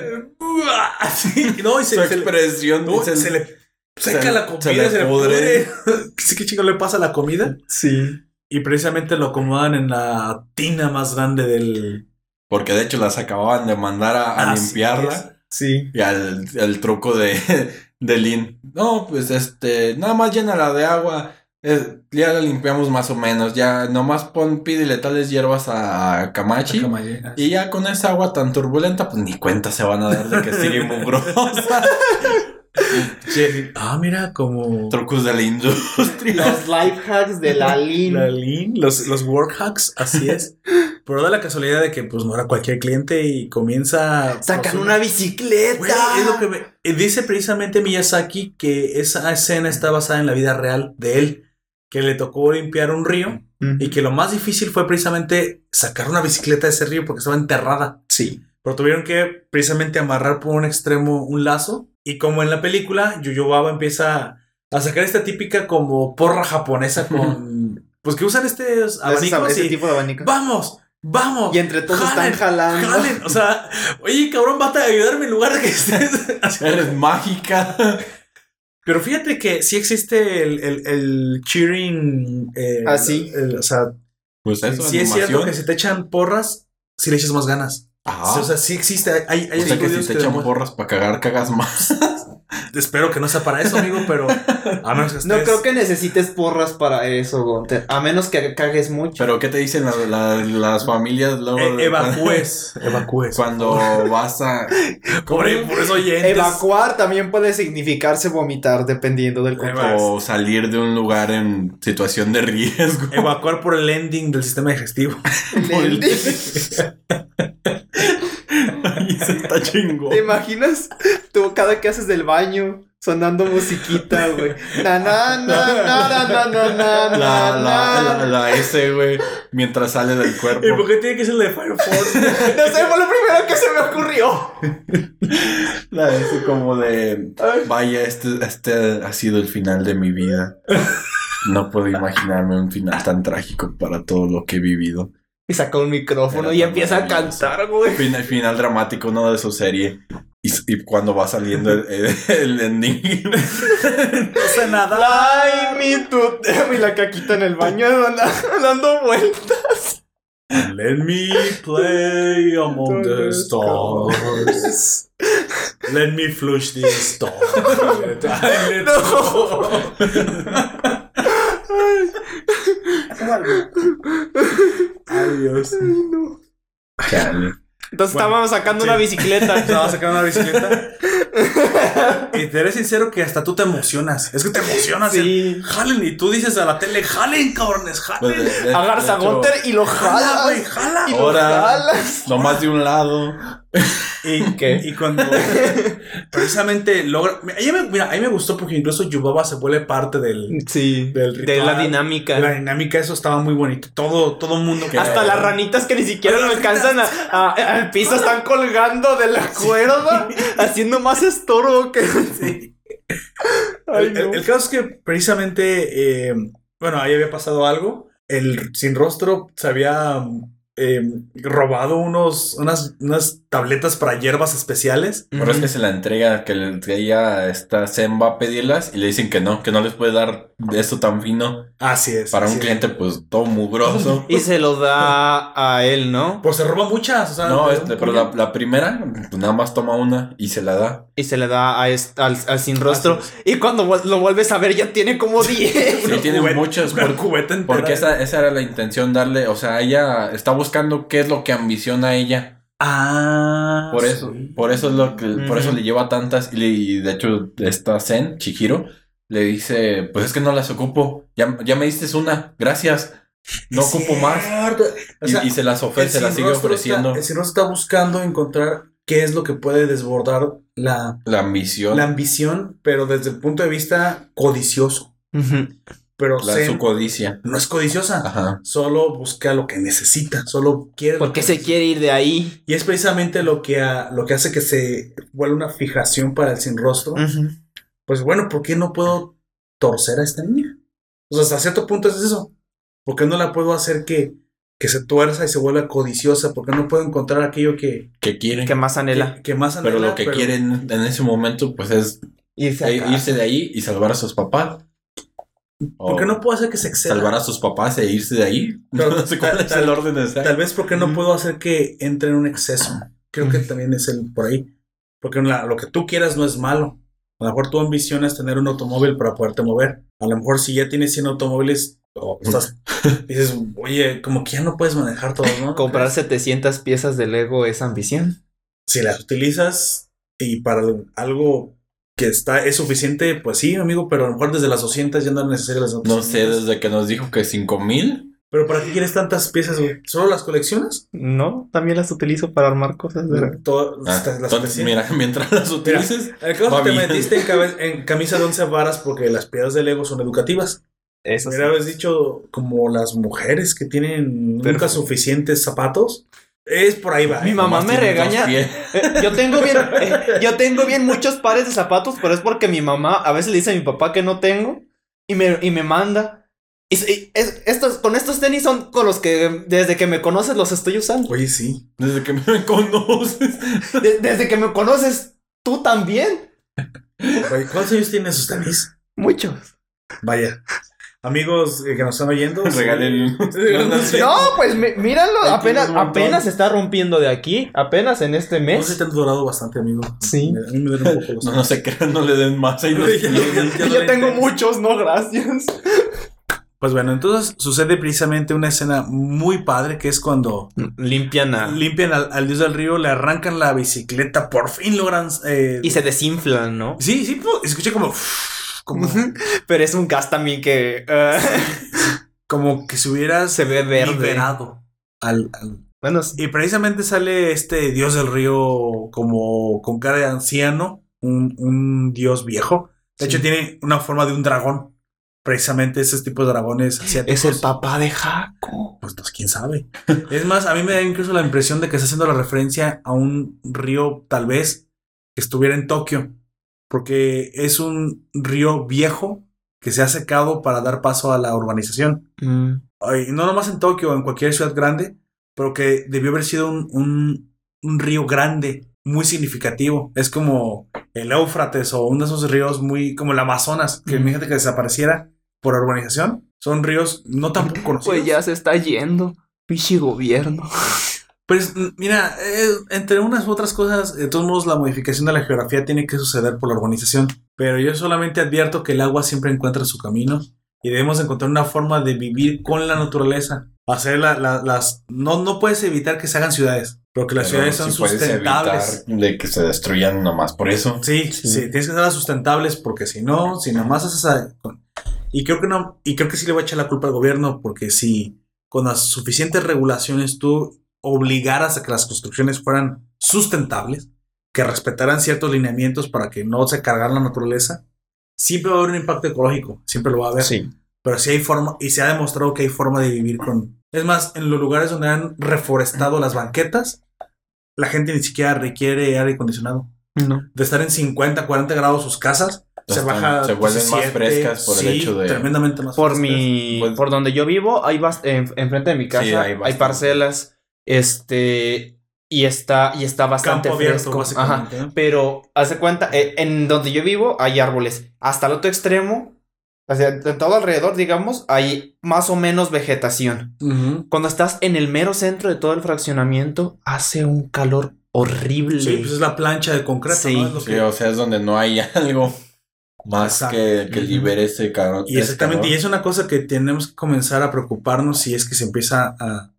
C: Y
A: Sí, no, y se,
C: su expresión
A: no,
C: se-
A: se le seca
C: se-
A: la comida,
C: se
A: se
C: le
A: le,
C: pudre.
A: pudre. ¿Qué chingo le pasa a la comida?
B: Sí.
A: Y precisamente lo acomodan en la tina más grande del.
C: Porque de hecho las acababan de mandar a, a
A: Así
C: limpiarla.
B: Sí.
C: Y al, al truco de, de Lynn. No, pues este, nada más llénala de agua. ya la limpiamos más o menos. Ya nomás pon, pídele tales hierbas a Kamachi.
A: Camaye.
C: Y ya con esa agua tan turbulenta, pues ni cuenta se van a dar de que sigue mugrosa.
A: Che, Ah, mira, como.
C: Trucos de la industria.
B: Los life hacks de la Lin.
A: La lean, los, los work hacks, así es. Pero da la casualidad de que pues no era cualquier cliente y comienza.
B: Sacan
A: pues,
B: una bicicleta.
A: Güey, es lo que me- eh, dice precisamente Miyazaki que esa escena está basada en la vida real de él, que le tocó limpiar un río y que lo más difícil fue precisamente sacar una bicicleta de ese río porque estaba enterrada.
B: Sí.
A: Pero tuvieron que precisamente amarrar por un extremo un lazo y como en la película, Yuyo Baba empieza a sacar esta típica como porra japonesa con... pues que usan estos
B: Ese,
A: abanicos
B: ese
A: y...
B: tipo de abanico.
A: ¡Vamos! ¡Vamos!
B: Y entre todos
A: Jalen,
B: están jalando.
A: ¡Jalen! O sea, oye, cabrón, bata de ayudarme en lugar de que estés
C: Eres mágica.
A: Pero fíjate que sí existe el, el, el cheering. eh,
B: Ah, sí.
A: el- o sea,
C: Pues eso,
A: sí es cierto que si te echan porras, si le echas más ganas.
C: Ah,
A: O sea, sí existe. Hay, hay
C: o sea que si te
A: que
C: echan porras para cagar, cagas más.
A: Espero que no sea para eso, amigo, pero a menos que estés...
B: No creo que necesites porras para eso, Gunter. A menos que cagues mucho.
C: Pero ¿qué te dicen la- la- las familias luego?
A: Eh,
C: de-
A: evacúes. Evacúes.
C: Cuando vas a...
A: Por, por eso oyentes.
B: Evacuar también puede significarse vomitar, dependiendo del contexto.
C: O salir de un lugar en situación de riesgo.
A: Evacuar por el ending del sistema digestivo.
C: Ay, eso está chingón.
B: ¿Te imaginas? Tú cada que haces del baño sonando musiquita, güey. Na na na na na na na na
C: La, la, la,
B: na.
C: la S, güey, mientras sale del cuerpo.
A: ¿Y por qué tiene que ser la de Fire Force?
B: No sé, fue lo primero que se me ocurrió.
C: La S como de... Vaya, este, este ha sido el final de mi vida. No puedo imaginarme un final tan trágico para todo lo que he vivido.
B: Y saca un micrófono
C: Era
B: y empieza a cantar, güey.
C: Final, final dramático, ¿no? De su serie. Y, y cuando va saliendo el, el, el ending.
A: no sé nada.
B: Me to them. Y la caquita en el baño dando, vueltas.
A: Let me play among the stars. Let me flush the stars. Ay, Ay, Dios.
C: Chale.
B: Entonces
A: Bueno,
B: estábamos sacando
A: sí.
B: una bicicleta.
A: Estaba sacando una bicicleta. y te eres sincero que hasta tú te emocionas. Es que te emocionas.
B: Sí.
A: el, Jalen. Y tú dices a la tele, jalen, cabrones,
C: Pues,
A: jalen.
C: de- de-
B: Agarras
C: de
B: a Gunter y lo
A: Jala,
B: jalas.
A: güey, jala.
B: Y lo
C: Ahora-
B: jalas.
C: Nomás de un lado.
A: Y,
B: ¿Qué?
A: y cuando precisamente logra. A mí me, mira, a mí me gustó porque incluso Yubaba se vuelve parte del,
B: Sí.
A: del
B: De
A: ritual.
B: la dinámica.
A: La dinámica, eso estaba muy bonito. Todo, todo mundo.
C: Que-
B: Hasta las ranitas que ni siquiera lo alcanzan a- a- al piso están colgando de la cuerda, haciendo más estorbo que.
A: Sí.
B: Ay,
A: el, el caso es que precisamente, eh, bueno, ahí había pasado algo. El sin rostro se había eh, robado unos, unas, unas tabletas para hierbas especiales.
C: Pero es que se la entrega, que, le- ella, esta Zen va a pedirlas y le dicen que no, que no les puede dar esto tan fino.
A: Así es.
C: Para un
A: es.
C: cliente, pues, todo mugroso.
B: Y se lo da a él, ¿no?
A: Pues se roba muchas. O sea,
C: No, este, pero la, la primera, pues nada más toma una y se la da.
B: Y se le da a est- al, al sin rostro. Y cuando lo vuelves a ver, ya tiene como 10.
C: Sí, tiene muchas, por-. Porque esa, esa era la intención, darle, o sea, ella está buscando qué es lo que ambiciona ella.
A: Ah.
C: Por eso,
A: sí.
C: por eso es lo que, por eso le lleva tantas, y, le- y de hecho, esta Zen, Chihiro, le dice, pues es que no las ocupo, ya, ya me diste una, gracias, no
A: Es
C: ocupo más.
A: O
C: Y,
A: sea,
C: y se las ofrece, se las sigue ofreciendo.
A: Está, el rostro está buscando encontrar qué es lo que puede desbordar la,
C: La ambición,
A: la
C: la,
A: ambición, pero desde el punto de vista codicioso. Pero Zen
C: su codicia.
A: no es codiciosa.
C: Ajá.
A: Solo busca lo que necesita, solo quiere.
B: Porque
A: que
B: se quiere ir de ahí.
A: Y es precisamente lo que, lo que hace que se vuelva una fijación para el sin rostro. Pues bueno, ¿por qué no puedo torcer a esta niña? O sea, hasta cierto punto es eso. ¿Por qué no la puedo hacer que, que se tuerza y se vuelva codiciosa? ¿Por qué no puedo encontrar aquello que,
C: Que quieren.
B: ¿Qué más anhela?
A: que, que más
C: pero
A: anhela,
C: lo que quieren en ese momento, pues es
B: Irse
C: irse de ahí y salvar a sus papás.
A: ¿Por qué no puedo hacer que se exceda?
C: salvar a sus papás e irse de ahí?
A: Pero
C: no sé cuál
A: tal-
C: es el orden de
A: Tal vez porque no puedo hacer que entre en un exceso. Creo que también es el por ahí. Porque la- lo que tú quieras no es malo. A lo mejor tú ambicionas tener un automóvil para poderte mover. A lo mejor si ya tienes 100 automóviles, o estás, dices, oye, como que ya no puedes manejar todos, ¿no?
B: Comprar 700 piezas de Lego es ambición.
A: Si las utilizas y para algo que está es suficiente, pues sí, amigo, pero a lo mejor desde las 200 ya no es necesario las otras
C: No sé,
A: 500.
C: desde que nos dijo que cinco mil.
A: Pero ¿para qué quieres tantas piezas, güey? ¿Solo las coleccionas?
B: No, también las utilizo para armar cosas de
A: Todo-
C: Ah,
A: las
C: entonces, mira, mientras las utilices,
A: caso
C: Va
A: te
C: bien.
A: metiste en, cabe- en camisa de once varas porque las piedras de Lego son educativas.
B: Eso
A: Mira, habías dicho como las mujeres que tienen nunca suficientes zapatos. Es por ahí va.
B: Mi
A: ¿eh?
B: mamá me regaña. Eh, yo tengo bien, eh, yo tengo bien muchos pares de zapatos, pero es porque mi mamá a veces le dice a mi papá que no tengo y me, y me manda. Y, y es- estos, con estos tenis son con los que desde que me conoces los estoy usando.
A: Oye, sí.
C: Desde que me conoces.
B: De- desde que me conoces, tú también.
A: Oye, ¿Cuántos años tienen sus tenis?
B: Muchos.
A: Vaya. Amigos eh, que nos están oyendo.
C: Regalen.
B: No, pues míralo, apenas, apenas se está rompiendo de aquí, apenas en este
A: No sé
B: mes.
A: si te han durado bastante, amigo.
B: Sí.
A: A mí me duele un poco los
C: No, no se crean, no le den más. Ahí no-
A: no
B: Yo tengo muchos, no gracias.
A: Pues bueno, entonces sucede precisamente una escena muy padre que es cuando
B: Limpian a...
A: limpian al, al dios del río, le arrancan la bicicleta, por fin logran. eh,
B: Y se desinflan, ¿no?
A: Sí, sí, pues, escuché como. Como,
B: Pero es un gas también que eh,
A: como que se hubiera
B: se ve verde.
A: liberado. Al, al-
B: Bueno,
A: Y precisamente sale este dios del río como con cara de anciano, un, un dios viejo. De hecho, tiene una forma de un dragón. Precisamente esos tipos de dragones asiáticos.
B: es el papá de Jaco.
A: Pues, pues, quién sabe. es más, a mí me da incluso la impresión de que está haciendo la referencia a un río, tal vez, que estuviera en Tokio. Porque es un río viejo que se ha secado para dar paso a la urbanización.
B: Mm.
A: No nomás en Tokio, en cualquier ciudad grande, pero que debió haber sido un, un- un río grande, muy significativo. Es como el Éufrates o uno de esos ríos muy como el Amazonas, que
B: Mm.
A: imagínate que desapareciera por urbanización. Son ríos no tan poco conocidos.
B: Pues ya se está yendo. Pichi gobierno.
A: Pues mira, eh, entre unas u otras cosas, de todos modos la modificación de la geografía tiene que suceder por la urbanización. Pero yo solamente advierto que el agua siempre encuentra su camino y debemos encontrar una forma de vivir con la naturaleza. Hacer la- la- las... No, no puedes evitar que se hagan ciudades, porque las
C: Pero
A: ciudades son
C: puedes
A: sustentables.
C: evitar de que se destruyan nomás por eso.
A: Sí,
B: Sí.
A: sí, tienes que hacerlas sustentables porque si no, si nomás haces a- y creo que no, y creo que sí le voy a echar la culpa al gobierno porque si con las suficientes regulaciones tú obligaras a que las construcciones fueran sustentables, que respetaran ciertos lineamientos para que no se cargara la naturaleza, siempre va a haber un impacto ecológico, siempre lo va a haber.
B: Sí.
A: Pero sí hay forma, y se ha demostrado que hay forma de vivir con. Es más, en los lugares donde han reforestado las banquetas, la gente ni siquiera requiere aire acondicionado
B: No.
A: de estar en 50, 40 grados sus casas, se baja.
C: se vuelven más
A: 17,
C: frescas por el
A: sí,
C: hecho de-
A: Tremendamente más
B: Por
A: frescas.
B: mi.
C: Pues-
B: por donde yo vivo, hay bast- en, enfrente de mi casa
C: Sí, hay
B: hay,
C: bastante.
B: parcelas. Este. Y está, y está bastante
A: Campo abierto,
B: fresco. Ajá. Pero, hace cuenta, eh, en donde yo vivo hay árboles. Hasta el otro extremo, o sea, de todo alrededor, digamos, hay más o menos vegetación.
A: Ujú.
B: Cuando estás en el mero centro de todo el fraccionamiento, hace un calor horrible.
A: Sí, pues es la plancha de concreto.
B: Sí.
A: ¿no? Es lo
C: Sí,
A: que-
C: o sea, es donde no hay algo más que, que libere ese calor.
A: Y exactamente, y es una cosa que tenemos que comenzar a preocuparnos si es que se empieza a,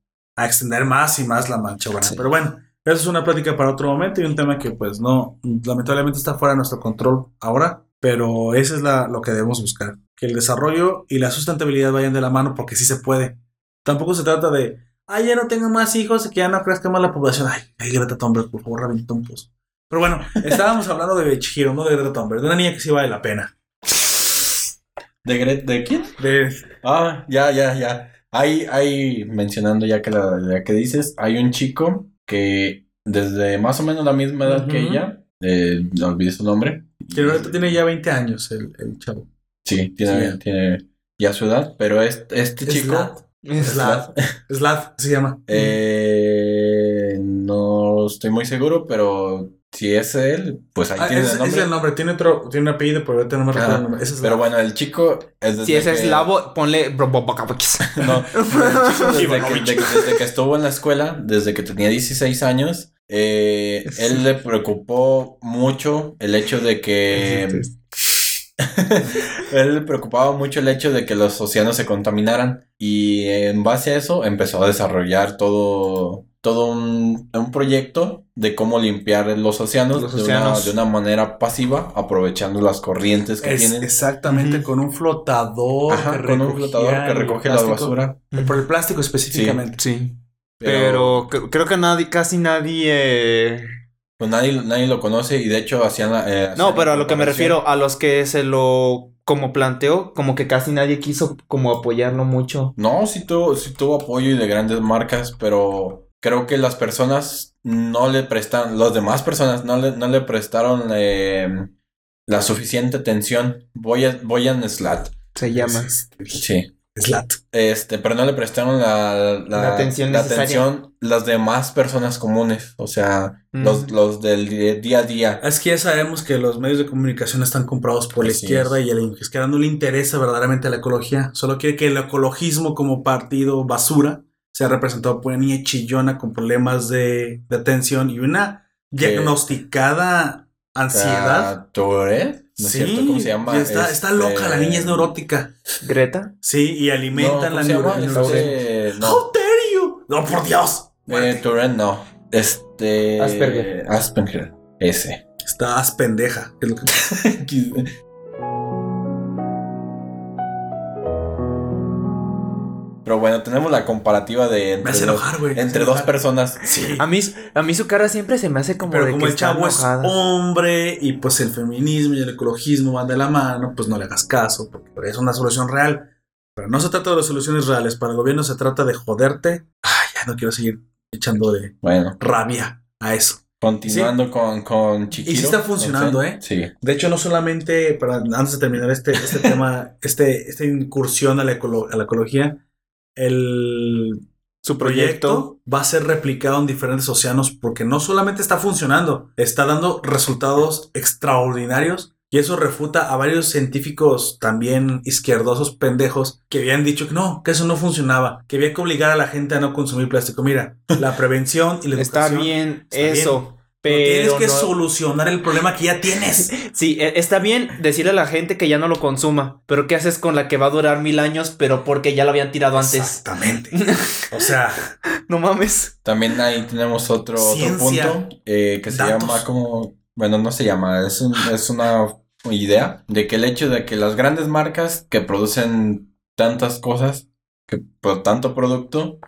A: a extender más y más la mancha urbana.
B: Sí.
A: Pero bueno, eso es una plática para otro momento y un tema que pues no, lamentablemente está fuera de nuestro control ahora, pero eso es la, lo que debemos buscar, que el desarrollo y la sustentabilidad vayan de la mano porque sí se puede. Tampoco se trata de, ay, ya no tengo más hijos y que ya no crezca más la población. Ay, ay Greta Thunberg, por favor, revienta un pozo. Pero bueno, estábamos hablando de Chihiro, no de Greta Thunberg, de una niña que sí vale la pena.
C: ¿De, Gre- ¿De quién?
A: De,
C: Ah, ya, ya, ya. Hay, hay, mencionando ya que, la, ya que dices, hay un chico que desde más o menos la misma edad que ella, eh, no olvidé su nombre.
A: que ahorita tiene ya 20 años el, el chavo.
C: Sí, tiene,
A: Sí.
C: tiene ya su edad, pero este, este
A: Es
C: chico...
A: Slav. Slav se llama.
C: Eh, no estoy muy seguro, pero si es él, pues ahí
A: Ah,
C: tiene
A: es,
C: el
A: es
C: nombre.
A: el nombre, tiene otro, tiene un apellido, pero ahorita no me recuerdo el nombre. Es
C: Pero bueno, el chico es desde
B: Si es
C: que-
B: eslavo, ponle.
C: No, pero el chico desde, que, de- desde que estuvo en la escuela, desde que tenía 16 años, eh,
B: Sí.
C: él le preocupó mucho el hecho de que... él le preocupaba mucho el hecho de que los océanos se contaminaran y en base a eso empezó a desarrollar todo, todo un, un proyecto de cómo limpiar los océanos,
B: Los
C: de, una, de una manera pasiva, aprovechando las corrientes que
A: Es
C: tienen.
A: exactamente con un flotador.
C: Ajá,
A: que
C: con un flotador que recoge la basura.
A: Por el plástico específicamente.
B: Sí. Pero, cre- creo que nadie, casi nadie.
C: Pues nadie, nadie lo conoce y de hecho hacían la... eh,
B: No,
C: hacían
B: pero
C: la
B: a lo que me refiero, a los que se lo como planteó, como que casi nadie quiso como apoyarlo mucho.
C: No, sí tuvo, sí tuvo apoyo y de grandes marcas, pero creo que las personas no le prestan, las demás personas no le, no le prestaron eh, la suficiente atención. Voy a, voy a Slat.
B: Se llama.
C: Sí.
A: Slat.
C: Este, pero no le prestaron la, la,
B: La atención
C: la
B: necesaria.
C: atención las demás personas comunes, o sea,
B: Mm.
C: los, los del día a día.
A: Es que ya sabemos que los medios de comunicación están comprados por la izquierda
C: es.
A: y a la izquierda no le interesa verdaderamente la ecología. Solo quiere que el ecologismo como partido basura sea representado por una niña chillona con problemas de, de atención y una diagnosticada ansiedad.
C: Tourette, ¿no es cierto? ¿Cómo se llama?
A: Está, está
C: Este,
A: loca, la niña es neurótica.
B: Greta.
A: Sí, y
C: No,
A: alimentan
C: ¿cómo
A: la
C: se
A: neuro-
C: Este, no.
A: How dare you? No, por Dios.
C: Eh. Tourette no. Este.
B: Asperger.
C: Asperger. Ese.
A: Estás pendeja. es lo que-
C: Pero bueno, tenemos la comparativa de
A: Me
C: entre,
A: hace
C: dos,
A: enojar, güey. me
C: entre
A: hace
C: dos
A: enojar.
C: personas.
A: Sí.
B: A mí, a mí su cara siempre se me hace como
A: Pero
B: de
A: como
B: que
A: el
B: está
A: chavo es
B: enojada.
A: hombre y pues el feminismo y el ecologismo van de la mano, pues no le hagas caso, porque es una solución real. Pero no se trata de las soluciones reales. Para el gobierno se trata de joderte. Ay, ya no quiero seguir echando de
C: Bueno,
A: rabia a eso.
C: continuando con, con Chiquiro.
A: Y sí está funcionando. ¿eh?
C: Sí.
A: De hecho, no solamente, para, antes de terminar este, este tema, este, esta incursión a la, ecolo- a la ecología, el
B: Su
A: proyecto va a ser replicado en diferentes océanos porque no solamente está funcionando, está dando resultados extraordinarios y eso refuta a varios científicos también izquierdosos pendejos que habían dicho que no, que eso no funcionaba, que había que obligar a la gente a no consumir plástico. Mira, la prevención y la
B: Está
A: educación
B: bien
A: está
B: eso.
A: Pero tienes que
B: no-
A: solucionar el problema que ya tienes.
B: Sí, e- está bien decirle a la gente que ya no lo consuma, pero ¿qué haces con la que va a durar mil años, pero porque ya lo habían tirado antes?
A: Exactamente. O sea,
B: No mames.
C: También ahí tenemos otro, otro punto eh, que se
A: datos.
C: llama como, bueno, no se llama, es, un- es una idea de que el hecho de que las grandes marcas que producen tantas cosas, que por tanto producto,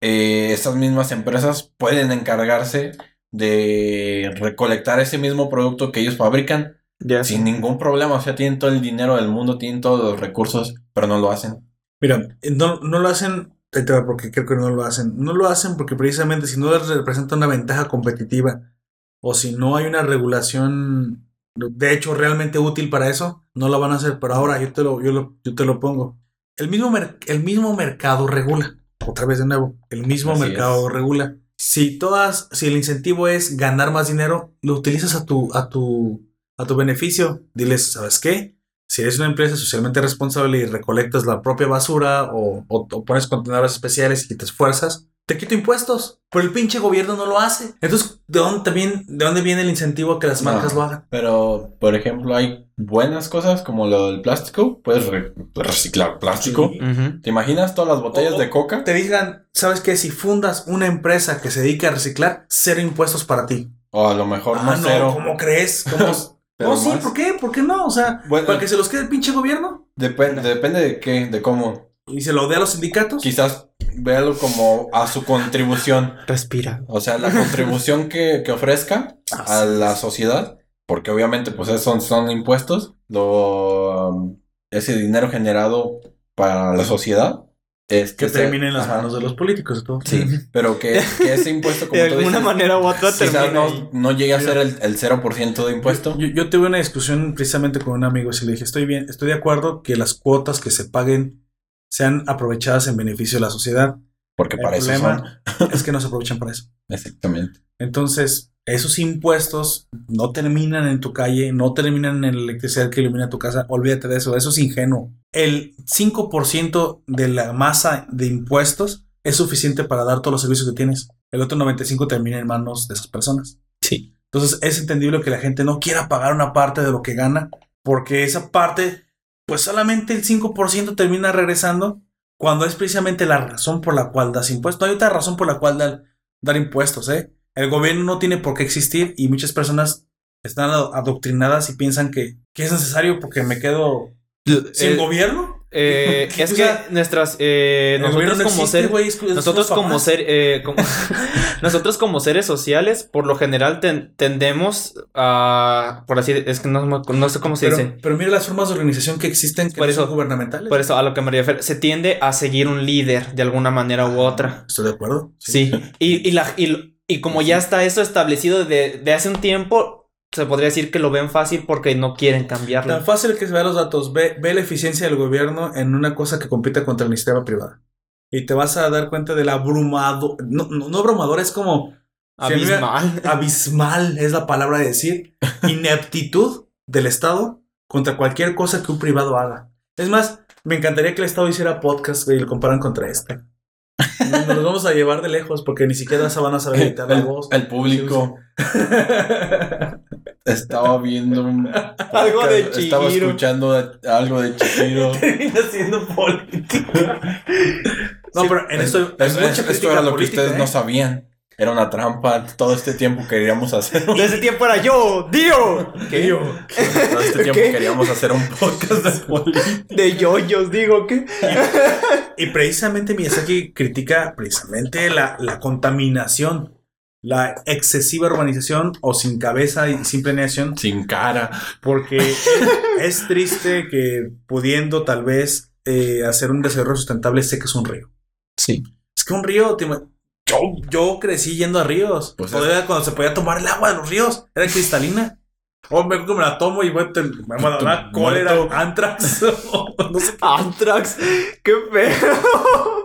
C: eh, estas mismas empresas pueden encargarse de recolectar ese mismo producto que ellos fabrican sin ningún problema. O sea, tienen todo el dinero del mundo, tienen todos los recursos, pero no lo hacen.
A: mira, no, no lo hacen porque creo que no lo hacen. No lo hacen porque precisamente si no les representa una ventaja competitiva o si no hay una regulación de hecho realmente útil para eso, no lo van a hacer. Pero ahora yo te lo, yo lo, yo te lo pongo. El mismo, el mismo mercado regula. Otra vez de nuevo, el mismo
C: Así
A: mercado
C: es.
A: regula. Si todas, si el incentivo es ganar más dinero, lo utilizas a tu, a tu, a tu beneficio. Diles, ¿sabes qué? Si eres una empresa socialmente responsable y recolectas la propia basura o, o- o pones contenedores especiales y te esfuerzas, te quito impuestos. Pero el pinche gobierno no lo hace. Entonces, ¿de dónde, también, ¿de dónde viene el incentivo a que las
C: No.
A: marcas lo hagan?
C: Pero, por ejemplo, hay buenas cosas como lo del plástico. Puedes re- reciclar plástico.
A: Sí.
C: ¿Te imaginas todas las botellas
A: O-
C: de coca?
A: Te digan, ¿sabes qué? Si fundas una empresa que se dedica a reciclar, cero impuestos para ti.
C: O a lo mejor
A: ah,
C: no cero.
A: ¿cómo crees? ¿Cómo?
C: pero
A: no, sí,
C: más.
A: ¿por qué? ¿Por qué no? O sea,
C: Bueno,
A: para que se los quede el pinche gobierno
C: depende, depende de qué, de cómo.
A: y se lo dé a los sindicatos.
C: Quizás véalo como a su contribución.
B: Respira.
C: O sea, la contribución que, que ofrezca a la sociedad. Porque obviamente, pues esos son, son impuestos. Lo, ese dinero generado para la sociedad. Este,
A: Que
C: se-
A: termine en las
C: ajá,
A: manos de los políticos y todo.
C: Sí, pero que, que ese impuesto, como
B: De
C: tú
B: alguna
C: dices,
B: manera u otra
C: quizás no, no llegue a ser el, el 0% de impuesto.
A: Yo, yo tuve una discusión precisamente con un amigo y le dije, estoy bien, estoy de acuerdo que las cuotas que se paguen sean aprovechadas en beneficio de la sociedad.
C: Porque
A: El
C: para eso
A: problema
C: son.
A: es que no se aprovechan para eso.
C: Exactamente.
A: Entonces, esos impuestos no terminan en tu calle, no terminan en la electricidad que ilumina tu casa. Olvídate de eso, eso es ingenuo. El 5% de la masa de impuestos es suficiente para dar todos los servicios que tienes. El otro 95% termina en manos de esas personas.
B: Sí.
A: Entonces, es entendible que la gente no quiera pagar una parte de lo que gana, porque esa parte, pues solamente el 5% termina regresando cuando es precisamente la razón por la cual das impuestos. No hay otra razón por la cual dar, dar impuestos, ¿eh? El gobierno no tiene por qué existir y muchas personas están ado- adoctrinadas y piensan que, que es necesario porque me quedo sin
B: Eh,
A: gobierno.
B: Eh, es
A: O
B: que nuestras eh, nosotros
A: no
B: como
A: existe,
B: ser nosotros como ser eh, como- nosotros como seres sociales por lo general ten- tendemos a por así es que no, no sé cómo se
A: Pero,
B: dice.
A: pero mira las formas de organización que existen que
B: Por
A: no
B: eso-
A: son gubernamentales.
B: por eso a lo que me refiero se tiende a seguir un líder de alguna manera u otra.
A: Estoy de acuerdo.
B: sí. Y, y la y, y como ya está eso establecido de, de hace un tiempo se podría decir que lo ven fácil porque no quieren cambiarlo
A: Tan fácil que se vean los datos. Ve, ve la eficiencia del gobierno en una cosa que compite contra la iniciativa privada. Y te vas a dar cuenta del abrumado. No, no, no abrumador, es como.
B: abismal
A: abismal es la palabra de decir. Ineptitud del Estado contra cualquier cosa que un privado haga. Es más, me encantaría que el Estado hiciera podcast y lo comparan contra este. Nos los vamos a llevar de lejos porque ni siquiera se van a saber editar la
C: El,
A: voz.
C: el público estaba viendo un
B: Algo de
C: estaba
B: Chihiro.
C: escuchando de- algo de Chihiro.
A: Termina siendo política. No,
B: Sí,
A: pero en esto
C: Eso, esto era lo que ustedes
A: ¿eh?
C: no sabían. Era una trampa. Todo este tiempo queríamos hacer un,
B: de ese tiempo era yo Dio
A: ¿Qué?
C: todo este tiempo
B: ¿Qué?
C: queríamos hacer un podcast de política.
B: de yoyos digo que
A: Y precisamente Miyazaki critica precisamente la, la contaminación, la excesiva urbanización o sin cabeza y sin planeación,
C: Sin cara.
A: porque es triste que pudiendo tal vez eh, hacer un desarrollo sustentable seques un río.
C: Sí.
A: Es que un río, te yo, yo crecí yendo a ríos.
C: Pues
A: Podía- cuando se podía tomar el agua de los ríos, era cristalina. O me, me la tomo y güey, te- me va a dar cólera, antrax. no sé
B: Antrax, qué feo.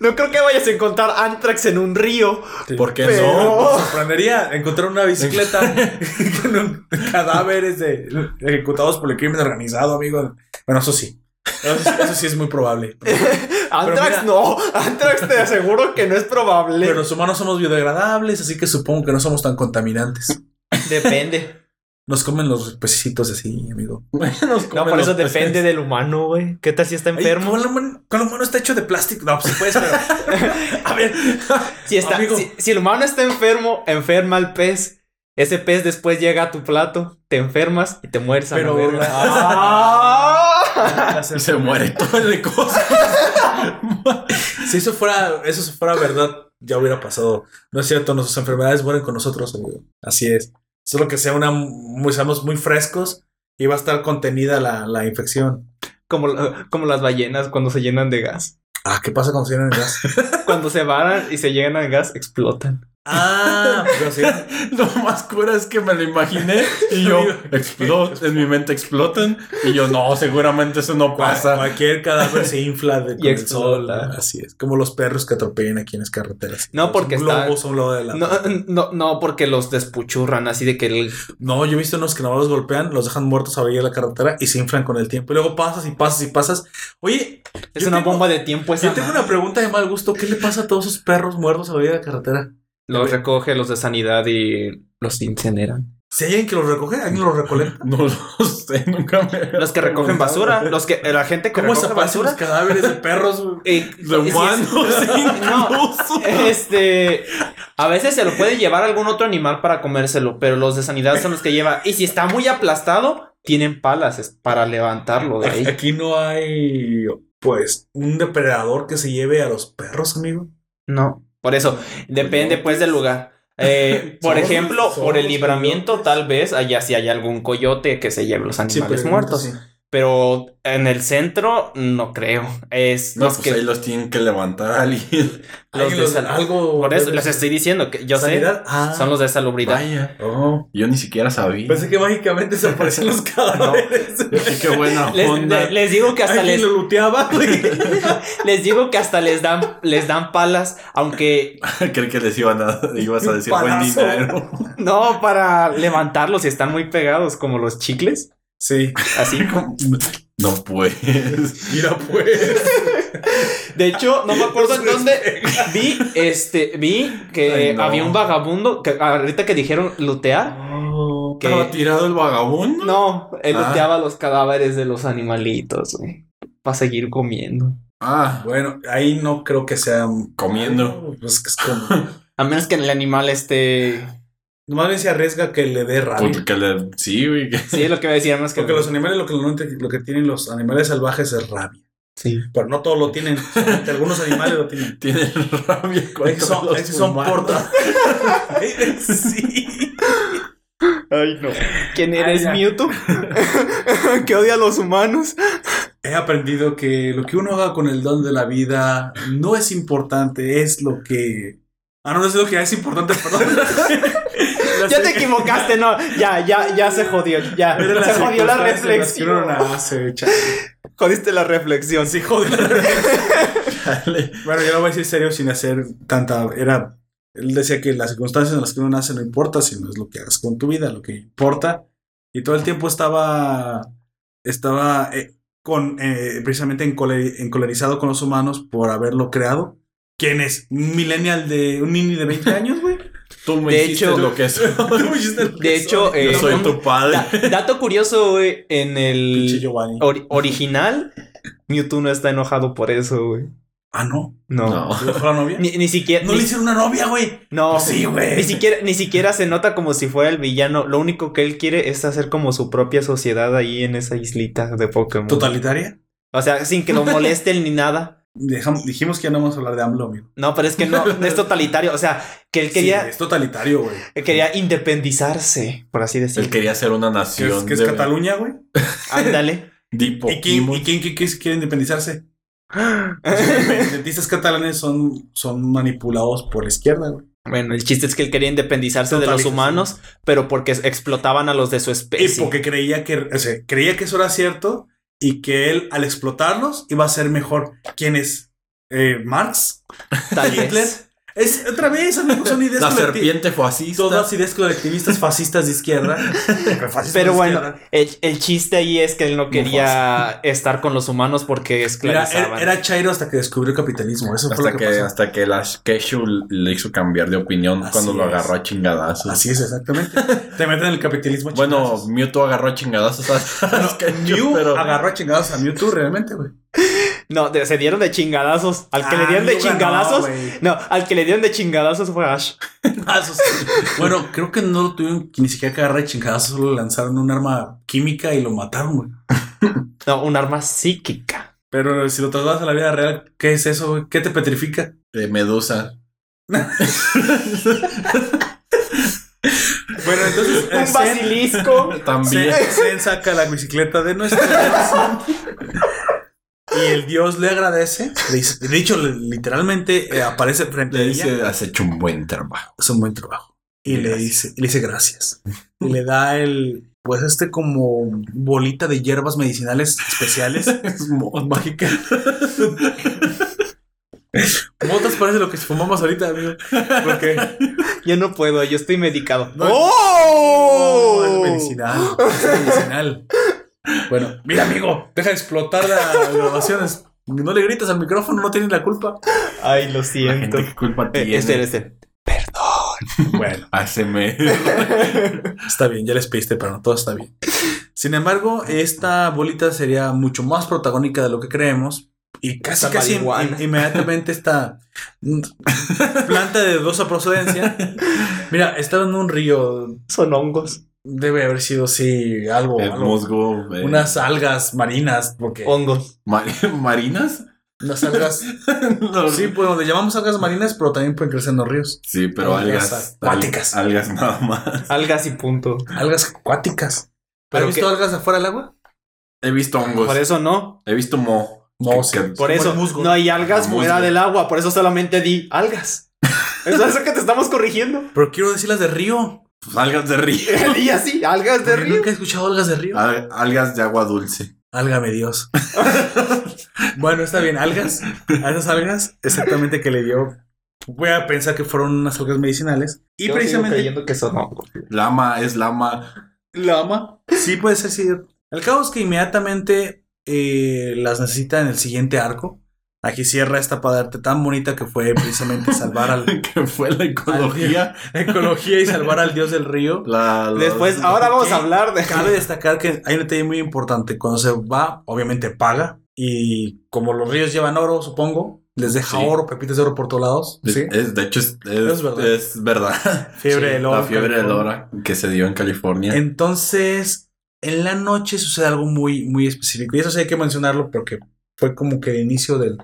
B: No creo que vayas a encontrar Antrax en un río.
A: qué.
C: ¿Por qué
B: Pero-
C: no?
A: Me sorprendería encontrar una bicicleta con un- cadáveres de ejecutados por el crimen organizado, amigo. Bueno, eso sí. Eso, sí- eso sí es muy probable.
B: Antrax
A: mira-
B: no. Antrax te aseguro que no es probable.
A: Pero los humanos somos biodegradables, así que supongo que no somos tan contaminantes.
B: Depende.
A: Nos comen los pececitos así, amigo.
C: Nos
B: No,
C: comen
B: por eso
C: los peces.
B: depende del humano, güey. ¿Qué tal si está enfermo?
A: ¿Cómo el humano, el está hecho de plástico? No, pues puedes, pero. A ver.
B: Si, está,
A: Amigo.
B: si, si el humano está enfermo, enferma al pez. Ese pez después llega a tu plato, te enfermas y te mueres a la
A: Pero-
B: verga.
A: Ah.
C: Y se muere todo de cosas.
A: Si eso fuera, eso fuera verdad, ya hubiera pasado. No es cierto, nuestras enfermedades mueren con nosotros, amigo. Así es. Solo que sea una, muy, seamos muy frescos y va a estar contenida la, la infección.
B: como, como las ballenas cuando se llenan de gas.
A: Ah, ¿qué pasa cuando se llenan de gas?
B: Cuando se varan y se llenan de gas, explotan.
A: Ah, pero sí.
C: Lo más cura es que me lo imaginé y yo explot, en mi mente explotan y yo no, seguramente eso no pasa.
A: Cualquier cadáver se infla de, con el sol.
B: explota.
A: Así es. Como los perros que atropellan aquí en las carreteras.
B: No, porque
A: un
B: está-
A: globo, son lo de la.
B: No, no, no, porque los despuchurran así de que el-
A: No, yo he visto unos que no los golpean, los dejan muertos a la orilla de la carretera y se inflan con el tiempo. Y luego pasas y pasas y pasas. Oye,
B: es una
A: tengo-
B: bomba de tiempo esa
A: yo tengo una pregunta de mal gusto. ¿Qué le pasa a todos esos perros muertos a la orilla de la carretera?
B: Los recoge los de sanidad y los incineran.
A: Si hay alguien que los recoge, alguien los recolecta.
C: No lo sé, nunca me.
B: Los que recogen basura, los que la gente que
A: ¿Cómo
B: recoge
A: desaparecen los
B: basura.
A: cadáveres de perros? güey?
B: eh,
C: De humanos,
B: No. Este, a veces se lo puede llevar algún otro animal para comérselo, pero los de sanidad son los que lleva. Y si está muy aplastado, tienen palas es para levantarlo de ahí.
A: Aquí no hay, pues, un depredador que se lleve a los perros, amigo.
B: No, por eso depende pues del lugar. Eh, por
A: Somos-
B: ejemplo,
A: somos
B: por el libramiento,
A: coyotes.
B: tal vez allá sí hay algún coyote que se lleve los animales muertos.
A: sí.
B: Pero en el centro, no creo. Es
C: No,
B: los
C: pues
B: que.
C: ahí los tienen que levantar alguien.
B: Los de sal-
A: algo.
B: Por eso les estoy diciendo que yo
A: ¿Sanidad?
B: sé.
A: Ah.
B: Son los de salubridad.
C: Vaya.
A: Oh.
C: Yo ni siquiera sabía.
A: Pensé que mágicamente se aparecían los cadáveres.
C: Dije, qué buena
B: Les,
C: onda.
B: le- les digo que hasta les,
A: lo luteaba. güey.
B: les digo que hasta les dan, les dan palas, aunque
C: Creí que les iban a, ibas a decir buen dinero.
B: no para levantarlos si están muy pegados como los chicles.
A: Sí.
B: Así.
C: No puedes.
A: Mira, pues.
B: De hecho, no me acuerdo en dónde vi, este, vi que
C: Ay, no.
B: había un vagabundo que ahorita que dijeron lutear. Que-
C: ¿Estaba tirado el vagabundo?
B: No, él
C: Ah.
B: luteaba los cadáveres de los animalitos, güey. Para seguir comiendo.
C: Ah,
A: Bueno, ahí no creo que sea.
C: Comiendo.
A: Pues que es como.
B: A menos que el animal esté.
A: Más bien se arriesga que le dé rabia.
C: porque le... Sí, güey.
B: Sí, es lo que menos que.
A: Porque los animales, lo que, lo que tienen los animales salvajes es rabia.
B: Sí.
A: Pero no todos lo tienen. Algunos animales lo tienen.
C: Tienen rabia
A: Ahí son, ahí sí son.
B: Ay, no. ¿Quién eres,
A: ya.
B: Mewtwo? que odia a los humanos.
A: He aprendido que lo que uno haga con el don de la vida no es importante, es lo que. Ah, no, no es lo que es importante, perdón.
B: Ya te equivocaste, no. Ya, ya, ya se jodió. Ya. Se jodió la reflexión.
A: nace, chale.
B: Jodiste la reflexión.
A: Sí, joder. la reflexión. Bueno, yo lo voy a decir serio sin hacer tanta. Era. Él decía que las circunstancias en las que uno nace no importa, sino es lo que hagas con tu vida, lo que importa. Y todo el tiempo estaba. Estaba eh, con, eh, precisamente encole- encolarizado con los humanos por haberlo creado. ¿Quién es? ¿Un millennial de. un nini de 20 años, güey?
C: Tú me
B: De
C: hiciste
B: hecho-
C: lo que es.
A: Tú me hiciste lo que
B: De hecho,
A: soy.
B: eh,
C: Yo soy tu padre.
B: Da- dato curioso, güey. En el original, Mewtwo no está enojado por eso, güey.
A: Ah, no.
B: No.
C: No.
A: ¿Le dejó la novia?
B: Ni, ni siquiera.
A: No
B: ni-
A: le hicieron una novia, güey.
B: no,
A: Pues sí, güey.
B: Ni siquiera, ni siquiera se nota como si fuera el villano. Lo único que él quiere es hacer como su propia sociedad ahí en esa islita de Pokémon.
A: ¿Totalitaria?
B: O sea, sin que lo molesten ni nada.
A: Dijimos que ya no vamos a hablar de AMLO, amigo.
B: No, pero es que no, no es totalitario. O sea, que él
A: Sí,
B: quería,
A: es totalitario, güey.
B: él quería independizarse, por así
C: Él
B: decirlo.
C: quería ser una
A: ¿Qué
C: nación.
A: es, qué es
C: de-
A: Cataluña, güey?
B: Ándale.
A: ¿Y quién,
C: Pokémon.
A: ¿y quién, quién- quién quiere independizarse? Los independentistas catalanes son, son manipulados por la izquierda, güey.
B: Bueno, el chiste es que él quería independizarse de los humanos, pero porque explotaban a los de su
A: Y
B: especie.
A: porque creía que, o sea, creía que eso era cierto y que él, al explotarlos, iba a ser mejor. ¿Quién es? Eh, ¿Marx?
B: Tal
A: Hitler.
B: vez.
A: Es, otra vez, amigos, son ideas
C: La serpiente fascista.
A: Todas ideas colectivistas fascistas de izquierda. Fascistas
B: Pero
A: de
B: bueno,
A: izquierda.
B: el, el chiste ahí es que él no quería estar con los humanos porque esclavizaban.
A: era, era Chairo hasta que descubrió el capitalismo. Eso fue
C: Hasta
A: lo que,
C: que,
A: pasó.
C: hasta que la Keshu le hizo cambiar de opinión
A: Así
C: cuando lo agarró a chingadazos.
A: Así es, exactamente. Te meten en el capitalismo. a
C: Bueno. Mewtwo agarró a chingadazos a, a
A: No,
C: Keshu,
A: Mew
C: pero-
A: agarró a chingados a Mewtwo realmente, güey.
B: No, de- se dieron de chingadazos. Al que
A: Ah,
B: le dieron de chingadazos. no, al que le dieron de chingadazos fue Ash.
A: Ah, bueno, creo que no lo tuvieron que ni siquiera que agarrar de chingados, solo le lanzaron un arma química y lo mataron, güey.
B: No, un arma psíquica.
A: Pero si lo trasladas a la vida real, ¿qué es eso, güey? ¿Qué te petrifica?
C: de Medusa.
A: Bueno, entonces eh,
B: Un
A: Zen-
B: basilisco.
C: También.
A: Zen, Zen saca la bicicleta de nuestro. Y el dios le agradece. Le dice, de hecho, literalmente eh, aparece frente a
C: Le
A: ella.
C: dice, has hecho un buen trabajo.
A: Es un buen trabajo. Y le dice, y le dice gracias. y le da el, pues este como bolita de hierbas medicinales especiales.
C: Es
A: mágicas. Motas parece lo que fumamos ahorita, amigo. Porque
B: Yo no puedo, yo estoy medicado.
A: No,
B: ¡Oh!
A: es medicinal. Es medicinal. Bueno, mira, amigo, deja de explotar las grabaciones. No le gritas al micrófono, no tienes la culpa.
B: Ay, lo
C: La
B: siento.
C: gente qué culpa
B: Eh,
C: tiene.
B: este, este.
A: Bueno,
C: Haceme.
A: está bien, ya les pediste, pero no todo está bien. Sin embargo, esta bolita sería mucho más protagónica de lo que creemos. Y casi,
B: Esta
A: casi in- inmediatamente esta planta de dudosa procedencia. Mira, estaba en un río.
B: Son hongos.
A: Debe haber sido, sí, algo.
C: El
A: algo-
C: musgo. eh,
A: unas algas marinas, porque
B: Hongos.
C: ma- ¿Marinas?
A: unas algas.
C: No,
A: sí, pues le llamamos algas marinas, pero también pueden crecer en los ríos.
C: Sí, pero
A: Algas
C: algas.
A: acuáticas.
C: al- Algas nada más.
B: Algas y punto.
A: Algas acuáticas.
B: Pero
A: ¿Has visto
B: que-
A: algas afuera del agua?
C: He visto hongos.
B: Por eso no.
C: He visto mo.
A: No,
C: Que-
A: sí.
C: que-
B: Por eso
A: musgo.
B: no hay algas fuera del agua. Por eso solamente di algas. Eso es lo que te estamos corrigiendo.
A: Pero quiero decir las de río.
C: Pues, algas de río.
B: y así, algas de río.
A: Nunca he escuchado algas de río.
C: Al- algas de agua dulce.
A: Álgame Dios. bueno, está bien. Algas. A esas algas, exactamente que le dio. Voy a pensar que fueron unas algas medicinales. Y
B: Yo sigo
A: precisamente.
B: creyendo que son hongos.
C: Lama es lama.
A: Lama. Sí, puede ser, sí. El caso es que inmediatamente eh, las necesita en el siguiente arco. Aquí cierra esta parte tan bonita que fue precisamente salvar al
C: que fue la ecología.
A: ecología y salvar al dios del río.
C: La,
B: Después, ahora vamos a hablar de.
A: Cabe destacar que hay un detalle muy importante. Cuando se va, obviamente paga. Y como los ríos llevan oro, supongo, les deja
C: Sí.
A: oro, pepitas de oro por todos lados. Sí.
C: es- de hecho, es, es-
A: Es verdad.
C: es verdad.
A: Fiebre
B: sí,
A: del oro.
C: La fiebre del oro que se dio en California.
A: Entonces, en la noche sucede algo muy, muy específico. Y eso sí hay que mencionarlo porque fue como que el inicio del,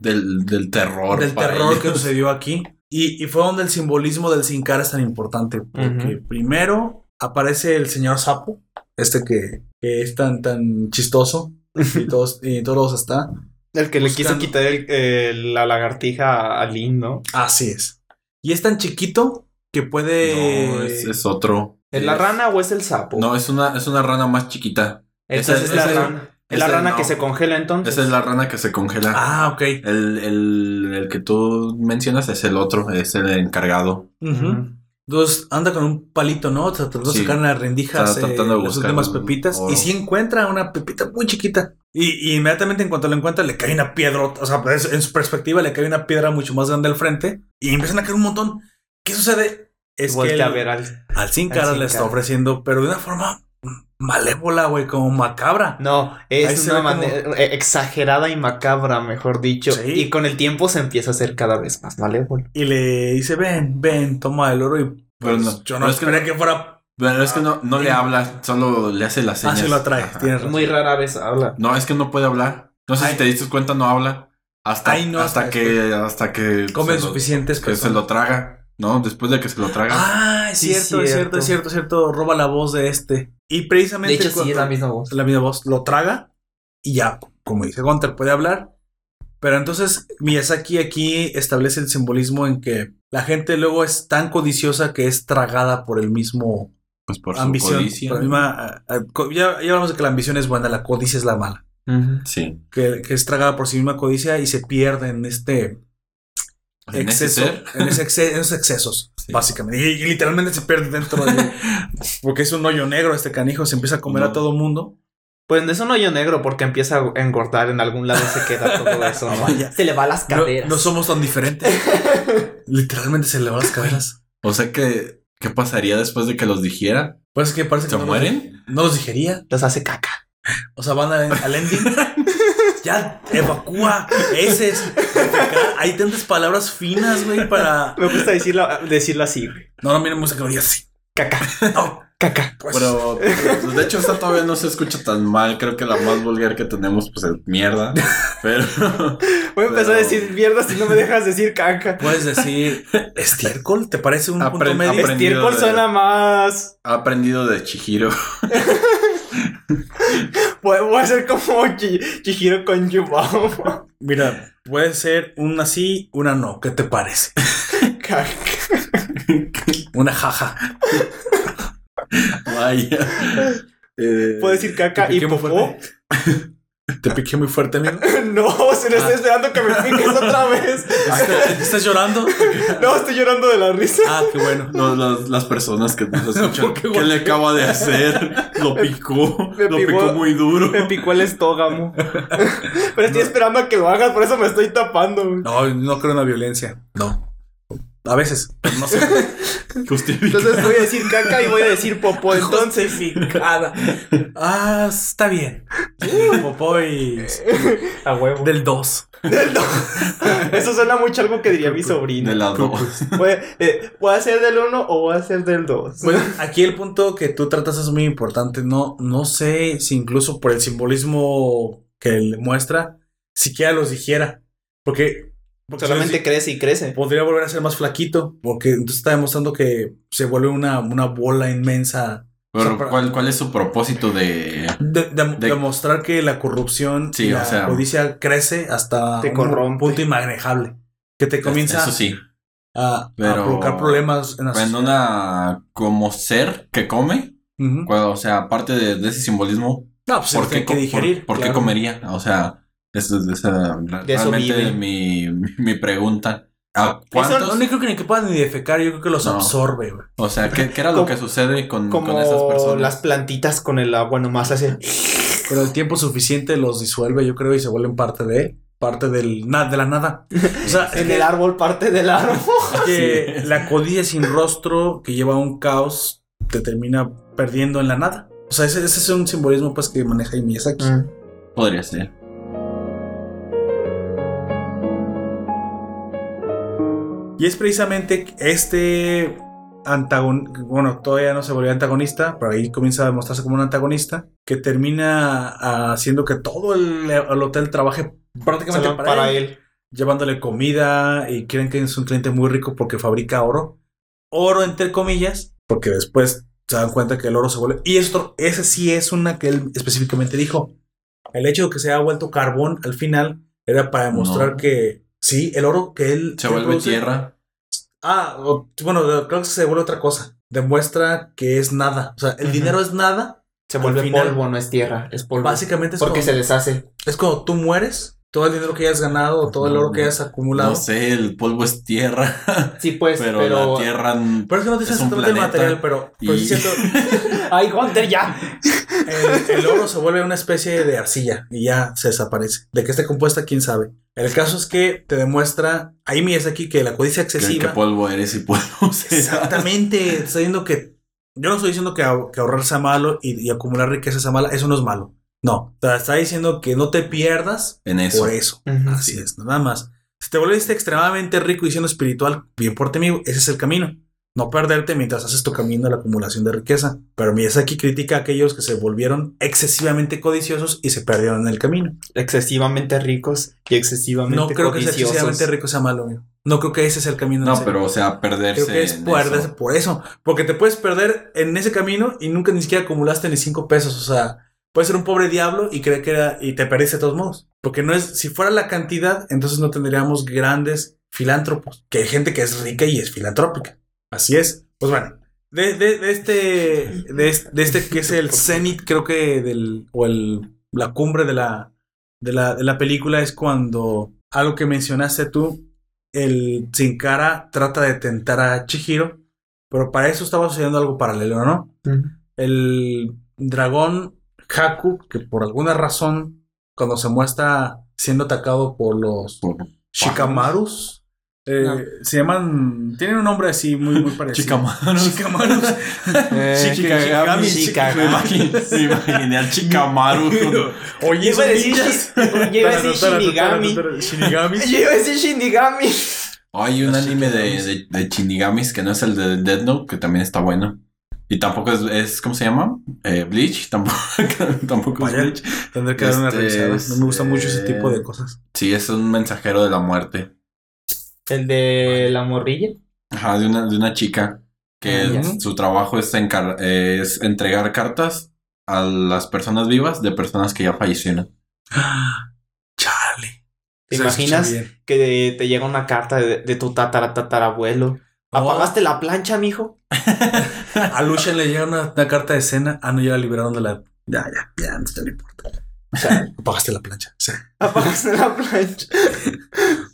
C: del, del terror.
A: del terror que
C: ellos.
A: sucedió aquí. Y, y fue donde el simbolismo del Sin Cara es tan importante. Porque primero aparece el señor Sapo, este que, que es tan, tan chistoso. Y todos, y todos está.
B: El que le quiso
A: Buscando.
B: quitar el- el- la lagartija a Lynn, ¿no?
A: Así es. Y es tan chiquito que puede.
C: No, es, es otro.
B: ¿Es la rana o es el sapo?
C: No, es una, es una rana más chiquita.
B: Entonces
C: ese-
B: es la
C: ese-
B: rana. Es la rana
C: no.
B: que se congela entonces.
C: Esa es la rana que se congela.
A: Ah, ok.
C: El, el, el que tú mencionas es el otro, es el encargado.
A: Ujú. Entonces anda con un palito, ¿no? Tratando de
C: Sí.
A: sacar las rendijas
C: Está
A: eh, las últimas pepitas.
C: oro.
A: Y sí encuentra una pepita muy chiquita. Y, y inmediatamente en cuanto lo encuentra, le cae una piedra. O sea, pues, en su perspectiva, le cae una piedra mucho más grande al frente. Y empiezan a caer un montón. ¿Qué sucede? Es que el-
B: a ver al.
A: al Sin
B: al
A: Cara
B: Sin
A: le está ofreciendo, pero de una forma malévola, güey, como macabra.
B: No, es
A: se
B: una
A: como-
B: manera eh, exagerada y macabra, mejor dicho.
A: Sí.
B: Y con el tiempo se empieza a hacer cada vez más malévolo.
A: Y le dice, ven, ven, toma el oro. Y pues,
C: Pero no,
A: yo no,
C: no es que
A: esperé que, fuera.
C: Pero es que no, no le habla, solo le hace las
A: Ah,
C: señas.
A: sí lo atrae, tienes.
B: Muy rara vez habla.
C: No, es que no puede hablar. No sé
A: Ay.
C: si te diste cuenta, no habla. Hasta,
A: Ay, no,
C: hasta que hasta que
A: Comen
C: se lo-
A: suficientes
C: que se lo traga, ¿no? Después de que se lo traga.
A: Ah, es
B: Sí,
A: cierto, es cierto, es cierto,
B: cierto.
A: es cierto. Roba la voz de este. Y precisamente.
B: De hecho, sí, es la misma voz.
A: la misma voz. Lo traga y ya, como dice Gunter, puede hablar. Pero entonces Miyazaki aquí establece el simbolismo en que la gente luego es tan codiciosa que es tragada por el mismo
C: pues por su
A: ambición.
C: codicia.
A: por la misma, co- ya, ya hablamos de que la ambición es buena, la codicia es la mala.
C: Sí.
A: Que, que es tragada por sí misma codicia y se pierde en este
C: En ese
A: exceso, en, ese exce- en esos excesos,
C: Sí.
A: básicamente. Y, y literalmente se pierde dentro de... porque es un hoyo negro este canijo, se empieza a comer a todo mundo.
B: Pues es un hoyo negro porque empieza a engordar en algún lado se queda todo eso. ¿no?
A: Vaya.
B: Se le va las caderas.
A: no somos tan diferentes. literalmente se le van las caderas.
C: O sea que, ¿qué pasaría después de que los dijera?
A: Pues que parece que
C: ¿Se
A: no
C: mueren?
A: Los, no los digería.
B: Los hace caca.
A: O sea, van a- al ending. Ya, evacúa. Ese es. Hay tantas palabras finas, güey, para.
B: Me gusta decirlo, decirlo así, güey.
A: No, no, mira música lo diga así.
B: Caca.
A: No,
B: Caca.
A: pues.
C: Pero, pues, de hecho, esta todavía no se escucha tan mal. Creo que la más vulgar que tenemos, pues, es mierda. Pero,
B: Voy a empezar a decir mierda si no me dejas decir caca.
A: Puedes decir estiércol, ¿te parece un punto
C: Apren-
A: medio?
B: Estiércol
C: de-
B: suena más.
C: ha aprendido de Chihiro.
B: Voy, a ser como Chi- Chihiro con Yubao.
A: Mira, puede ser una sí, una no. ¿Qué te parece?
B: Caca.
A: Una jaja.
C: Vaya. Eh,
B: Puedo decir caca
A: ¿Te
B: y popó.
A: ¿Te piqué muy fuerte, amigo?
B: No, si no estoy esperando que me piques otra vez.
A: ¿Estás, estás llorando?
B: No, estoy llorando de la risa.
A: Ah, qué bueno.
C: no, las, las personas que nos escuchan,
A: ¿Por qué
C: ¿qué le acaba de hacer? Lo picó.
B: Me
C: lo
B: picó-
C: picó muy duro.
B: Me picó el estógamo. Pero estoy esperando a que lo hagas, por eso me estoy tapando.
A: No, no creo en la violencia. No. A veces, pero no sé.
C: Justifica.
B: Entonces voy a decir caca y voy a decir popó. Entonces,
A: Justificada. Ah, está bien. Popoy
B: a huevo.
A: del 2.
B: Del do- Eso suena mucho a algo que diría mi sobrino.
C: De las dos.
B: Voy, eh, ¿voy a ser del 1 o voy a ser del 2?
A: Bueno, aquí el punto que tú tratas es muy importante. No, no sé si incluso por el simbolismo que le muestra, siquiera los dijera. Porque, porque
B: Solamente
A: si
B: crece y crece.
A: podría volver a ser más flaquito. Porque entonces está demostrando que se vuelve una, una bola inmensa.
C: Pero,
A: O sea, para-
C: ¿cuál, ¿cuál es su propósito de...?
A: De, de-
C: De-
A: demostrar que la corrupción
C: Sí,
A: y
C: o
A: la
C: sea-
A: codicia crece hasta
B: Te
A: un punto inmanejable. Que te comienza
C: Eso sí.
A: a, a
C: pero-
A: provocar problemas en la
C: En
A: sociedad.
C: una... Como ser que come. O sea, aparte de, de ese simbolismo,
A: No, pues
C: ¿por qué,
A: que
C: co-
A: digerir.
C: por, por qué comería? O sea, esa es esa,
B: De eso vive.
C: mi, mi, mi pregunta. ¿A cuántos?
A: No, no creo que ni que puedan ni defecar, yo creo que los
C: No.
A: absorbe, güey.
C: O sea, ¿qué, qué era lo que sucede con,
B: Como
C: con esas personas?
B: las plantitas con el agua nomás hacen.
A: Con el tiempo suficiente los disuelve, yo creo, y se vuelven parte de parte del na- de la nada. O sea, es
B: En el árbol, parte del árbol.
A: que
C: Sí.
A: la codicia sin rostro que lleva a un caos te termina perdiendo en la nada. O sea, ese, ese es un simbolismo pues que maneja Miyazaki.
B: Mm.
C: Podría ser.
A: Y es precisamente este antagonista, bueno, todavía no se volvió antagonista, pero ahí comienza a demostrarse como un antagonista, que termina ah, haciendo que todo el, el hotel trabaje prácticamente para,
B: para
A: él,
B: él.
A: llevándole comida y creen que es un cliente muy rico porque fabrica oro. Oro entre comillas, porque después se dan cuenta que el oro se vuelve... Y esto, ese sí es una que él específicamente dijo. El hecho de que se haya vuelto carbón al final era para demostrar
C: No.
A: que sí, el oro que él...
C: Se
A: que
C: vuelve
A: produce-
C: tierra.
A: Ah, o- bueno, creo que se vuelve otra cosa. Demuestra que es nada. O sea, el dinero es nada.
B: Se vuelve
A: final-
B: polvo, no es tierra, es polvo.
A: Básicamente es
B: Porque
A: como,
B: se deshace.
A: es como tú mueres, todo el dinero que hayas ganado, o todo el oro que hayas acumulado.
C: No sé, el polvo es tierra.
B: Sí, pues,
C: pero,
B: pero.
C: la tierra.
A: Pero es que no dice
C: Es un
A: exactamente el
C: planeta
A: material, pero, pero
C: y-
A: sí siento,
B: ¡Ay, Hunter, ya!
A: el, el oro se vuelve una especie de arcilla y ya se desaparece. ¿De qué está compuesta? ¿Quién sabe? El caso es que te demuestra, ahí es aquí que la codicia
C: ¿Qué,
A: excesiva...
C: qué polvo eres y polvo serás?
A: Exactamente. Te Estoy diciendo que. Yo no estoy diciendo que, que ahorrar sea malo y, y acumular riqueza sea mala. Eso no es malo. No. Te está diciendo que no te pierdas
C: En eso.
A: por eso. Así es, nada más. Si te volviste extremadamente rico y siendo espiritual, bien por ti, amigo, ese es el camino. No perderte mientras haces tu camino de la acumulación de riqueza. Pero Miyazaki critica a aquellos que se volvieron excesivamente codiciosos y se perdieron en el camino.
B: Excesivamente ricos y excesivamente
A: No creo que ser excesivamente rico sea malo, amigo. No creo que ese sea el camino.
C: No, pero o sea, perderse.
A: Creo que es perderse
C: eso.
A: por eso. Porque te puedes perder en ese camino y nunca ni siquiera acumulaste ni cinco pesos. O sea, puedes ser un pobre diablo y creer que era. y te perdiste de todos modos. Porque no es. Si fuera la cantidad, entonces no tendríamos grandes filántropos. Que hay gente que es rica y es filantrópica. Así es. Pues bueno. De, de- de este. De este, de este que es el cenit, creo que del. o el. la cumbre de la. de la, de la película es cuando. algo que mencionaste tú. el Sin Cara trata de tentar a Chihiro, pero para eso estaba sucediendo algo paralelo, ¿no? El dragón Haku, que por alguna razón, cuando se muestra siendo atacado por los
C: Por-
A: Shikamarus, eh,
B: No.
A: se llaman. Tienen un nombre así muy, muy parecido.
C: Chicamaros.
A: Shikamarus.
B: Eh,
A: Shikigami,
B: Shikigami.
C: Me imaginé, al Chikamaru.
A: Oye,
B: Iba a decir, yo iba a decir Shinigami.
A: Shinigami.
B: Yo iba a decir Shinigami.
C: Hay un anime de, de, de Shinigamis que no es el de Dead Note, que también está bueno. Y tampoco es, es ¿cómo se llama? Eh, Bleach, tampoco, tampoco es. Bleach.
A: Tendré que dar una
C: Este es,
A: No me gusta mucho ese
C: eh,
A: tipo de cosas.
C: Sí, es un mensajero de la muerte.
B: El de la morrilla.
C: Ajá, de una, de una chica que
B: Ah,
C: es- su trabajo es, encar- es entregar cartas a las personas vivas de personas que ya fallecieron.
A: Charlie.
B: ¿Te imaginas que te llega una carta de, de tu tatara tatarabuelo? ¿Apagaste la plancha, mijo?
A: A Lucian le llega una, una carta de escena. Ah, no, ya la liberaron de la. Ya, ya, ya, no te importa.
B: O sea,
A: Apagaste la plancha. Sí.
B: apagaste la plancha.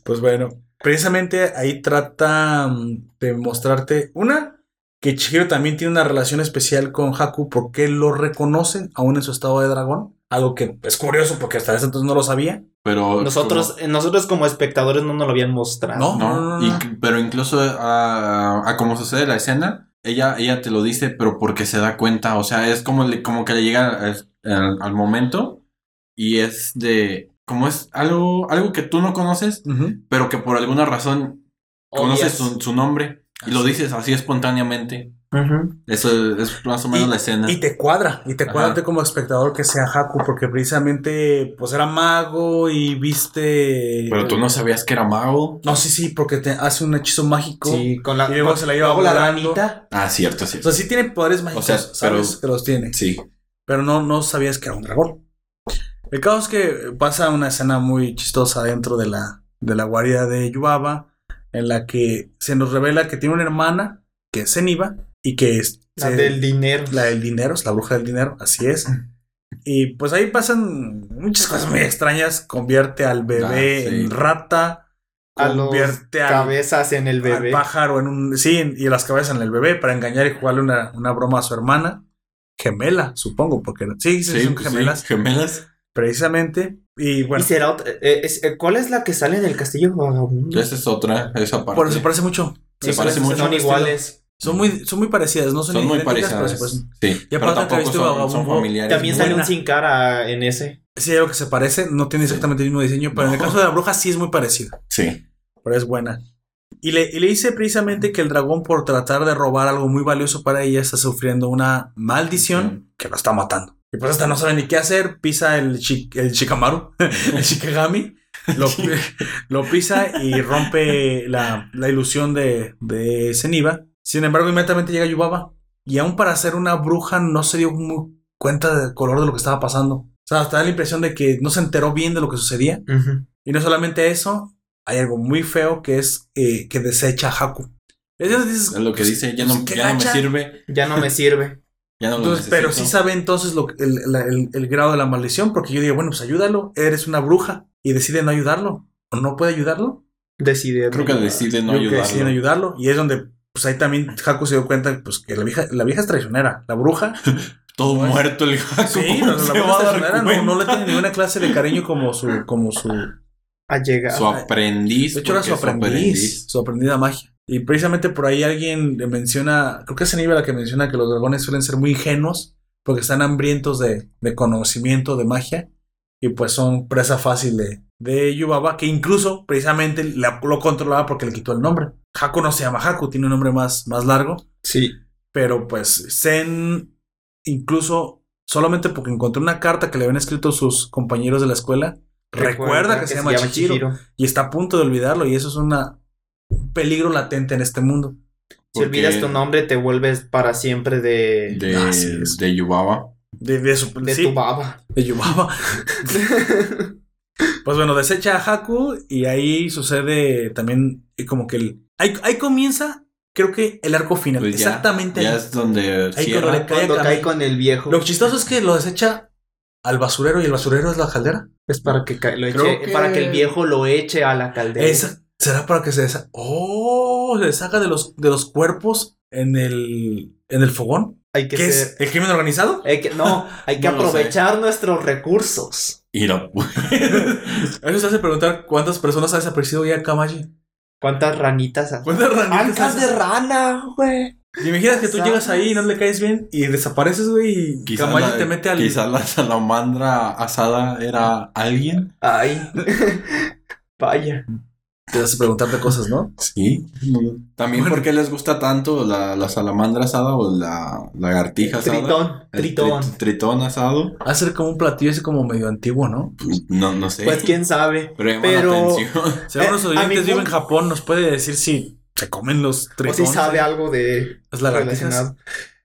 A: Pues bueno, precisamente ahí trata mm, de mostrarte una que Chihiro también tiene una relación especial con Haku porque lo reconocen aún en su estado de dragón. Algo que es curioso porque hasta ese entonces no lo sabía.
C: Pero
B: Nosotros, nosotros como espectadores no nos lo habían mostrado.
A: No.
C: No,
A: no, no,
C: y- pero incluso a, a como sucede la escena, ella, ella te lo dice, pero porque se da cuenta, o sea, es como, le- como que le llega al, al- al momento y es de, como es algo, algo que tú no conoces, pero que por alguna razón conoces su nombre y lo dices así espontáneamente. Eso es más o menos la escena.
A: Y te cuadra, y te
C: Ajá.
A: cuadra como espectador que sea Haku, porque precisamente pues era mago y viste.
C: Pero tú no sabías que era mago.
A: No, sí, sí, porque te hace un hechizo mágico.
B: Sí, con la,
A: Y luego
B: con-
A: se la lleva
B: la
A: volando.
B: ranita.
C: Ah, cierto, sí.
A: O sea, sí tiene poderes mágicos,
C: sea,
A: sabes
C: pero-
A: que los tiene.
C: Sí.
A: pero no, no sabías que era un dragón. El caso es que pasa una escena muy chistosa dentro de la, de la guarida de Yubaba, en la que se nos revela que tiene una hermana, que es Zeniba, y que es
B: La
A: se-
B: del dinero.
A: la del dinero, es la bruja del dinero, así es. Y pues ahí pasan muchas cosas muy extrañas, convierte al bebé
C: Ah, sí.
A: en rata,
B: a
A: convierte al,
B: cabezas en el
A: al
B: bebé.
A: pájaro en un... Sí, y a las cabezas en el bebé para engañar y jugarle una, una broma a su hermana. Gemela, supongo, porque sí, sí, son
C: sí,
A: gemelas,
C: gemelas.
A: Precisamente. Y
B: ¿Y
A: bueno,
B: será otra- eh, es- eh, ¿Cuál es la que sale en el castillo vagabundo?
C: Esa es otra, esa parte.
A: eso se parece mucho.
C: Se parece
A: son-
C: mucho.
B: Son iguales.
A: Son muy, son muy parecidas, no son,
C: Son muy
A: pero
C: parecidas.
A: parecen.
C: Sí,
A: Y
C: pero
A: aparte que
C: tampoco son, son familiares.
B: También sale un sin cara en ese.
A: Sí, algo que se parece, no tiene exactamente el mismo diseño, pero en el caso de la bruja sí es muy parecido.
C: Sí.
A: pero es buena. Y le, y le dice precisamente que el dragón, por tratar de robar algo muy valioso para ella, está sufriendo una maldición que lo está matando. Y pues hasta no sabe ni qué hacer, pisa el, chi- el Shikamaru, el Shikigami, lo, lo pisa y rompe la, la ilusión de, de Zeniba. Sin embargo, inmediatamente llega Yubaba. Y aún para ser una bruja no se dio muy cuenta del color de lo que estaba pasando. O sea, hasta da la impresión de que no se enteró bien de lo que sucedía. Y no solamente eso, hay algo muy feo que es eh, que desecha a Haku. Entonces dices,
C: Es lo que
A: pues,
C: dice, ya
A: pues,
C: no, ya no me sirve.
B: Ya no me sirve.
C: Ya no lo
A: Entonces, pero sí sabe entonces lo, el, la- el- el grado de la maldición, porque yo digo, bueno, pues ayúdalo, eres una bruja y decide no ayudarlo. ¿O no puede ayudarlo?
B: Decide.
C: Creo que decide no
A: Creo que deciden
C: ayudarlo.
A: ayudarlo. Y es donde, pues ahí también Haku se dio cuenta pues, que la vieja, la vieja es traicionera. La bruja,
C: Todo
A: Pues,
C: muerto el Haku.
A: sí,
C: ¿cómo
A: la, bruja traicionera, no, no le tiene ninguna clase de cariño como su, como su,
B: A llegar.
C: Su aprendiz.
A: De hecho, era su aprendiz, su aprendida magia. Y precisamente por ahí alguien le menciona, creo que es Aníbal la que menciona que los dragones suelen ser muy ingenuos porque están hambrientos de, de conocimiento, de magia, y pues son presa fácil de, de Yubaba, que incluso precisamente la- lo controlaba porque le quitó el nombre. Haku no se llama Haku, tiene un nombre más, más largo,
B: Sí.
A: pero pues Zen, incluso solamente porque encontró una carta que le habían escrito sus compañeros de la escuela, recuerda, que, se llama, Chihiro, y está a punto de olvidarlo y eso es una, un peligro latente en este mundo.
B: Si olvidas tu nombre, te vuelves para siempre de,
C: De,
A: es.
C: de Yubaba.
A: De, de su,
B: de
A: sí,
B: tu baba.
A: de Yubaba. Pues bueno, desecha a Haku y ahí sucede también eh, como que el... Ahí, ahí comienza, creo que el arco final.
C: Pues ya-
A: exactamente
C: Ya
A: ahí.
C: es donde
A: Ahí
C: cierra.
A: cuando Cae
B: con el viejo.
A: Lo chistoso es que lo desecha al basurero y el basurero es la caldera.
B: Es para que, ca- lo
C: Creo
B: eche-
C: que-
B: para que el viejo lo eche a la caldera.
A: Esa- ¿Será para que se deshaga? ¡Oh! Se deshaga de los, de los cuerpos en el, en el fogón.
B: Hay que
A: ¿Qué
B: ser.
A: es? ¿El crimen organizado?
B: hay que- no, hay que
C: No
B: aprovechar nuestros recursos.
C: Y lo
A: Eso se hace preguntar cuántas personas ha desaparecido ya Kamaji.
B: ¿Cuántas ranitas? hay?
A: ¿Cuántas ranitas? Hace?
B: de rana, güey.
A: ¿Te imaginas que tú llegas ahí y no le caes bien y desapareces, güey? Y Kamaji
C: la,
A: te mete al.
C: quizás la salamandra asada era alguien.
B: Ay. Vaya.
A: Te hace preguntarte cosas, ¿no?
C: Sí. También
A: Bueno.
C: por qué les gusta tanto la, la salamandra asada o la lagartija asada.
B: Tritón,
C: El
B: tritón.
C: tri- tritón asado.
A: Ser como un platillo así como medio antiguo, ¿no?
C: Pues, no, no sé.
B: Pues quién sabe.
C: pero llama
B: pero-
C: la atención.
A: Si algunos
B: Eh, a
A: oyentes viven en Japón, nos puede decir si se comen los
B: O
A: tritones.
B: si sabe algo de
A: Las lagartijas.
B: relacionado.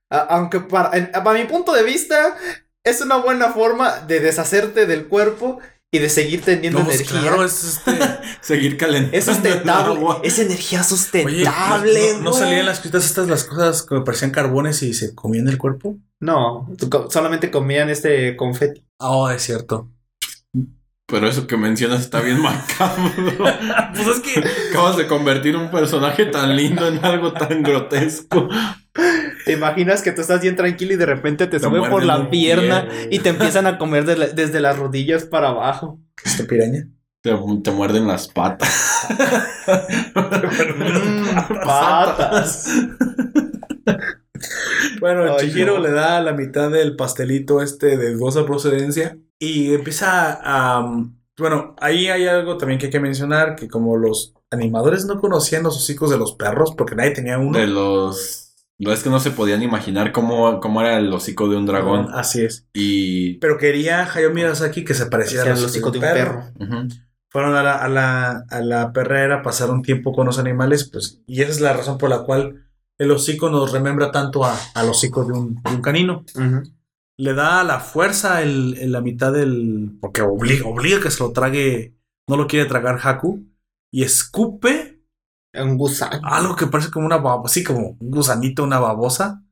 B: A- Aunque para, en- para mi punto de vista, es una buena forma de deshacerte del cuerpo y de seguir teniendo
A: No, pues
B: energía.
A: claro, es este.
C: Seguir calentando.
B: Es
C: el
B: sustentable.
C: agua.
B: Es energía
A: Oye,
B: sustentable.
A: ¿no, no, salían las cositas estas, las cosas que parecían carbones y se comían el cuerpo?
B: No, solamente comían este confeti.
A: Oh, es cierto.
C: Pero eso que mencionas está bien macabro.
A: Pues es que.
C: Acabas de convertir un personaje tan lindo en algo tan grotesco.
B: ¿Te imaginas que tú estás bien tranquilo y de repente te
C: Te
B: suben por
C: muerden
B: la pierna
C: pie.
B: y te empiezan a comer de la- desde las rodillas para abajo?
A: Esta piraña.
C: Te, te muerden las patas.
B: Mm, patas.
A: Bueno,
B: Ay,
A: Chihiro
B: no.
A: le da la mitad del pastelito este de dudosa procedencia y empieza a... um, bueno, ahí hay algo también que hay que mencionar, que como los animadores no conocían los hocicos de los perros, porque nadie tenía uno.
C: De los. No es que no se podían imaginar cómo, cómo era el hocico de un dragón.
A: Así es.
C: Y.
A: Pero quería Hayao Miyazaki que se pareciera al
B: el hocico de un perro.
A: Fueron a la, a la, a la perrera, pasaron tiempo con los animales, pues, y esa es la razón por la cual el hocico nos remembra tanto a- al hocico de un, de un canino. Le da la fuerza el, en la mitad del. Porque obliga, obliga que se lo trague. No lo quiere tragar Haku. Y escupe
B: Un gusano.
A: algo que parece como una babosa. Así como un gusanito, una babosa.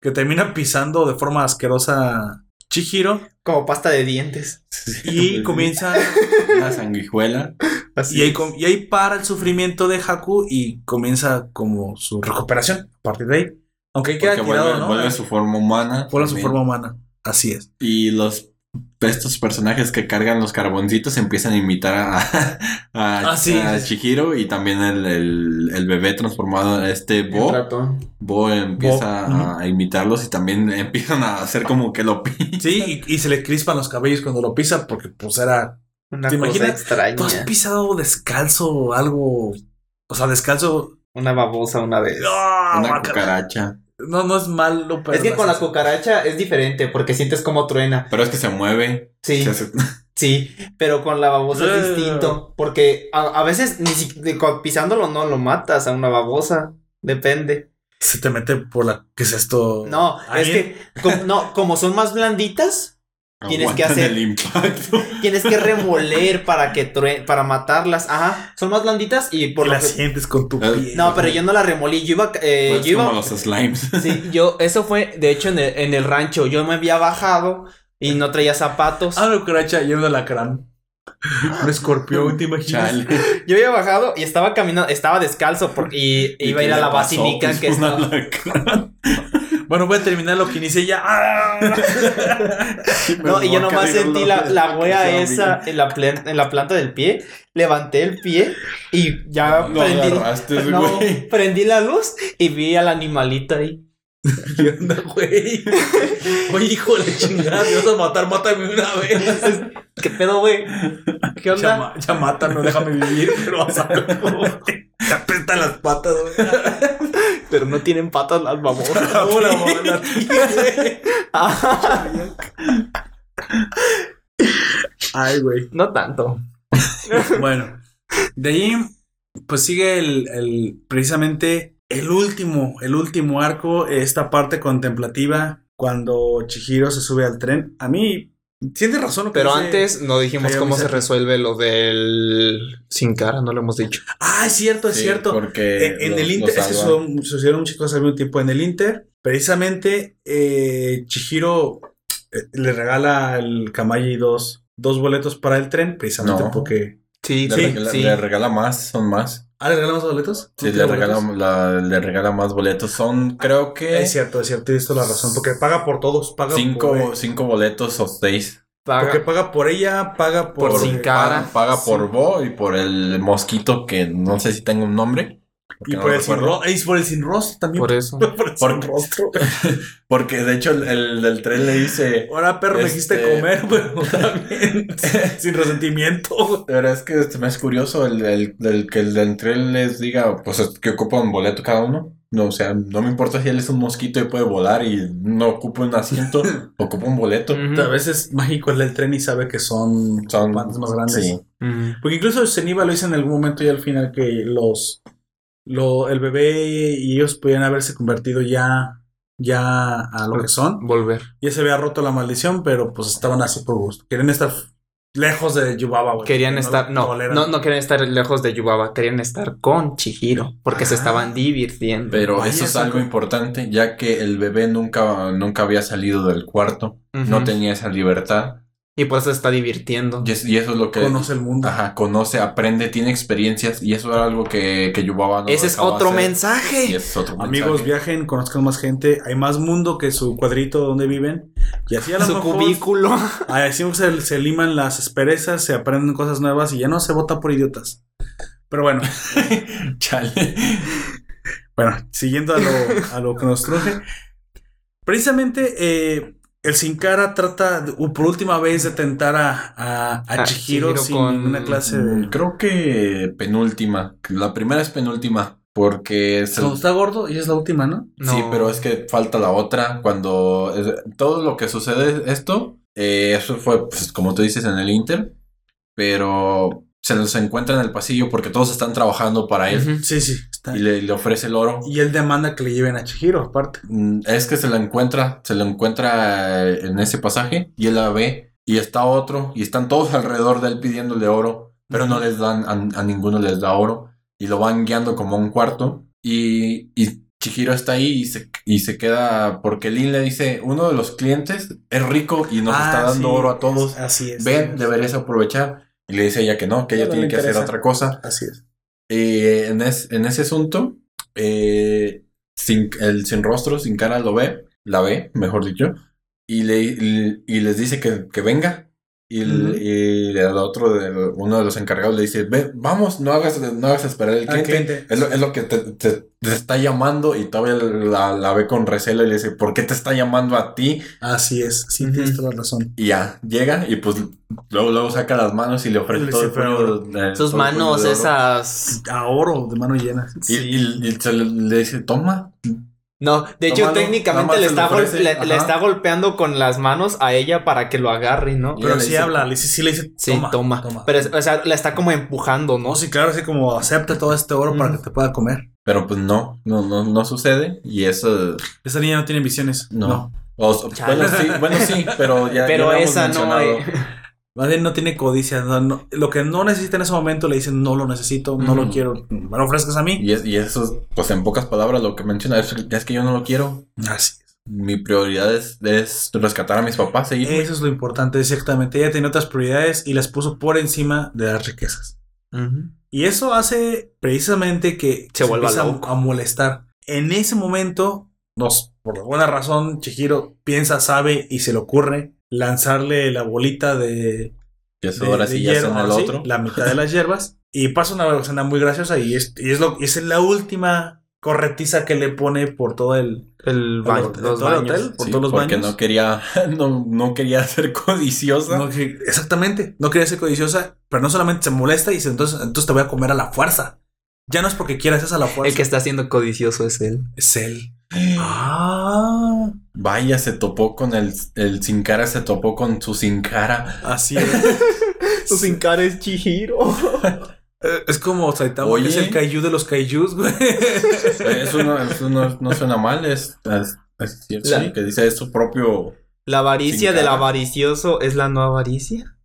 A: Que termina pisando de forma asquerosa Chihiro.
B: Como pasta de dientes.
A: Y comienza.
C: Una sanguijuela.
B: Así
A: Y ahí, y ahí para el sufrimiento de Haku. Y comienza como su recuperación. A partir de ahí. Aunque ahí queda
C: Porque
A: tirado,
C: vuelve,
A: ¿no?
C: vuelve a su forma humana.
A: Vuelve a su forma humana. Así es.
C: Y los estos personajes que cargan los carboncitos empiezan a imitar a, a,
A: Ah, sí,
C: a
A: sí.
C: Chihiro y también el, el- el bebé transformado, este
B: Un
C: Bo. Bo empieza
A: Bo,
C: a, imitarlos y también empiezan a hacer como que lo pisan.
A: Sí, y, y se le crispan los cabellos cuando lo pisa. Porque pues era
B: Una
A: ¿Te
B: cosa
A: imaginas?
B: extraña.
A: ¿Tú has pisado descalzo algo? O sea, descalzo.
B: Una babosa una vez.
A: ¡Ah,
C: Una cucaracha.
A: No, no es malo, pero.
B: es que
A: no
B: con la cucaracha es diferente porque sientes como truena.
C: Pero es que se mueve.
B: Sí,
C: se hace-
B: sí, pero con la babosa es distinto porque a, a veces ni si, pisándolo no lo matas a una babosa. Depende.
A: Se te mete por la. ¿Qué es esto?
B: No, es que como, no, como son más blanditas, Tienes que hacer-
C: el impacto.
B: tienes que remoler para que true- para matarlas. Ajá, son más blanditas y por
A: Y
B: lo
A: la
B: que-
A: sientes con tu
C: Eh,
A: piel.
B: No, pero yo no la remolí, yo iba eh,
C: Pues
B: yo iba
C: como los slimes.
B: Sí, yo, eso fue, de hecho, en el, en el rancho, yo me había bajado y no traía zapatos.
A: Ah, la cucaracha y un alacrán. Un escorpión, ¿te imaginas?
C: Chale.
B: Yo había bajado y estaba caminando, estaba descalzo por- y
C: ¿Y
B: iba a ir a la basílica que
C: alacrán.
A: Bueno, voy a terminar lo que inicié ya. ¡Ah!
B: No, y yo nomás sentí la, la wea esa en la, plen- en la planta del pie, levanté el pie y ya
C: Lo
B: prendí, no, prendí la luz y vi al animalito ahí.
A: ¿Qué onda, güey? Oye, hijo de la chingada, me vas a matar, mátame una vez.
B: ¿Qué pedo, güey? ¿Qué
A: Ya,
B: onda?
A: ma- ya mátame, déjame vivir, pero vas a te apestan las patas, güey.
B: Pero no tienen patas las
A: güey.
B: Ah,
A: Ay, güey.
B: no tanto.
A: Bueno, de ahí, pues sigue el, el- precisamente el último, el último arco, esta parte contemplativa, cuando Chihiro se sube al tren. A mí, tiene razón lo que
B: Pero
A: dice-
B: antes no dijimos cómo se resuelve lo del sin cara, no lo hemos dicho.
A: Ah, es cierto, es
C: Sí,
A: cierto.
C: Porque
A: En, en
C: los-
A: el Inter, es que su- sucedieron muchas cosas al mismo tiempo. En el Inter, precisamente, eh, Chihiro eh, le regala al Kamayi dos, dos boletos para el tren, precisamente
C: No.
A: porque.
B: Sí,
C: Le,
A: sí,
C: regala,
B: sí.
C: le regala más, son más.
A: ¿Ah, le regalamos boletos?
C: Sí,
A: ¿No
C: le regala,
A: boletos?
C: la- le regala más boletos. Son, creo que,
A: Es cierto, es cierto, tienes toda la razón. Porque paga por todos, paga
C: cinco,
A: por.
C: cinco boletos o seis.
B: Paga-
A: Porque paga por ella, paga por.
B: Por sin cara.
C: Paga, paga
A: Sí.
C: por Bo y por el mosquito que no sé si tenga un nombre.
A: Y
C: no
A: por el, sin y por el sin rostro también.
B: Por eso.
A: Por el sin rostro.
C: Porque de hecho el, el del tren le dice...
A: Ahora, perro, me
C: Este-
A: quisiste comer, pero también. sin resentimiento.
C: Pero es que este, me es curioso el, el- el que el del tren les diga, pues es que ocupa un boleto cada uno. No, o sea, no me importa si él es un mosquito y puede volar y no ocupa un asiento, ocupa un boleto.
A: A veces mágico el del tren y sabe que son,
C: Son
A: más grandes.
C: Sí.
A: Porque incluso Zeniba lo hizo en algún momento y al final que los lo, el bebé y ellos podían haberse convertido ya ya a lo que son.
B: Volver.
A: Ya se había roto la maldición, pero pues estaban así por gusto. Querían estar lejos de Yubaba, güey.
B: Querían
A: No
B: estar, no, no, no querían estar lejos de Yubaba, querían estar con Chihiro, porque se
A: Ah.
B: estaban divirtiendo.
C: Pero
A: Vaya,
C: eso es algo importante, ya que el bebé nunca, nunca había salido del cuarto, no tenía esa libertad.
B: Y por eso se está divirtiendo.
C: Y, es- y eso es lo que...
A: conoce el mundo.
C: Ajá, conoce, aprende, tiene experiencias y eso era algo que, que Yubaba no
B: Ese es otro
C: hacer.
B: mensaje.
C: Y ese es otro
A: Amigos,
C: mensaje.
A: viajen, conozcan más gente. Hay más mundo que su cuadrito donde viven. Y así a lo
B: Su
A: mejor
B: cubículo.
A: así se, se liman las asperezas, se aprenden cosas nuevas y ya no se vota por idiotas. Pero bueno,
C: Chale.
A: bueno, siguiendo a lo, a lo que nos truje. Precisamente eh, el Sin Cara trata por última vez de tentar a, a, a
B: A
A: Chihiro,
B: Chihiro
A: sin
B: con-
A: ninguna clase de.
C: Creo que penúltima. La primera es penúltima. Porque se-
A: Cuando está gordo, y es la última, ¿no?
B: No.
C: Sí, pero es que falta la otra. Cuando es- todo lo que sucede esto, eh, eso fue, pues, como tú dices, en el Inter. Pero se los encuentra en el pasillo porque todos están trabajando para él.
A: Sí, sí. Está.
C: Y le, le ofrece el oro.
A: Y él demanda que le lleven a Chihiro, aparte.
C: Mm, Es que se lo encuentra, se lo encuentra eh, en ese pasaje y él la ve y está otro y están todos alrededor de él pidiéndole oro, pero no les dan, a, a ninguno les da oro y lo van guiando como a un cuarto y, y Chihiro está ahí y se, y se queda porque Lin le dice, uno de los clientes es rico y nos está
A: Ah,
C: dando
A: sí,
C: oro a todos,
A: Así es.
C: ven, deberías aprovechar y le dice ella que no, que ella
A: No,
C: tiene que hacer otra cosa.
A: Así es.
C: Eh, en, es- en ese asunto, eh, sin, el sin rostro, sin cara, lo ve, la ve, mejor dicho, y, le, y, les dice que, que venga. Y, el, y el otro, de, uno de los encargados le dice, Ve, vamos, no hagas, no hagas esperar al
A: Al
C: cliente.
A: cliente.
C: Es, lo, es lo que te, te- te está llamando y todavía la, la ve con recelo y le dice, ¿por qué te está llamando a ti?
A: Así es. Sí, tienes toda la razón.
C: Y ya, llega y pues luego, luego saca las manos y le ofrece
A: Le
C: todo el puño de-
B: Sus
C: todo el
B: manos,
C: de oro.
B: esas.
A: A oro, de mano llena.
C: Y, y- y se le, le dice, toma.
B: No, de hecho,
C: Tómalo,
B: técnicamente le está, le, está golpeando con las manos a ella para que lo agarre, ¿no?
C: Y
A: Pero sí
C: dice,
A: habla, le dice, sí le dice,
B: Sí, toma. Pero, es- o sea, la está como empujando, ¿no?
A: Sí, claro, así como acepta todo este oro para que te pueda comer.
C: Pero pues no, no, no, no sucede. Y eso,
A: Esa niña no tiene visiones.
C: no.
A: No.
C: O- bueno, sí, bueno, sí, pero ya.
B: Pero
C: ya
B: esa no hay.
A: Más bien no tiene codicia. no, no. lo que no necesita en ese momento le dicen, no lo necesito, no lo quiero. Me lo ofrezcas a mí.
C: Y, es, y eso, pues en pocas palabras, lo que menciona es, es que yo no lo quiero.
A: Así es.
C: Mi prioridad es, es rescatar a mis papás.
A: Eso es lo importante, exactamente. Ella tenía otras prioridades y las puso por encima de las riquezas. Y eso hace precisamente que
B: Se vuelva
A: empieza a-
B: loco.
A: a molestar. En ese momento, nos, por alguna razón, Chihiro piensa, sabe y se le ocurre lanzarle la bolita de,
C: Y eso
A: de-
C: ahora
A: de
C: sí ya
A: hierro,
C: son el
A: ahora sí,
C: otro.
A: la mitad de las hierbas. Y pasa una escena muy graciosa y es, y es, lo, es la última corretiza que le pone por todo el,
B: El baño, los baños.
A: hotel, por
C: Sí,
A: todos los
C: porque
A: baños.
C: no quería, no, no quería ser codiciosa.
A: No, exactamente, no quería ser codiciosa, pero no solamente se molesta y dice, entonces, entonces te voy a comer a la fuerza. Ya no es porque quieras, es a la fuerza.
B: El que está siendo codicioso es él.
A: Es él. Ah,
C: Vaya, se topó con el, el sin cara, se topó con su sin cara.
A: así es.
B: Su sin cara es Chihiro.
A: Eh, es como Saitama,
C: Oye.
A: que es el kaiju de los kaijus, güey.
C: Eso no, eso no, no suena mal, es, es, es cierto
B: La-
C: sí, que dice es su propio.
B: La avaricia del avaricioso es la no avaricia.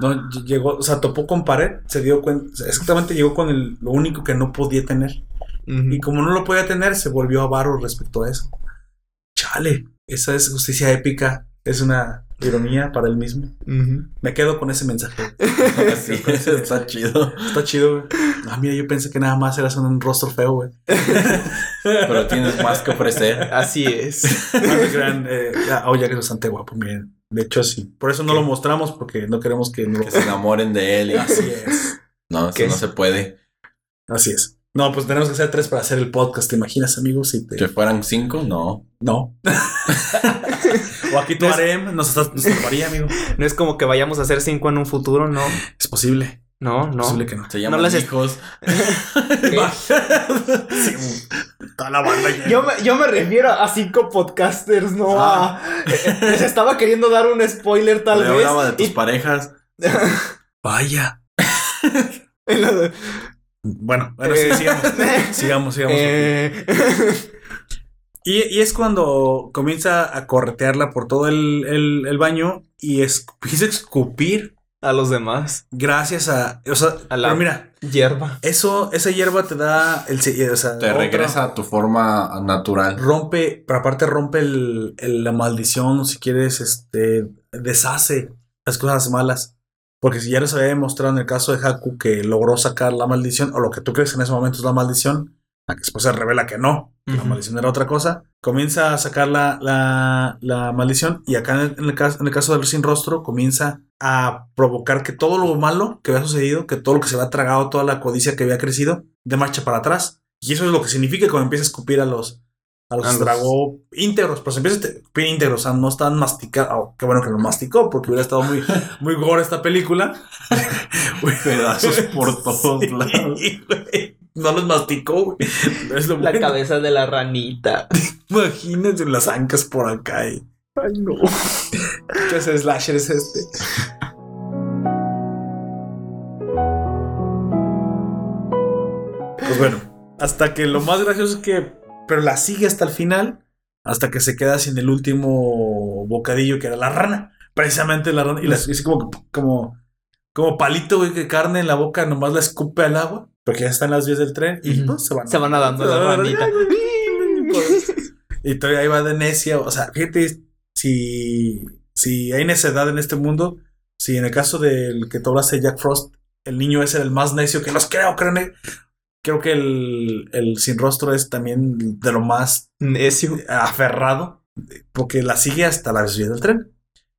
A: No, ll- llegó, o sea, topó con pared, se dio cuenta, exactamente llegó con el, lo único que no podía tener. Y como no lo podía tener, se volvió avaro respecto a eso. Chale, esa es justicia épica, es una ironía para él mismo. Me quedo con ese mensaje.
C: Sí, está chido.
A: Está chido, güey. Ah, mira, yo pensé que nada más eras un rostro feo, güey.
C: Pero tienes más que ofrecer.
B: Así es.
A: Se crean, eh, ah, oh, ya que es bastante guapo, miren. De hecho, sí. Por eso no
B: ¿Qué?
A: lo mostramos, porque no queremos que... no-
C: Que se enamoren de él. y-
A: Así es.
C: No, eso no se puede.
A: Así es. No, pues tenemos que hacer tres para hacer el podcast. ¿Te imaginas, amigos? Si te...
C: Que fueran cinco, no.
A: No. o aquí tu
B: No es-
A: harem nos, nos salvaría, amigo.
B: No es como que vayamos a hacer cinco en un futuro, no.
A: Es posible.
B: No,
A: Es
B: no.
A: posible que no.
C: Se llaman
B: las es-
C: hijos.
A: Sí, toda la banda.
B: Yo me, yo me refiero a cinco podcasters, no
A: Ah.
B: a. Les estaba queriendo dar un spoiler tal
C: Yo
B: vez.
C: hablaba de tus
B: y-
C: parejas.
A: Vaya. Bueno, bueno, sí,
B: Eh.
A: sigamos. Sigamos, sigamos.
B: Eh,
A: Y, y es cuando comienza a corretearla por todo el, el- el baño y es- empieza a escupir
B: a los demás.
A: gracias a. O sea,
B: A la-
A: pero mira,
B: Hierba.
A: eso, esa hierba te da el. se- O sea,
C: Te
A: otra-
C: regresa a tu forma natural.
A: Rompe, pero aparte rompe el, el- la maldición, si quieres, este. Deshace las cosas malas. Porque si ya les había demostrado en el caso de Haku que logró sacar la maldición, o lo que tú crees en ese momento es la maldición, a que después se revela que no, que la maldición era otra cosa, comienza a sacar la, la, la maldición y acá en el, en el caso, en el caso del sin rostro comienza a provocar que todo lo malo que había sucedido, que todo lo que se había tragado, toda la codicia que había crecido, de marcha para atrás. Y eso es lo que significa cuando empieza a escupir a los, a los
B: A los-
A: tragó íntegros, pero se empieza escupir íntegros, o sea, no están masticados. Oh, qué bueno que lo masticó, porque hubiera estado muy, muy gore esta película.
C: Pedazos por todos
A: Sí,
C: lados.
A: No los masticó, güey. Es lo
B: La
A: bueno.
B: cabeza de la ranita.
A: Imagínense las ancas por acá. Y... Ay, no. ¿Qué es el slasher es este? Pues bueno, hasta que lo más gracioso es que. Pero la sigue hasta el final. Hasta que se queda sin el último bocadillo que era la rana. Precisamente la rana. Y la, así como, como, como palito, güey, que carne en la boca nomás la escupe al agua. Porque ya están las vías del tren. Y
B: Ujú.
A: pues, se van.
B: Se van nadando la ranita.
A: Y todavía ahí va de necia. O sea, fíjate, si, si hay necedad en este mundo, si en el caso del que tú hablaste Jack Frost, el niño es el más necio que los creo, creo, creo que el, el sin rostro es también de lo más
B: Necio.
A: aferrado, porque la sigue hasta la vía del tren.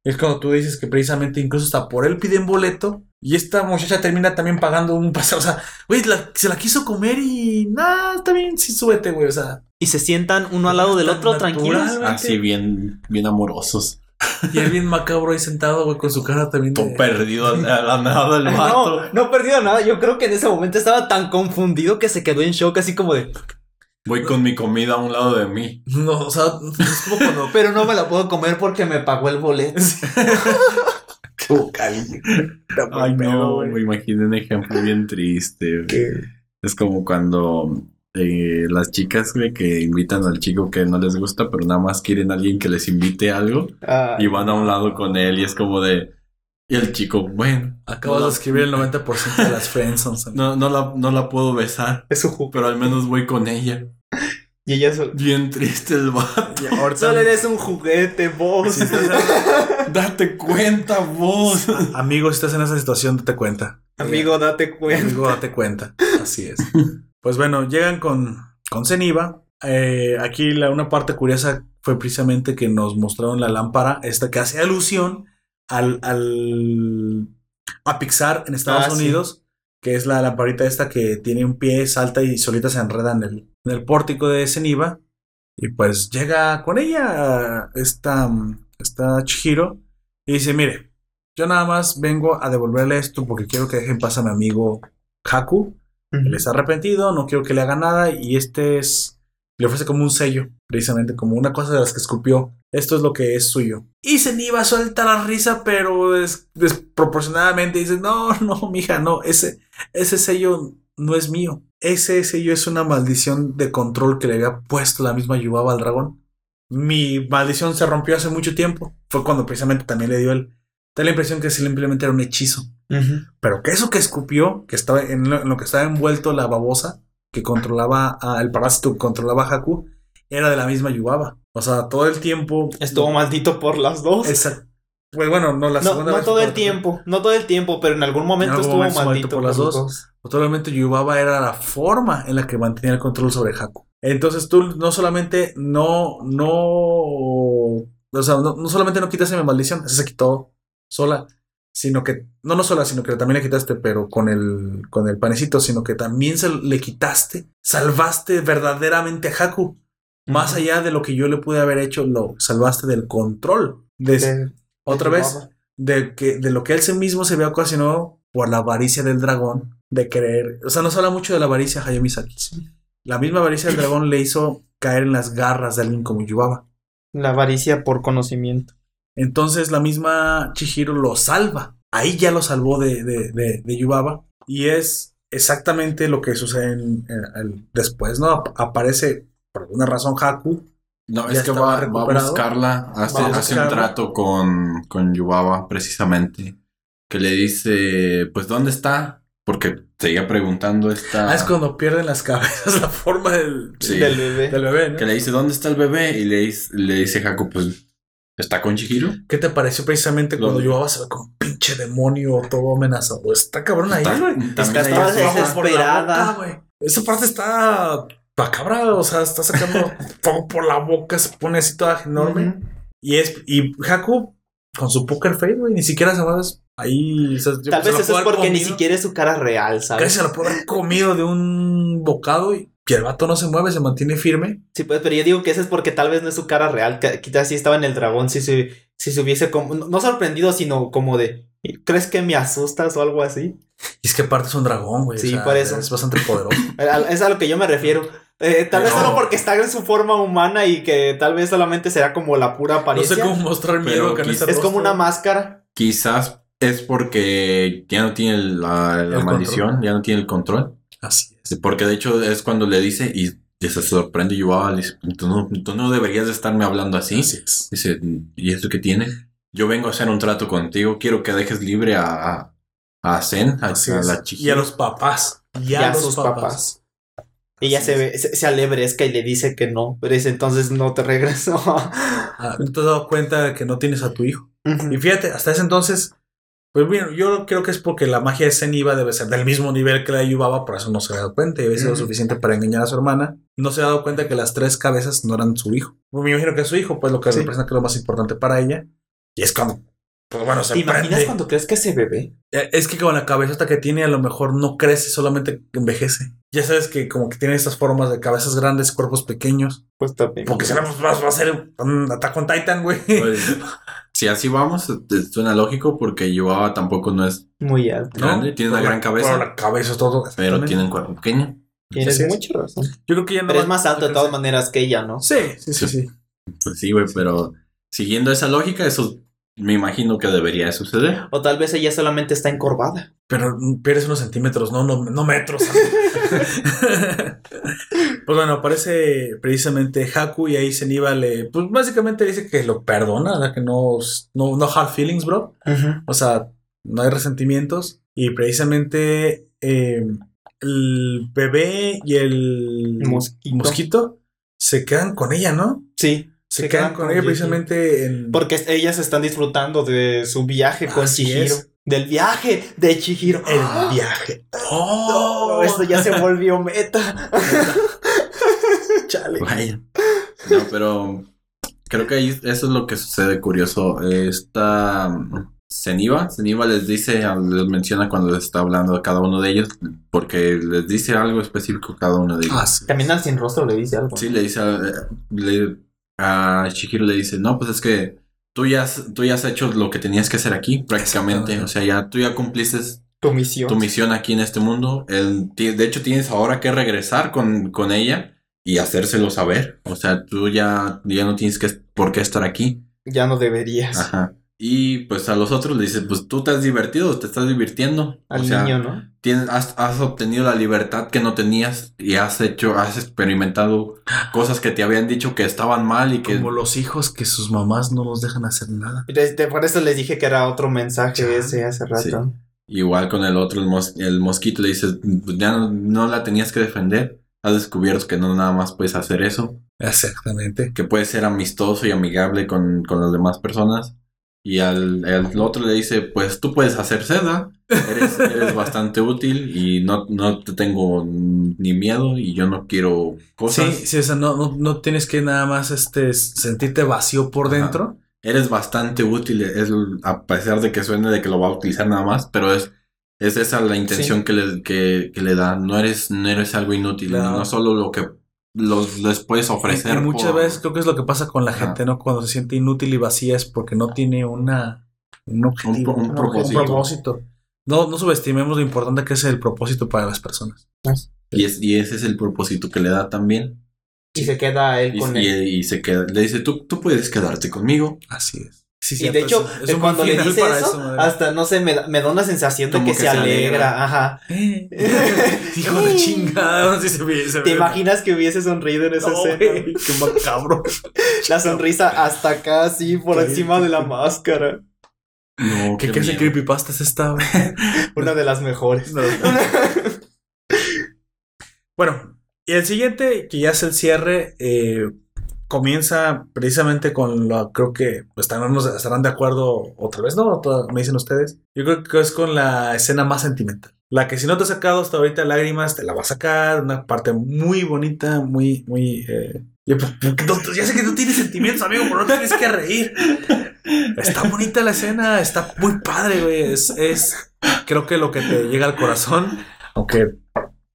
A: Es cuando tú dices que precisamente incluso hasta por él piden boleto y esta muchacha termina también pagando un paseo. O sea, güey, la- se la quiso comer y nada, está bien, sí, súbete, güey. O sea,
B: Y se sientan uno al lado del otro, tranquilos.
C: Así bien, bien amorosos.
A: Y él bien macabro ahí sentado, güey, con su cara también.
C: Todo
A: de-
C: perdido a la nada del vato.
B: No, no perdido nada. Yo creo que en ese momento estaba tan confundido que se quedó en shock, así como de.
C: Voy con mi comida a un lado de mí.
A: No, o sea, es como cuando.
B: Pero no me la puedo comer porque me pagó el boleto.
A: Qué muy
C: Ay,
A: pedo,
C: no,
A: güey.
C: me imaginé un ejemplo bien triste. güey.
A: Que-
C: Es como cuando eh, las chicas güey, que invitan al chico que no les gusta, pero nada más quieren a alguien que les invite algo
B: Ah,
C: y van a un lado con él y es como de. Y el chico, bueno,
A: Acabas
C: no
A: de escribir el 90% de las friendsons.
C: No, no, la, no la puedo besar,
B: es su
C: pero al menos voy con ella.
B: Y ella solo.
C: Bien triste el vato.
A: Ahorita,
B: Solo eres un juguete, vos.
A: si estás-
C: Date cuenta, vos.
A: amigo, si estás en esa situación, date cuenta.
B: Amigo, date cuenta.
A: Amigo, date cuenta. Así es. Pues bueno, llegan con, con Zeniba. Eh, aquí la, una parte curiosa fue precisamente que nos mostraron la lámpara, esta que hace alusión al, al a Pixar en Estados
B: Ah, sí.
A: Unidos, que es la lamparita esta que tiene un pie, salta y solita se enreda en el, en el pórtico de Zeniba. Y pues llega con ella esta, esta Chihiro y dice, mire, yo nada más vengo a devolverle esto porque quiero que dejen paz a mi amigo Haku. Él está arrepentido, no quiero que le haga nada y este es... Le ofrece como un sello, precisamente, como una cosa de las que escupió. Esto es lo que es suyo. Y Zeniba suelta la risa, pero des- desproporcionadamente dice, no, no, mija, no, ese, ese sello no es mío. Ese sello es una maldición de control que le había puesto la misma Yubaba al dragón. Mi maldición se rompió hace mucho tiempo. Fue cuando precisamente también le dio el... Da la impresión que simplemente era un hechizo. Pero que eso que escupió, que estaba en lo, en lo que estaba envuelto la babosa, que controlaba a- el parásito que controlaba a Haku, era de la misma Yubaba. O sea, todo el tiempo.
B: Estuvo maldito por las dos.
A: Esa- pues bueno, no la
B: No,
A: segunda
B: no
A: vez
B: todo el
A: por-
B: tiempo, no todo el tiempo, pero en algún momento
A: algún
B: estuvo
A: momento
B: maldito, por las dos.
A: Probablemente Yubaba era la forma en la que mantenía el control sobre Haku. Entonces tú no solamente no, no, o sea, no, no solamente no quitaste mi maldición, se quitó sola, sino que, no no sola, sino que también le quitaste, pero con el, con el panecito, sino que también se le quitaste, salvaste verdaderamente a Haku. Más allá de lo que yo le pude haber hecho, lo salvaste del control. De,
B: De-
A: otra
B: de
A: vez, de, que, de lo que él sí mismo se había ocasionado por la avaricia del dragón, de querer. O sea, nos habla mucho de la avaricia Hayao Miyazaki. La misma avaricia del dragón le hizo caer en las garras de alguien como Yubaba.
B: La avaricia por conocimiento.
A: Entonces la misma Chihiro lo salva. Ahí ya lo salvó de, de, de, de Yubaba. Y es exactamente lo que sucede en- en- el- después, ¿no? Ap- aparece por alguna razón Haku.
C: No, es que va, va a buscarla, hace,
A: Va a
C: hace un trato con, con Yubaba precisamente, que le dice, pues, ¿dónde está? Porque seguía preguntando esta...
A: Ah, es cuando pierden las cabezas la forma del,
C: Sí.
B: Del bebé.
A: del bebé, ¿no?
C: Que le dice, ¿dónde está el bebé? Y le dice, le dice Haku, pues, ¿está con Chihiro?
A: ¿Qué te pareció precisamente
C: Lo-
A: cuando ve como un pinche demonio todo amenazado? Está cabrón ahí, güey.
C: también
B: Está desesperada.
A: la boca. Esa parte está pa' cabra, o sea, está sacando todo por la boca, se pone así toda enorme. Y es y Haku con su poker face, güey, ni siquiera se mueve ahí. o sea,
B: Tal vez
A: la
B: eso es porque ni siquiera es su cara real,
A: Casi
B: ¿sabes?
A: se lo puede haber comido de un bocado y, y el vato no se mueve, se mantiene firme.
B: Sí, pues, pero yo digo que eso es porque tal vez no es su cara real. que- Quizás si estaba en el dragón, si se, si se hubiese como, no no sorprendido, sino como de, ¿crees que me asustas o algo así?
A: Y es que aparte es un dragón, güey. o
B: Sí,
A: sea,
B: por eso.
A: Es bastante poderoso.
B: A- Es a lo que yo me refiero. Eh, tal vez
C: No.
B: solo porque está en su forma humana y que tal vez solamente será como la pura
A: no
B: apariencia.
A: sé cómo mostrar miedo con
C: quizás-
A: ese
B: es como una máscara.
C: Quizás es porque ya no tiene la, maldición,
A: control.
C: ya no tiene el control.
A: Así es.
C: Sí, Porque de hecho es cuando le dice y y se sorprende Yubaba, le dice, tú no, tú no deberías de estarme hablando así.
A: Así es.
C: Dice, ¿y esto qué tiene? Yo vengo a hacer un trato contigo, quiero que dejes libre a, a, Zen, a, la
A: Y a los papás. Y
B: Y
A: a, los
B: sus
A: papás.
B: papás. Ella
A: Así
B: se, ve, se, se alebrezca y le dice que no, pero dice entonces no te regreso.
A: Ah, ¿No te has dado cuenta de que no tienes a tu hijo? Y fíjate, hasta ese entonces, pues bien, yo creo que es porque la magia de Zen iba debe ser del mismo nivel que la de Yubaba, por eso no se había dado cuenta y había sido suficiente para engañar a su hermana. No se ha dado cuenta que las tres cabezas no eran su hijo. Me imagino que es su hijo, pues lo que
B: Sí.
A: representa que es lo más importante para ella. Y es cuando, pues bueno, se
B: ¿Te imaginas
A: prende.
B: cuando crees que ese bebé?
A: Eh, Es que con la cabezota que tiene a lo mejor no crece, solamente envejece. Ya sabes que como que tiene estas formas de cabezas grandes, cuerpos pequeños.
B: Pues también.
A: Porque si no, pues va, va a ser un Attack on Titan, güey.
C: Pues, si así vamos, suena lógico porque Yubaba tampoco no es,
B: Muy alto.
A: ¿no?
C: grande, tiene una
A: Pero
C: gran cabeza.
A: pero la cabeza todo.
C: pero tiene un cuerpo pequeño.
B: Tienes mucha razón.
A: Yo creo que ya no
B: Pero
A: va-
B: es más alto de todas maneras que ella, ¿no?
A: Sí, sí, sí, sí.
C: Pues sí, güey, pero siguiendo esa lógica, eso me imagino que debería de suceder.
B: O tal vez ella solamente está encorvada.
A: Pero pierdes unos centímetros, no, no, no metros. pues bueno, aparece precisamente Haku y ahí Zeniba le, pues básicamente dice que lo perdona, o sea, que no, no, no hard feelings, bro. O sea, no hay resentimientos. Y precisamente eh, el bebé y el
B: Mosquito.
A: mosquito se quedan con ella, ¿no?
B: Sí.
A: Se, quedan, con ella precisamente en...
B: Porque ellas están disfrutando de su viaje con
A: Así
B: Chihiro.
A: es.
B: Del viaje de Chihiro.
A: el
B: ¡Ah!
A: viaje.
B: No,
A: ¡Oh!
B: esto ya se volvió meta.
A: Chale.
C: Vaya. No, pero creo que ahí eso es lo que sucede curioso. Esta Zeniba, Zeniba les dice, les menciona cuando les está hablando a cada uno de ellos, porque les dice algo específico a cada uno de ellos.
A: Ah, sí.
B: También al sin rostro le dice algo.
C: Sí, le dice a, le- a Shihiro le dice, no, pues es que tú ya, has- tú ya has hecho lo que tenías que hacer aquí, prácticamente. O sea, ya tú ya cumpliste
B: Tu misión.
C: tu misión aquí en este mundo. El- de hecho, tienes ahora que regresar con, con ella y hacérselo saber. O sea, tú ya, ya no tienes que, por qué estar aquí.
B: Ya no deberías.
C: Ajá. Y pues a los otros le dices, pues tú te has divertido, te estás divirtiendo.
B: Al
C: o sea,
B: niño, ¿no?
C: tienes, has, has obtenido la libertad que no tenías y has hecho, has experimentado cosas que te habían dicho que estaban mal y que
A: Como los hijos que sus mamás no los dejan hacer nada.
B: Por eso les dije que era otro mensaje
A: Chale.
B: ese hace rato.
C: igual con el otro, el, mos- el mosquito le dices, "Pues ya no, no la tenías que defender. Has descubierto que no nada más puedes hacer eso,
A: Exactamente.
C: que puedes ser amistoso y amigable con, con las demás personas. Y al, al otro le dice, pues tú puedes hacer seda Eres, eres bastante útil y no, no te tengo ni miedo y yo no quiero cosas.
A: Sí, sí, o sea, no, no, no tienes que nada más este, sentirte vacío por
C: Ajá.
A: dentro.
C: Eres bastante útil, es, a pesar de que suene de que lo va a utilizar nada más, pero es, es esa la intención que, le, que, que le da. No eres, no eres algo inútil,
A: no,
C: solo lo que los, les puedes ofrecer.
A: y muchas
C: por-
A: veces creo que es lo que pasa con la gente, ¿no? Cuando se siente inútil y vacía es porque no tiene una, un objetivo,
C: un
A: un
C: propósito.
A: propósito. No, no subestimemos lo importante que es el propósito para las personas.
C: Y, es, y ese es el propósito que le da también.
B: Y se queda él
C: Y,
B: con
C: y-
B: él.
C: y se queda, le dice, tú, tú puedes quedarte conmigo.
A: Así es. Sí,
B: Y de hecho,
A: es-
B: cuando le dice eso,
A: madre.
B: hasta no sé, me da, me da una sensación de que,
C: que
B: se
C: se
B: alegra. Ajá.
A: Hijo de chingada, no sé si se ve- se
B: ¿Te
A: ve-
B: imaginas que hubiese sonrido en esa
A: No,
B: escena?
A: qué macabro.
B: La sonrisa hasta acá, así, por
A: Qué
B: encima de la máscara.
C: No,
A: ¿Qué clase de creepypasta es esta?
B: Una de las mejores.
A: No. Bueno, y el siguiente, que ya es el cierre, eh, comienza precisamente con lo, creo que pues, estarán, estarán de acuerdo otra vez, ¿no? Me dicen ustedes. Yo creo que es con la escena más sentimental. La que si no te ha sacado hasta ahorita lágrimas, te la va a sacar. Una parte muy bonita, muy, muy... eh, y, pues, no, ya sé que no tienes sentimientos, amigo, pero no tienes que reír. Está bonita la escena, está muy padre, güey. Es, es creo que lo que te llega al corazón, aunque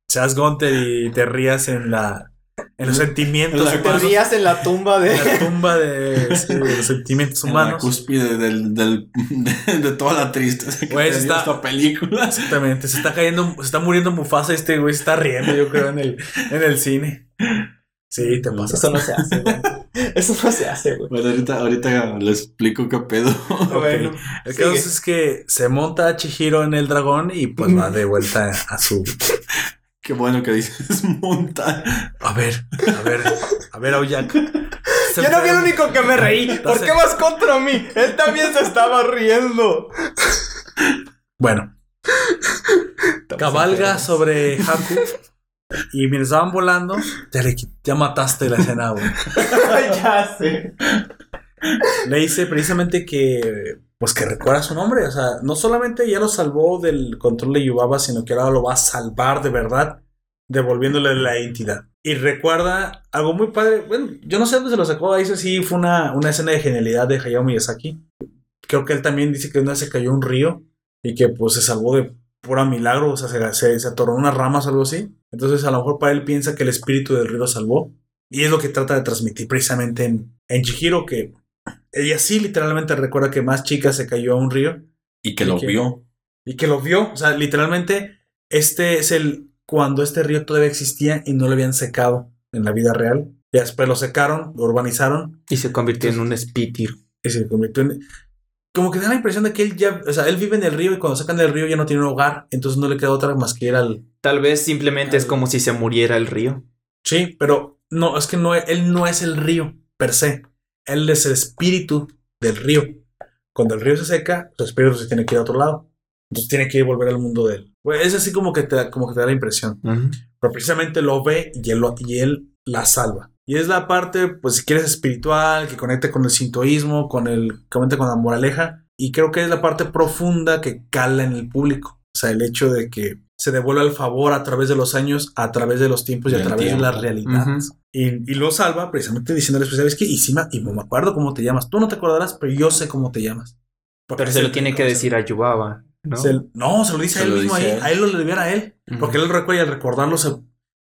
A: seas Gunter y te rías en la en los sentimientos
C: En la-
B: Te
A: humanos,
B: en la tumba de.
A: en la tumba de, sí, de los sentimientos
C: En la
A: humanos.
C: cúspide del, del- de, de toda la tristeza que
A: Güey,
C: dio
A: está-
C: esta película.
A: Exactamente, se está cayendo, se está muriendo Mufasa y este güey se está riendo, yo creo, en el, en el cine. Sí, te pasa.
B: Eso no se hace, güey. Eso no se hace, güey.
C: Bueno, ahorita, ahorita les explico qué pedo.
B: Bueno,
A: El
B: sigue.
A: caso es que se monta a Chihiro en el dragón y pues va de vuelta a su.
C: Qué bueno que dices montar.
A: A ver, a ver, a ver, Aoyak.
B: Yo no fui el único que me reí. ¿Por qué vas contra mí? Él también se estaba riendo.
A: Bueno, cabalga sobre Haku. Y mientras estaban volando, ya, le ya mataste la escena, güey.
B: ya sé.
A: Le dice precisamente que, pues que recuerda su nombre. O sea, no solamente ya lo salvó del control de Yubaba, sino que ahora lo va a salvar de verdad, devolviéndole la identidad. Y recuerda algo muy padre. Bueno, yo no sé dónde se lo sacó. Dice sí, fue una, una escena de genialidad de Hayao Miyazaki. Creo que él también dice que una se cayó un río y que pues se salvó de pura milagro. O sea, se, se, se atoró unas ramas o algo así. Entonces, a lo mejor para él piensa que el espíritu del río lo salvó. Y es lo que trata de transmitir precisamente en, en que ella sí literalmente recuerda que más chica se cayó a un río
C: Y que
A: ¿Y
C: lo vio.
A: y que lo vio. O sea, literalmente, este es el cuando este río todavía existía y no lo habían secado en la vida real. Y después lo secaron, lo urbanizaron
B: Y se convirtió en un spitir.
A: y se convirtió en. Como que da la impresión de que él ya, o sea, él vive en el río y cuando sacan del río ya no tiene un hogar, entonces no le queda otra más que ir al.
B: Tal vez simplemente es como si se muriera el río.
A: Sí, pero no, es que no, él no es el río per se. Él es el espíritu del río. Cuando el río se seca, su espíritu se tiene que ir a otro lado. Entonces tiene que volver al mundo de él. Pues es así como que te, da- como que te da la impresión. Pero precisamente lo ve y él, lo- y él la salva. Y es la parte, pues si quieres, espiritual, que conecte con el sintoísmo, con el, que con la moraleja. Y creo que es la parte profunda que cala en el público. O sea, el hecho de que se devuelve el favor a través de los años, a través de los tiempos y a través de las realidades. y, y lo salva precisamente diciéndole, pues, ¿sabes qué? Y, sí me, y no me acuerdo cómo te llamas. Tú no te acordarás, pero yo sé cómo te llamas. Porque
B: Pero se lo tiene que decir a Yubaba, ¿no?
A: Se- no, se lo dice
C: Se
A: a él
C: lo
A: mismo
C: dice
A: ahí.
C: él.
A: A él lo libera a él. Porque él recuerda y al recordarlo se...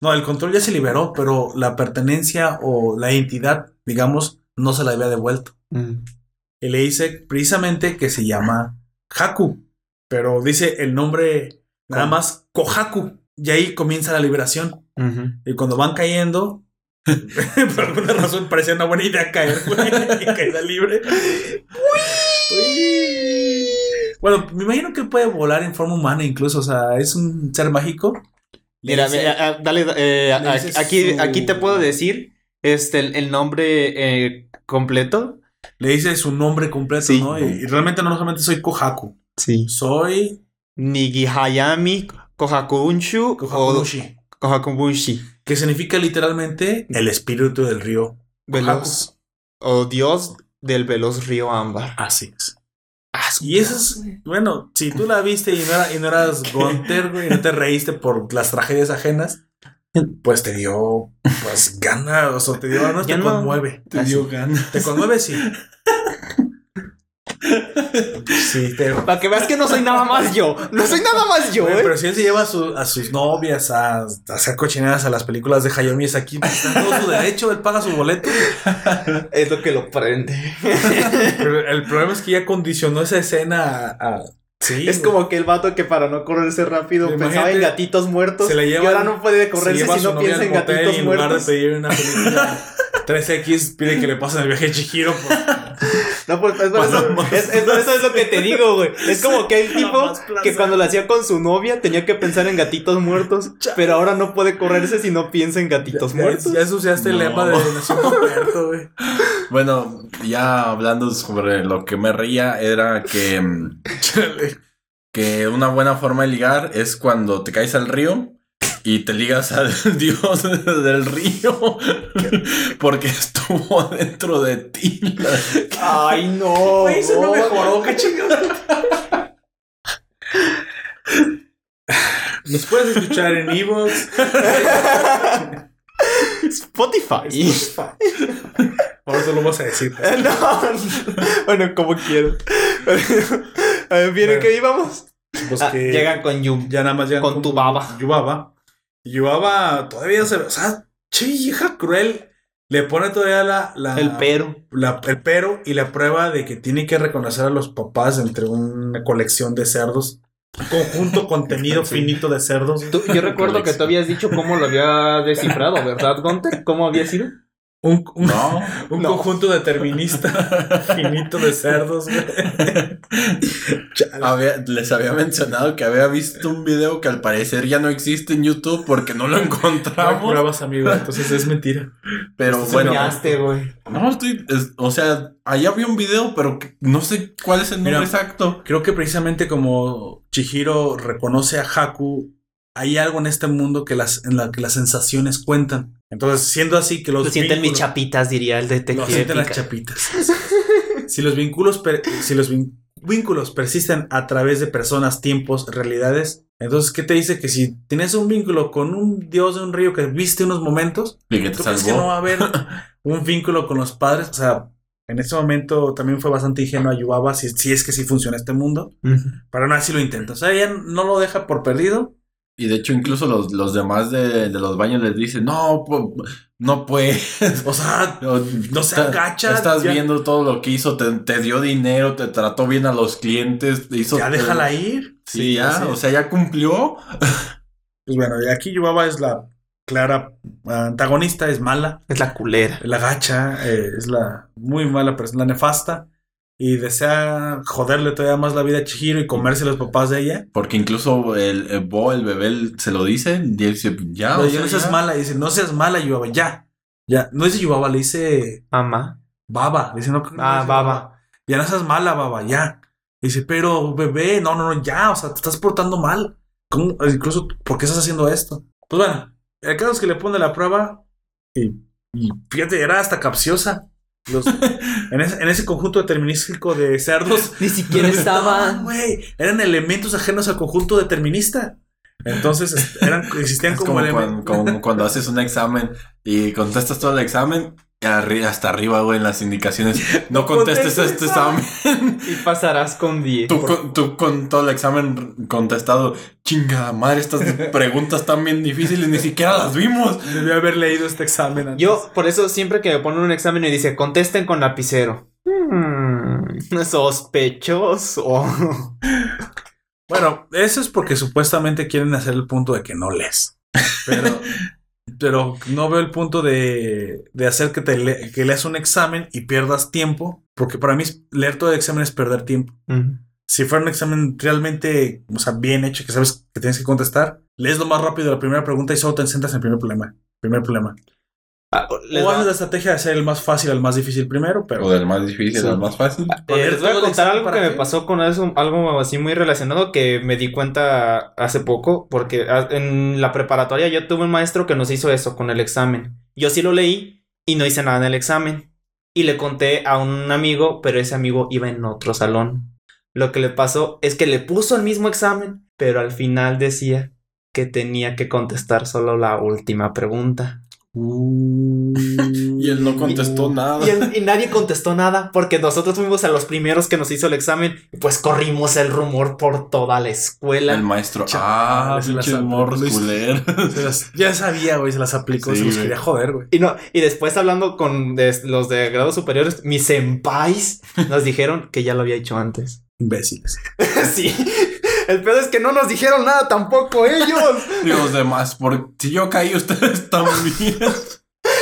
A: No, el control ya se liberó, pero la pertenencia o la identidad, digamos, no se la había devuelto.
B: Mm.
A: Y le dice precisamente que se llama Haku. Pero dice el nombre nada
B: ¿Cómo?
A: más Kohaku. Y ahí comienza la liberación. Y cuando van cayendo, por alguna razón parecía una buena idea caer, güey, y caída libre. Uy. Bueno, me imagino que puede volar en forma humana incluso, o sea, es un ser mágico.
B: Mira,
A: dice-
B: dale, eh, a- aquí,
A: su-
B: aquí te puedo decir este, el, el nombre eh, completo.
A: le dice su nombre completo,
B: Sí.
A: ¿no? Y, y realmente no solamente soy Kohaku,
B: Sí.
A: soy
B: Nigihayami Kohakunshu o
A: Kohakunushi,
B: Kohakubushi.
A: que significa literalmente el espíritu del río.
B: Veloz. O Dios del veloz río ámbar.
A: Así es.
B: Ah,
A: Y eso es, bueno, si tú la viste y no, era- y no eras Gunter, güey, y no te reíste por las tragedias ajenas, pues te dio, pues, gana, o sea, te dio, no
B: Ya
A: te
B: no.
A: conmueve.
C: Te dio ganas.
A: ¿Te conmueve? Sí. Sí, te...
B: Para que veas que no soy nada más yo. No soy nada más yo, ¿eh?
A: pero si él se lleva a, su- a sus novias a, a hacer cochinadas a las películas de Hayao Miyazaki, pues, está todo su derecho, él paga su boleto.
B: Es lo que lo prende.
A: Pero el problema es que ya condicionó esa escena a... a- sí,
B: Es
A: güey.
B: como que el vato que para no correrse rápido
A: Imagínate,
B: pensaba en gatitos muertos.
A: se le lleva-
B: y ahora no puede
A: Se
B: correrse si no piensa en gatitos
A: y en lugar de
B: muertos.
A: pedir una película 3X, pide que le pasen el viaje de Chihiro. pues.
B: No, pues es eso,
C: más.
B: es, es por eso es lo que te digo, güey. Es como que el
A: Para
B: tipo que cuando lo hacía con su novia tenía que pensar en gatitos muertos, pero ahora no puede correrse si no piensa en gatitos
A: Ya,
B: muertos.
A: ya ensuciaste el lema de Roberto, güey.
C: Bueno, ya hablando sobre lo que me reía, era que, que una buena forma de ligar es cuando te caes al río y te ligas al dios del río porque estuvo dentro de ti.
B: Ay, no.
A: Güey, se me mejoró, qué chingada. Nos puedes escuchar en Evox.
B: Spotify.
A: Ahora solo vas a decir.
B: No, bueno, como ver, ¿viene
A: Bueno.
B: que íbamos?
A: Pues
B: Ah, llegan con Yum.
A: ya nada más llegan
B: con tu baba.
A: Yubaba. Yubaba todavía se ve. O sea, che, hija cruel. Le pone todavía la, la-
B: El pero.
A: la- el pero y la prueba de que tiene que reconocer a los papás entre una colección de cerdos. Un conjunto contenido
B: Sí.
A: finito de cerdos.
B: Tú- yo recuerdo que tú habías dicho cómo lo había descifrado, ¿verdad, Gunter? ¿Cómo había sido?
A: Un, un-
C: No.
A: un
B: No.
A: conjunto determinista finito de cerdos.
C: Había- les había mencionado que había visto un video que al parecer ya no existe en YouTube porque no lo
A: No
C: encontramos.
A: pruebas, amigo. Entonces es mentira.
C: Pero
A: Esto
C: bueno,
B: Soñaste, güey.
C: no estoy. es- o sea, allá había un video, pero que- no sé cuál es el nombre
A: Mira.
C: exacto.
A: Creo que precisamente como Chihiro reconoce a Haku, hay algo en este mundo que las, en la que las sensaciones cuentan. Entonces, siendo así que los
B: Lo sienten mis chapitas, diría el
A: Lo
B: detective.
A: sienten las chapitas. si los vínculos, si los vin- vínculos persisten a través de personas, tiempos, realidades, entonces, ¿qué te dice? Que si tienes un vínculo con un dios de un río que viste unos momentos,
C: Y que te
A: ¿tú crees que no va a haber un vínculo con los padres? O sea, en ese momento también fue bastante ingenuo ayudaba si, si es que sí funciona este mundo.
B: Ujú.
A: Pero aún así lo intenta. O sea, ella no lo deja por perdido.
C: Y de hecho, incluso los, los demás de, de los baños les dicen: No, no puedes.
A: O sea,
C: No,
A: no se
C: está-
A: agacha.
C: Estás
A: ya,
C: viendo todo lo que hizo, te, te dio dinero, te trató bien a los clientes, te hizo.
A: ya déjala ir.
C: Sí, ya, o sea, ya cumplió.
A: Pues bueno, y aquí Yubaba es la clara antagonista, es mala,
B: Es la culera.
A: la gacha, eh, es la muy mala persona, la nefasta. Y desea joderle todavía más la vida a Chihiro y comerse a los papás de ella.
C: Porque incluso el, el Bo, el bebé, se lo dice. Y él dice: Ya,
A: Pero
C: o
A: ya
C: sea,
A: no seas
C: ya".
A: mala, dice, no seas mala, Yubaba, ya. Ya, no dice Yubaba, le dice
B: Mamá.
A: Baba. Dice, no, no
B: Ah,
A: dice
B: baba.
A: Ya no seas mala, baba, ya. Dice, pero bebé, no, no, no, ya, o sea, te estás portando mal. ¿Cómo? Incluso, ¿por qué estás haciendo esto? Pues bueno, el caso es que le pone la prueba y, y fíjate, era hasta capciosa. Los, en, ese, en ese conjunto determinístico de cerdos.
B: Ni siquiera estaban.
A: güey, eran elementos ajenos al conjunto determinista. Entonces, eran, existían
C: Es
A: como,
C: como,
A: elementos.
C: cuando, como cuando haces un examen y contestas todo el examen. Hasta arriba, güey, en las indicaciones. No contestes este
B: examen.
C: examen.
B: Y pasarás con 10.
C: Tú con, tú con todo el examen contestado. Chinga madre, estas preguntas tan bien difíciles, ni siquiera las vimos.
A: Debí haber leído este examen antes.
B: Yo, por eso, siempre que me ponen un examen y dice, contesten con lapicero. Hmm, sospechoso.
A: Bueno, eso es porque supuestamente quieren hacer el punto de que no lees. Pero, pero no veo el punto de, de hacer que, te le- que leas un examen y pierdas tiempo. Porque para mí leer todo el examen es perder tiempo. Si fuera un examen realmente, o sea, bien hecho, que sabes que tienes que contestar, lees lo más rápido la primera pregunta y solo te centras en el primer problema. Primer problema.
B: Ah, les,
A: o haces la estrategia de hacer el más fácil al más difícil primero, pero
C: O del más difícil
A: Sí.
C: al más fácil.
B: eh, les voy a contar algo que me
A: qué.
B: pasó con eso, algo así muy relacionado que me di cuenta hace poco, porque en la preparatoria yo tuve un maestro que nos hizo eso con el examen. Yo sí lo leí y no hice nada en el examen. Y le conté a un amigo, pero ese amigo iba en otro salón. Lo que le pasó es que le puso el mismo examen, pero al final decía que tenía que contestar solo la última pregunta.
C: Y él no contestó nada.
B: Y, él- y nadie contestó nada porque nosotros fuimos a los primeros que nos hizo el examen y pues corrimos el rumor por toda la escuela.
C: El maestro. Ah,
A: ya sabía, güey, se las aplicó,
C: Sí,
A: se los
C: güey.
A: quería joder, güey.
B: Y no, y después hablando con de- los de grados superiores, mis senpais nos dijeron que ya lo había hecho antes.
A: Imbéciles.
B: sí. El pedo es que no nos dijeron nada tampoco ellos.
C: Y los demás, por si yo caí, ustedes también.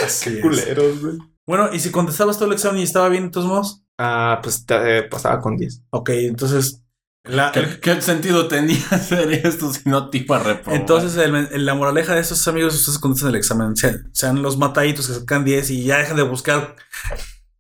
A: Así.
B: Culeros, güey.
A: Bueno, y si contestabas todo el examen y estaba bien de todos modos.
B: Ah, pues te- eh, pasaba con 10.
A: Ok, entonces. La,
C: ¿Qué, qué sentido tenía hacer esto si no te iba a reprobar?
A: Entonces, el- el- la moraleja de estos amigos, ustedes contestan el examen, sean, sean los mataditos que sacan 10 y ya dejan de buscar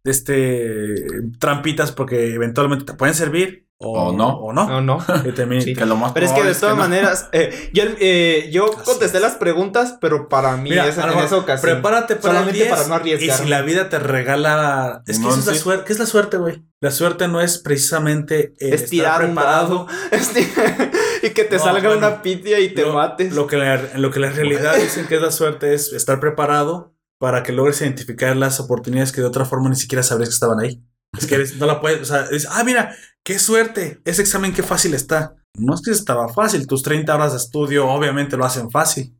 A: este trampitas porque eventualmente te pueden servir o,
C: O no.
A: O no.
B: No, no.
A: Y termina-
B: Sí.
C: que lo más
B: Pero es que de todas
C: no.
B: maneras, eh, yo, eh, yo contesté
A: es.
B: las preguntas, pero para mí
A: Mira, lo
B: en esa ocasión.
A: Prepárate para el
B: Solamente
A: 10
B: para no
A: y
B: arriesgarme.
A: si la vida te regala... Es que
C: Un
A: esa es la suerte. ¿Qué es la suerte, güey? La suerte no es precisamente el
B: es tirar
A: estar preparado.
B: y que te
A: No,
B: salga
A: bueno,
B: una pitia y te
A: lo,
B: mates.
A: Lo que, la, lo que la realidad dicen que es la suerte es estar preparado para que logres identificar las oportunidades que de otra forma ni siquiera sabrías que estaban ahí. Es que eres- no la puedes, o sea, dices, ah, mira, qué suerte, ese examen qué fácil está. No es que estaba fácil, tus 30 horas de estudio obviamente lo hacen fácil.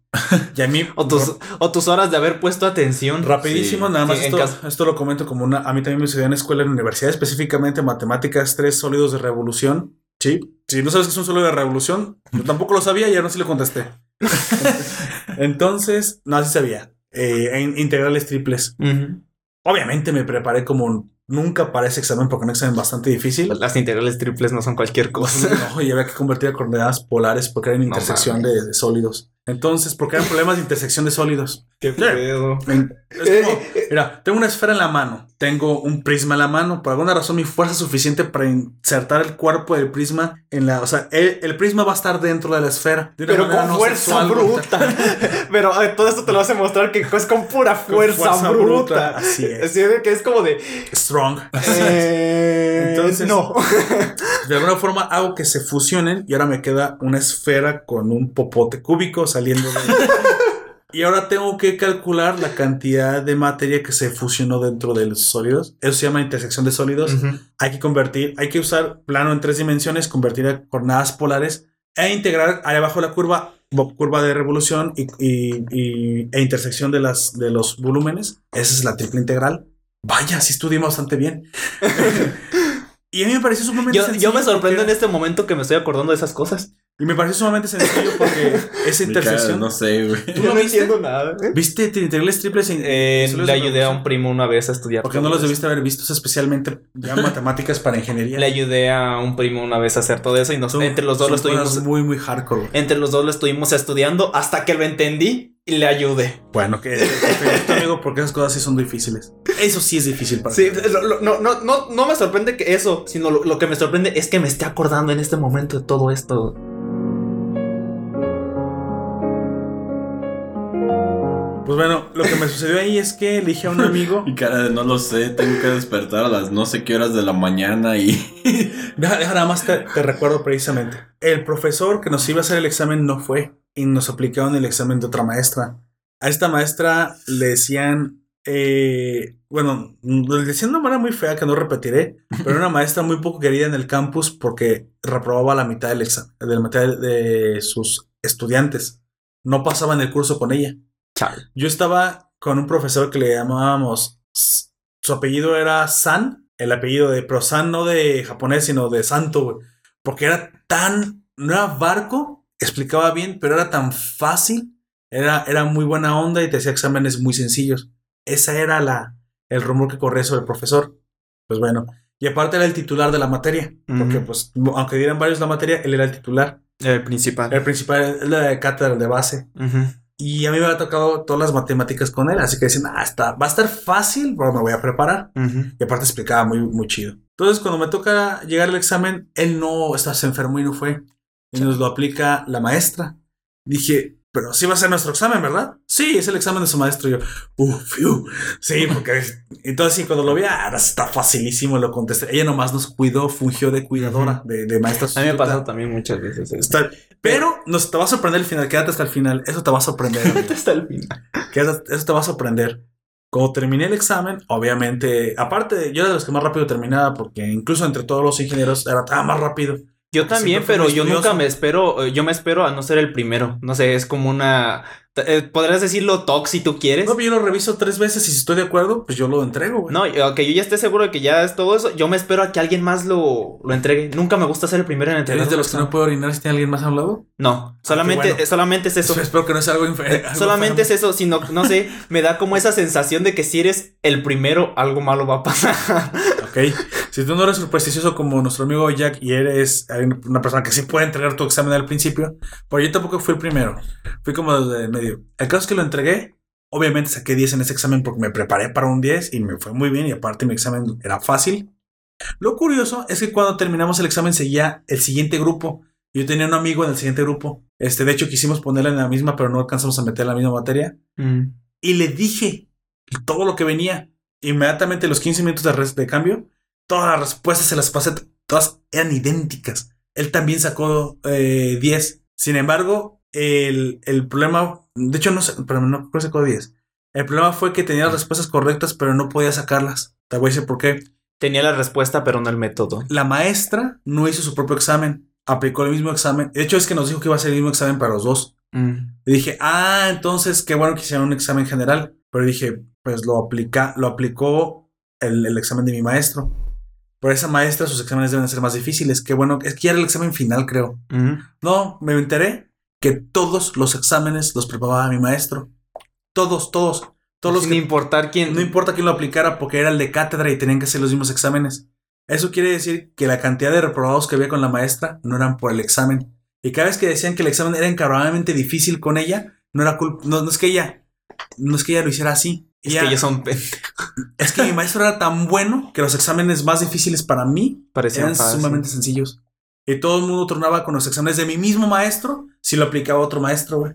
A: Y a mí,
B: o, tus, o tus horas de haber puesto atención.
A: rapidísimo,
C: Sí,
A: nada más
B: sí,
A: esto, esto lo comento como una, a mí también me sucedió en escuela, en universidad, específicamente matemáticas, tres sólidos de revolución. Sí, si no sabes qué es un sólido de revolución, yo tampoco lo sabía y ahora sí le contesté. Entonces, no, sí sabía. Eh, en integrales triples. Obviamente me preparé como nunca para ese examen porque es un examen bastante difícil.
B: Las integrales triples no son cualquier cosa.
A: No, y había que convertir a coordenadas polares porque era una
B: No
A: intersección de, de sólidos. Entonces, porque eran problemas de intersección de sólidos.
B: Qué pedo.
A: Es como, mira, tengo una esfera en la mano, tengo un prisma en la mano, por alguna razón mi fuerza es suficiente para insertar el cuerpo del prisma en la, o sea, el, el prisma va a estar dentro de la esfera. de una
B: Pero
A: manera
B: con
A: no
B: fuerza
A: sexual,
B: bruta. Pero eh, todo esto te lo hace mostrar que es con pura
A: Con
B: fuerza, bruta.
A: bruta, así es.
B: Así de que es como de.
A: Strong.
B: eh,
A: Entonces-
B: no.
A: De alguna forma hago que se fusionen y ahora me queda una esfera con un popote cúbico saliendo de... y ahora tengo que calcular la cantidad de materia que se fusionó dentro de los sólidos. Eso se llama intersección de sólidos. Hay que convertir, hay que usar plano en tres dimensiones, convertir a coordenadas polares e integrar ahí abajo la curva, curva de revolución y, y- y- e intersección de, las, de los volúmenes. Esa es la triple integral. Vaya, sí estudié bastante bien. y a mí me pareció sumamente
B: Yo,
A: sencillo
B: yo me sorprendo en este momento que me estoy acordando de esas cosas.
A: Y me pareció sumamente sencillo porque esa intersección...
C: no sé, güey.
A: ¿Tú lo viste?
B: nada.
A: ¿Viste integrales triples? en-
B: Eh, le ayudé a un primo una vez a estudiar.
A: ¿Por qué no los debiste haber visto especialmente ya matemáticas para ingeniería?
B: Le ayudé a un primo una vez a hacer todo eso y nos,
A: Son-
B: entre los dos lo estuvimos
A: muy, muy hardcore. güey.
B: entre los dos lo estuvimos estudiando hasta que lo entendí y le ayudé.
A: Bueno, que que te felicito, amigo, porque esas cosas sí son difíciles. Eso sí es difícil para
B: Sí,
A: ti.
B: lo- lo- no, no, no, no me sorprende que eso, sino lo, lo que me sorprende es que me esté acordando en este momento de todo esto.
A: Pues bueno, lo que me sucedió ahí es que elige a un amigo.
C: Mi cara de no lo sé, tengo que despertar a las no sé qué horas de la mañana y.
A: Deja, nada más te, te recuerdo precisamente. El profesor que nos iba a hacer el examen no fue y nos aplicaron el examen de otra maestra. A esta maestra le decían, eh, bueno, le decían de una manera muy fea que no repetiré, pero era una maestra muy poco querida en el campus porque reprobaba la mitad del examen, de la mitad de sus estudiantes. No pasaban el curso con ella.
B: Chal.
A: Yo estaba con un profesor que le llamábamos. Su apellido era San, el apellido de. Pero San no de japonés, sino de santo, güey. Porque era tan. No era barco, explicaba bien, pero era tan fácil. Era, era muy buena onda y te hacía exámenes muy sencillos. Esa era la, el rumor que corría sobre el profesor. Pues bueno. Y aparte era el titular de la materia. Porque, pues, aunque dieran varios la materia, él era el titular.
B: El principal.
A: El principal, el de cátedra, de base.
B: Ujú.
A: Y a mí me había tocado todas las matemáticas con él, así que decían, ah, está, va a estar fácil, pero me voy a preparar. Y aparte explicaba muy, muy chido. Entonces, cuando me toca llegar al examen, él no, está, se enfermó y no fue. Y nos lo aplica la maestra. Dije, pero sí va a ser nuestro examen, ¿verdad? Sí, es el examen de su maestro. Y yo, uff, sí, porque entonces sí, cuando lo vi, ah, está facilísimo, lo contesté. Ella nomás nos cuidó, fungió de cuidadora, de, de maestra.
B: A mí me ha pasado también muchas veces.
A: Está- pero nos te va a sorprender el final, quédate hasta el final, eso te va a sorprender. amigo.
B: Hasta el final.
A: Quédate- eso te va a sorprender. Cuando terminé el examen, obviamente, aparte, yo era de los que más rápido terminaba, porque incluso entre todos los ingenieros era ah, más rápido.
B: Yo también, pero yo nunca me espero, eh, yo me espero a no ser el primero. No sé, es como una... eh, Podrías decirlo tox si tú quieres.
A: No, pero yo lo reviso tres veces y si estoy de acuerdo, pues yo lo entrego, güey.
B: No, aunque yo ya esté seguro de que ya es todo eso, yo me espero a que alguien más lo, lo entregue. Nunca me gusta ser el primero en entregar.
A: ¿Eres de los que no puede orinar si tiene alguien más a un lado?
B: No, solamente,
A: bueno.
B: solamente es eso.
A: Espero que no sea algo algo
B: Solamente es eso, sino, no sé, me da como esa sensación de que si eres el primero, algo malo va a pasar.
A: Ok. Si tú no eres supersticioso como nuestro amigo Jack y eres una persona que sí puede entregar tu examen al principio, pues yo tampoco fui el primero. Fui como desde el medio. El caso es que lo entregué. Obviamente saqué 10 en ese examen porque me preparé para un 10 y me fue muy bien y aparte mi examen era fácil. Lo curioso es que cuando terminamos el examen seguía el siguiente grupo. Yo tenía un amigo en el siguiente grupo. Este, de hecho, quisimos ponerla en la misma, pero no alcanzamos a meter la misma materia. Y le dije todo lo que venía. Inmediatamente los 15 minutos de, cambio, todas las respuestas se las pasé, todas eran idénticas. Él también sacó eh, 10. Sin embargo, el, el problema, de hecho no sé, pero no sacó 10. El problema fue que tenía las respuestas correctas, pero no podía sacarlas. Te voy a decir por qué.
B: Tenía la respuesta, pero no el método.
A: La maestra no hizo su propio examen, aplicó el mismo examen. De hecho, es que nos dijo que iba a ser el mismo examen para los dos. Y dije, ah, entonces qué bueno que hicieron un examen general. Pero dije, pues lo aplica, lo aplicó el, el examen de mi maestro. Por esa maestra sus exámenes deben ser más difíciles. Qué bueno, es que ya era el examen final, creo. No, me enteré que todos los exámenes los preparaba mi maestro. Todos, todos. Todos los
B: Sin
A: que,
B: importar quién.
A: no importa quién lo aplicara porque era el de cátedra y tenían que hacer los mismos exámenes. Eso quiere decir que la cantidad de reprobados que había con la maestra no eran por el examen. Y cada vez que decían que el examen era encabronadamente difícil con ella, no era culpa, no, no es que ella, no es que ella lo hiciera así.
B: Es
A: Ella-
B: que ellos son
A: es que mi maestro era tan bueno que los exámenes más difíciles para mí
B: parecían
A: eran sumamente sencillos. Y todo el mundo tronaba con los exámenes de mi mismo maestro si lo aplicaba otro maestro, güey.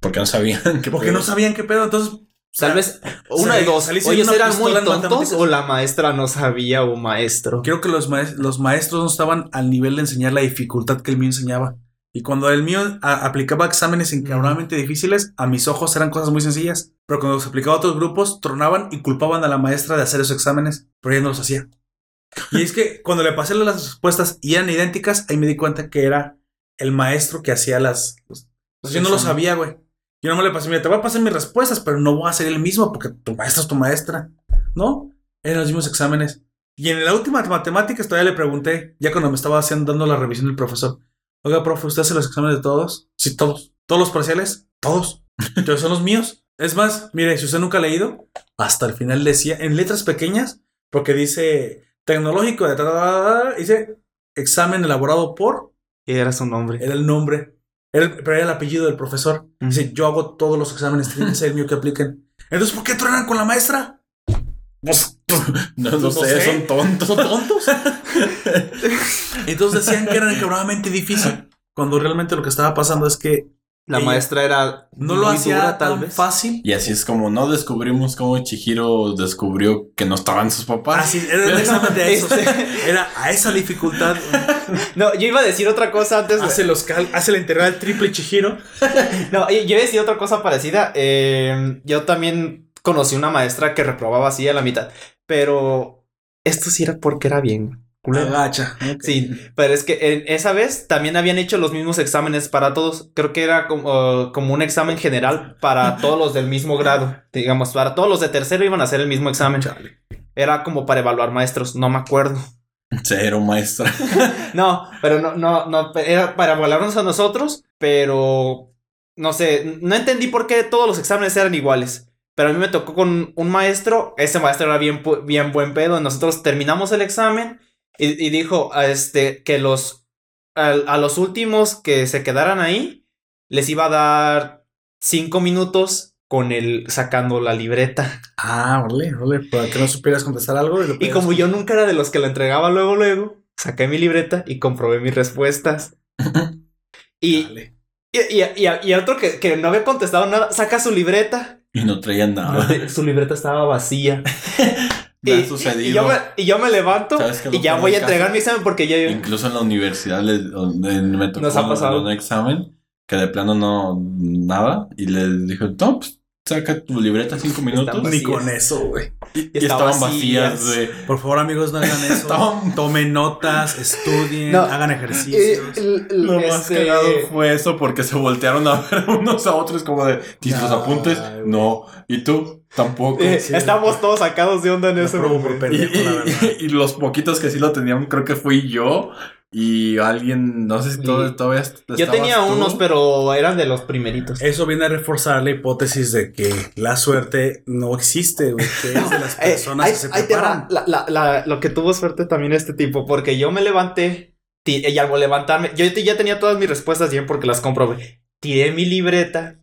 C: Porque no sabían que
A: Porque no sabían qué pedo, entonces...
B: Tal
A: o sea,
B: vez una de dos.
A: sin
B: Ellos eran muy tontos o la maestra no sabía o maestro.
A: Creo que los, maes- los maestros no estaban al nivel de enseñar la dificultad que el mío enseñaba. Y cuando el mío aplicaba exámenes encabronadamente difíciles, a mis ojos eran cosas muy sencillas. Pero cuando los aplicaba a otros grupos, tronaban y culpaban a la maestra de hacer esos exámenes. Pero ella no los hacía. Y es que cuando le pasé las respuestas y eran idénticas, ahí me di cuenta que era el maestro que hacía las... o sea, yo no lo sabía, güey. Yo no me le pasé, mira, te voy a pasar mis respuestas, pero no voy a hacer el mismo porque tu maestra es tu maestra. ¿No? Eran los mismos exámenes. Y en la última matemáticas todavía le pregunté, ya cuando me estaba haciendo dando la revisión del profesor, oiga, profe, ¿usted hace los exámenes de todos? Sí, todos. ¿Todos los parciales? Todos. Entonces son los míos. Es más, mire, si usted nunca ha leído, hasta el final decía, en letras pequeñas, porque dice tecnológico de dice examen elaborado por,
B: Y era su nombre.
A: era el nombre, era el- pero era el apellido del profesor. Dice, yo hago todos los exámenes, tiene que ser el mío que apliquen. Entonces, ¿por qué truenan con la maestra? Pues,
C: No, no
A: No
C: sé,
A: sé.
C: son tontos.
A: ¿Son tontos? Entonces decían que era encabronadamente difícil. Cuando realmente lo que estaba pasando es que
B: La
A: ella
B: maestra era
A: no lo hacía
B: dura,
A: tan
B: vez.
A: fácil.
C: Y así es como no descubrimos cómo Chihiro descubrió que no estaban sus papás.
A: Así, era el examen de eso. Era a esa dificultad.
B: No, yo iba a decir otra cosa antes. de-
A: Hace, los cal- hace la integral triple Chihiro.
B: No, yo iba a decir otra cosa parecida. Eh, yo también conocí una maestra que reprobaba así a la mitad. Pero esto sí era porque era bien. Culero.
A: Agacha.
B: Sí, pero es que en esa vez también habían hecho los mismos exámenes para todos. Creo que era como, como un examen general para todos los del mismo grado. Digamos, para todos los de tercero iban a hacer el mismo examen.
A: Chale.
B: Era como para evaluar maestros, no me acuerdo.
C: Cero maestra.
B: No, pero no, no, no, era para evaluarnos a nosotros, pero no sé, no entendí por qué todos los exámenes eran iguales. Pero a mí me tocó con un maestro, ese maestro era bien, bien buen pedo. Nosotros terminamos el examen y, y dijo a este, que los, a, los últimos que se quedaran ahí, les iba a dar cinco minutos con el sacando la libreta.
A: Ah, órale, órale. Para que no supieras contestar algo. lo
B: Y como yo nunca era de los que la entregaba luego, luego, saqué mi libreta y comprobé mis respuestas. Y. Y, y, y, y otro que, que no había contestado nada, saca su libreta.
C: Y no traían nada.
B: Su libreta estaba vacía.
C: Me
B: y,
C: ha sucedido.
B: y yo me, y yo me levanto
C: ¿Sabes qué es
B: y ya voy a entregar
C: caso?
B: mi examen porque ya...
C: Incluso en la universidad les- me tocó
B: Nos ha pasado.
C: un examen que de plano no nada y les dije, no, pues saca tu libreta cinco minutos
A: Ni con eso, güey.
C: y, y
B: estaban
C: vacías, güey.
A: Por favor, amigos, no hagan eso.
C: Estaban-
A: Tomen notas, estudien,
B: No.
A: hagan
B: Eh,
A: ejercicios.
B: el- el-
C: Lo más
B: este,
C: cagado fue eso porque se voltearon a ver unos a otros como de, ¿tienes los apuntes? No. ¿Y tú? Tampoco.
B: eh,
A: sí.
B: estamos todos sacados de onda en ese momento.
C: Y, los poquitos que sí lo tenían, creo que fui yo y alguien, no sé si todo- todavía
B: Yo tenía
C: tú.
B: unos, pero eran de los primeritos.
A: Eso viene a reforzar la hipótesis de que la suerte no existe, güey, que es de las
B: Eh,
A: personas que se preparan.
B: La- la- la- lo que tuvo suerte también este tipo, porque yo me levanté y al levantarme, yo ya tenía todas mis respuestas bien porque las comprobé. Tiré mi libreta.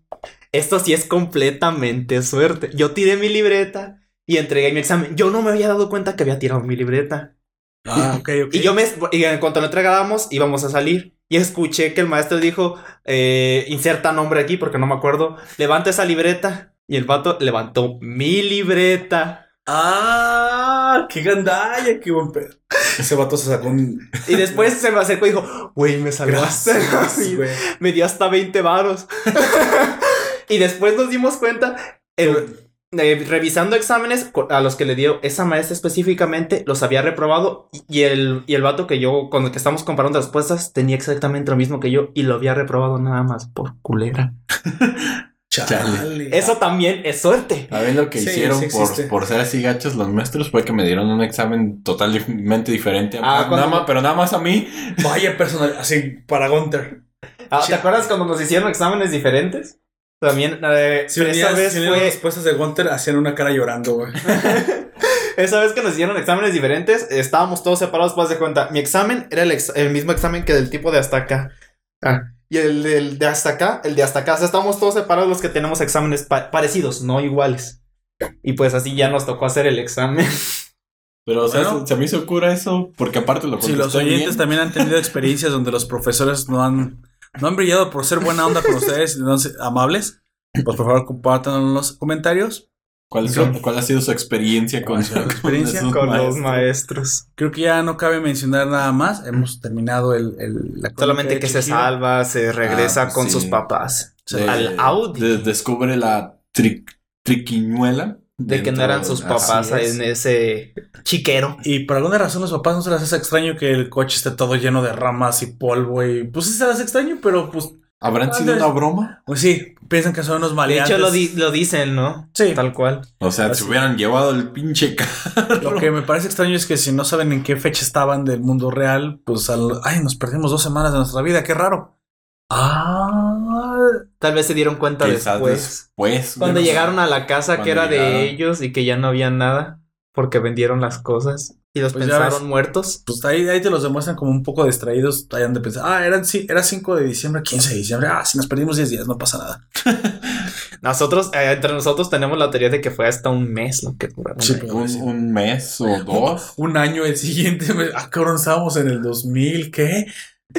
B: Esto sí es completamente suerte. Yo tiré mi libreta y entregué mi examen. Yo no me había dado cuenta que había tirado mi libreta.
A: Ah, ok, ok.
B: Y yo me, y en cuanto lo entregábamos, íbamos a salir. Y escuché que el maestro dijo, eh, inserta nombre aquí porque no me acuerdo. Levanta esa libreta. Y el vato levantó mi libreta.
A: Ah, qué gandalla, qué buen pedo. Ese vato se sacó un.
B: Y después se me acercó y dijo, güey, me salvaste.
A: Gracias,
B: me dio hasta 20 varos. y después nos dimos cuenta, el- eh, revisando exámenes a los que le dio esa maestra específicamente, los había reprobado. Y el, y el vato que yo, con el que estamos comparando respuestas, tenía exactamente lo mismo que yo y lo había reprobado nada más por culera.
A: Chale.
B: Eso también es suerte.
C: A ver, lo que
A: Sí,
C: hicieron
A: sí
C: por, ser así gachos los maestros fue que me dieron un examen totalmente diferente. a-
B: Ah,
C: nada más, pero nada más a mí.
A: Vaya personal, así para Gunter.
B: Ah, ¿Te acuerdas cuando nos hicieron exámenes diferentes? También, eh,
A: Si
B: pero esa
A: unías,
B: vez
A: si las respuestas de Gunter, hacían una cara llorando, güey.
B: Esa vez que nos hicieron exámenes diferentes, estábamos todos separados, pues de cuenta. Mi examen era el, ex- el mismo examen que del tipo de hasta acá. Ah, y el, del de hasta acá, el de hasta acá. O sea, estábamos todos separados los que tenemos exámenes pa- parecidos, no iguales. Y pues así ya nos tocó hacer el examen.
C: Pero, o sea,
A: Bueno.
C: se, se me hizo cura eso porque aparte lo
A: Si los oyentes
C: bien.
A: también han tenido experiencias donde los profesores no han, no han brillado por ser buena onda con ustedes ser amables, pues por favor compártanlo en los comentarios.
C: ¿Cuál, es- cuál ha sido su experiencia con,
A: ¿Cuál ha sido tu experiencia
C: esos
B: con los
C: maestros?
B: maestros.
A: Creo que ya no cabe mencionar nada más. Hemos terminado el, el- la
B: Solamente que se
A: Chihiro.
B: salva, se regresa
C: Ah,
B: con
C: sí.
B: sus papás.
C: De-
B: al Audi.
C: de- descubre la tri- triquiñuela.
B: De que no eran sus papás
C: es.
B: en ese chiquero.
A: Y por alguna razón los papás no se les hace extraño que el coche esté todo lleno de ramas y polvo y pues sí se les hace extraño, pero pues,
C: ¿Habrán sido una broma?
A: pues sí, piensan que son unos
B: De
A: maleantes.
B: hecho, lo, di- lo dicen, ¿no?
A: Sí.
B: Tal cual.
C: O sea,
A: Así.
C: se hubieran llevado el pinche carro.
A: Lo que me parece extraño es que si no saben en qué fecha estaban del mundo real, pues al, ay, nos perdimos dos semanas de nuestra vida, qué raro. Ah,
B: Tal vez se dieron cuenta
C: Quizás
B: después.
C: después.
B: Cuando llegaron a la casa que era
C: llegaron.
B: de ellos y que ya no había nada porque vendieron las cosas y los
A: Pues
B: pensaron
A: ves.
B: muertos.
A: pues ahí, ahí te los demuestran como un poco distraídos. Ahí han de pensar, ah, eran, sí, era 5 de diciembre, 15 de diciembre. Ah, si nos perdimos 10 días, no pasa nada.
B: Nosotros, eh, entre nosotros tenemos la teoría de que fue hasta un mes lo que duraron.
A: Sí,
C: Un, un mes o dos.
A: Un año, el siguiente, ah, cabrón, estábamos en el 2000, ¿qué?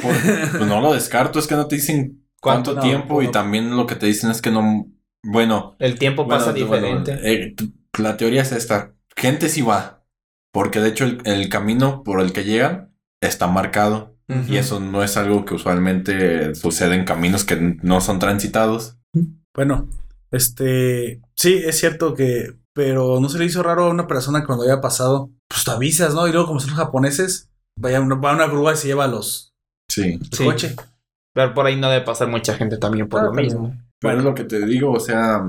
C: Pues, pues no lo descarto, es que no te dicen cuánto
A: ¿Cuánto? No,
C: tiempo y
A: no.
C: también lo que te dicen es que no. Bueno,
B: El tiempo pasa
C: bueno,
B: diferente.
C: eh, la teoría es esta: gente sí va, porque de hecho el, el camino por el que llegan está marcado y eso no es algo que usualmente sucede en caminos que no son transitados.
A: Bueno, este, sí, es cierto que, pero no se le hizo raro a una persona cuando haya pasado, pues te avisas, ¿no? Y luego como son los japoneses, vaya una, va una grúa y se lleva los
C: Sí.
B: Sí.
A: coche.
B: Pero por ahí no debe pasar mucha gente también por
A: Ah,
B: lo mismo.
C: Pero es lo que te digo, o sea,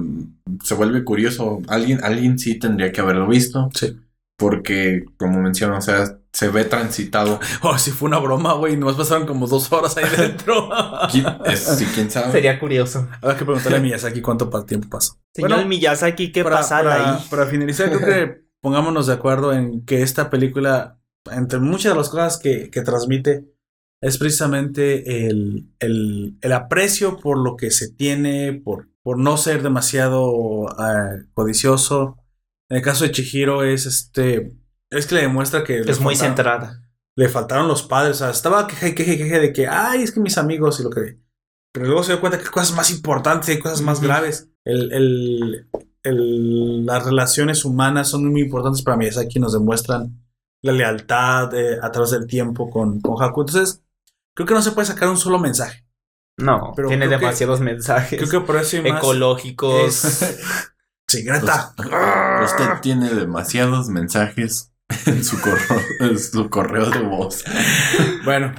C: se vuelve curioso. Alguien, alguien sí tendría que haberlo visto.
A: Sí.
C: Porque, como menciono, o sea, se ve transitado.
A: Oh, si fue una broma, güey, nomás pasaron como dos horas ahí dentro.
C: ¿Quién, es, sí, quién sabe.
B: Sería curioso.
A: Habrá que preguntarle a Miyazaki cuánto tiempo pasó.
B: Señor
A: Bueno,
B: Miyazaki, ¿qué
A: para,
B: pasa
A: para-
B: ahí?
A: para finalizar, creo que pongámonos de acuerdo en que esta película, entre muchas de las cosas que, que transmite, es precisamente el, el- el aprecio por lo que se tiene, por, por no ser demasiado ah, codicioso. En el caso de Chihiro es este. Es que le demuestra que. le
B: Es muy
A: faltaron-
B: centrada.
A: Le faltaron los padres. O sea, estaba queje, queje, queje de que, ay, es que mis amigos y lo que. Pero luego se dio cuenta que hay cosas más importantes, hay cosas más graves. El, el- el- las relaciones humanas son muy importantes para Miyazaki, nos demuestran la lealtad eh, a través del tiempo con, con Haku. Entonces, creo que no se puede sacar un solo mensaje.
B: No,
A: Pero
B: tiene
A: que-
B: demasiados mensajes
A: Creo que por eso hay más...
B: ecológicos.
A: es- Sí, Greta.
C: Usted tiene demasiados mensajes en su correo, en su correo de voz.
A: Bueno,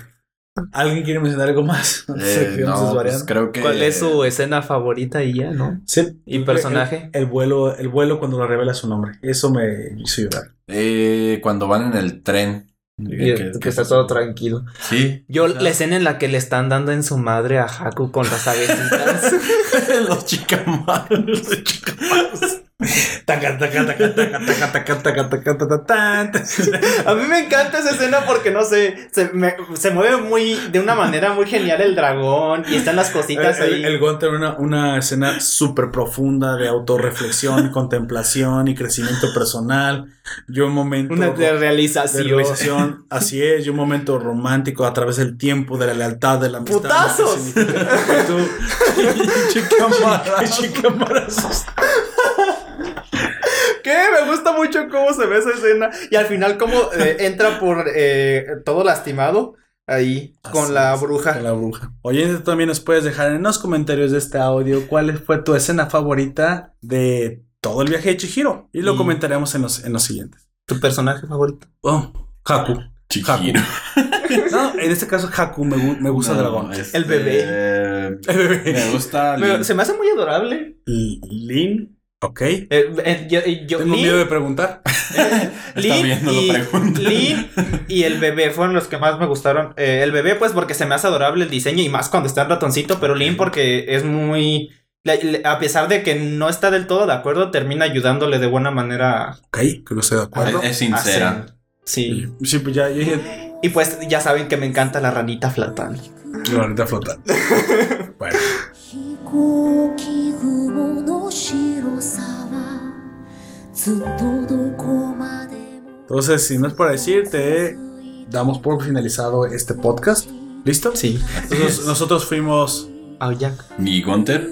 A: ¿alguien quiere mencionar algo más?
C: Eh, no, pues creo que.
B: ¿Cuál es su escena favorita y ya, no?
A: Sí,
B: ¿Y personaje?
A: El, el vuelo, el vuelo cuando le revela su nombre. Eso me hizo llorar.
C: Eh, cuando van en el tren.
B: Y que, está todo tranquilo.
C: Sí.
B: Yo,
C: o sea,
B: la escena en la que le están dando en su madre a Haku con las abecitas.
C: Los chicamaros.
A: Taca, taca,
B: A mí me encanta esa escena porque no sé, se, me- se mueve muy de una manera muy genial el dragón y están las cositas
A: El,
B: ahí.
A: el Gon tiene una, una escena súper profunda de autorreflexión, contemplación y crecimiento personal. Yo un momento
B: una de
A: de
B: realización.
A: realización, así es, y un momento romántico a través del tiempo, de la lealtad, de la amistad.
B: ¡Putazos!
A: lo que significa. Y tú,
C: Chicamarazos.
A: chicamarazos.
B: ¿Qué? Me gusta mucho cómo se ve esa escena. Y al final cómo eh, entra por eh, todo lastimado ahí con la
A: es,
B: bruja.
A: Con la bruja. Oye, tú también nos puedes dejar en los comentarios de este audio cuál fue tu escena favorita de todo el viaje de Chihiro. Y lo
B: Y-
A: comentaremos en los, en los siguientes.
B: ¿Tu personaje favorito?
A: Oh, Haku.
C: Chihiro.
A: No, en este caso Haku me, me gusta
C: No,
A: Dragón.
C: este,
B: El bebé.
C: Me gusta.
B: Me-
C: Lin.
B: se me hace muy adorable.
A: Lin, ok.
B: Eh, eh, yo, eh, yo-
A: Tengo
B: Lin-
A: miedo de preguntar.
B: Lin
C: bien, no lo
B: y, y el bebé fueron los que más me gustaron. Eh, el bebé, pues, porque se me hace adorable el diseño y más cuando está en ratoncito, pero Lin porque es muy. A pesar de que no está del todo de acuerdo, termina ayudándole de buena manera.
A: Ok, que estoy de acuerdo.
C: Es, es sincera.
B: a Zen. Sí.
A: Sí, pues ya,
B: Y pues ya saben que me encanta la ranita flotando.
A: la neta flota. Bueno, entonces, si no es por decir, te damos por finalizado este podcast. ¿Listo?
B: Sí.
A: Entonces, nosotros fuimos
B: Jack.
C: Mi Gunter.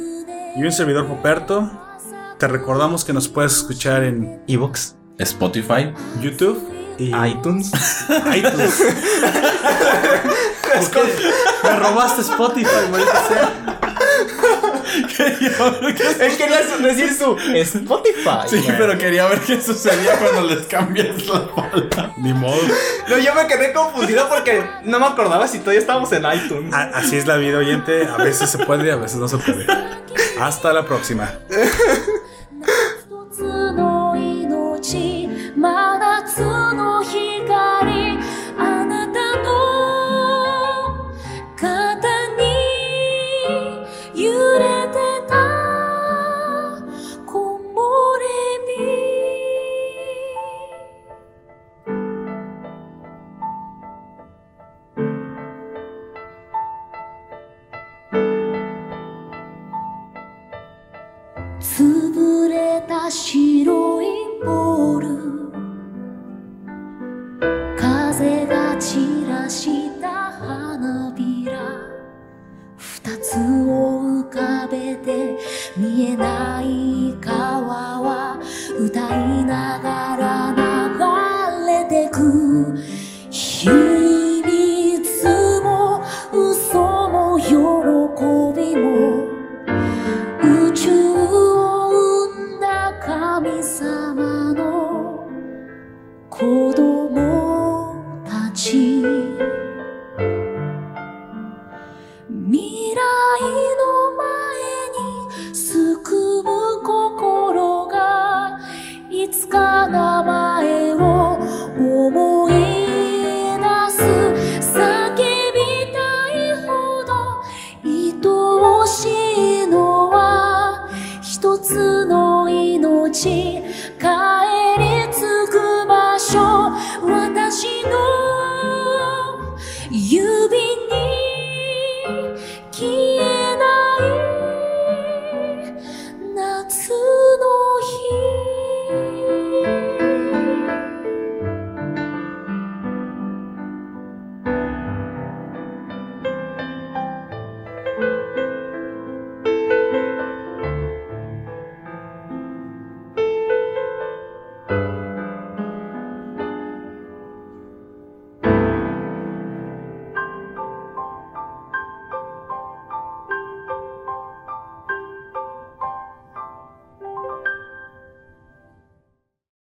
A: y un servidor Poperto. Te recordamos que nos puedes escuchar en
B: Evox.
C: Spotify.
A: YouTube y
B: iTunes.
A: iTunes. ¿Por qué? Me robaste Spotify, maldita sea.
B: Él quería decir su Spotify.
C: Sí, pero quería ver qué sucedía cuando les cambias la palabra.
A: Ni modo.
B: No, yo me quedé confundido porque no me acordaba si todavía estábamos en iTunes.
A: A- Así es la vida oyente. A veces se puede y a veces no se puede. Hasta la próxima.
D: つを浮かべて見えない川は歌いながら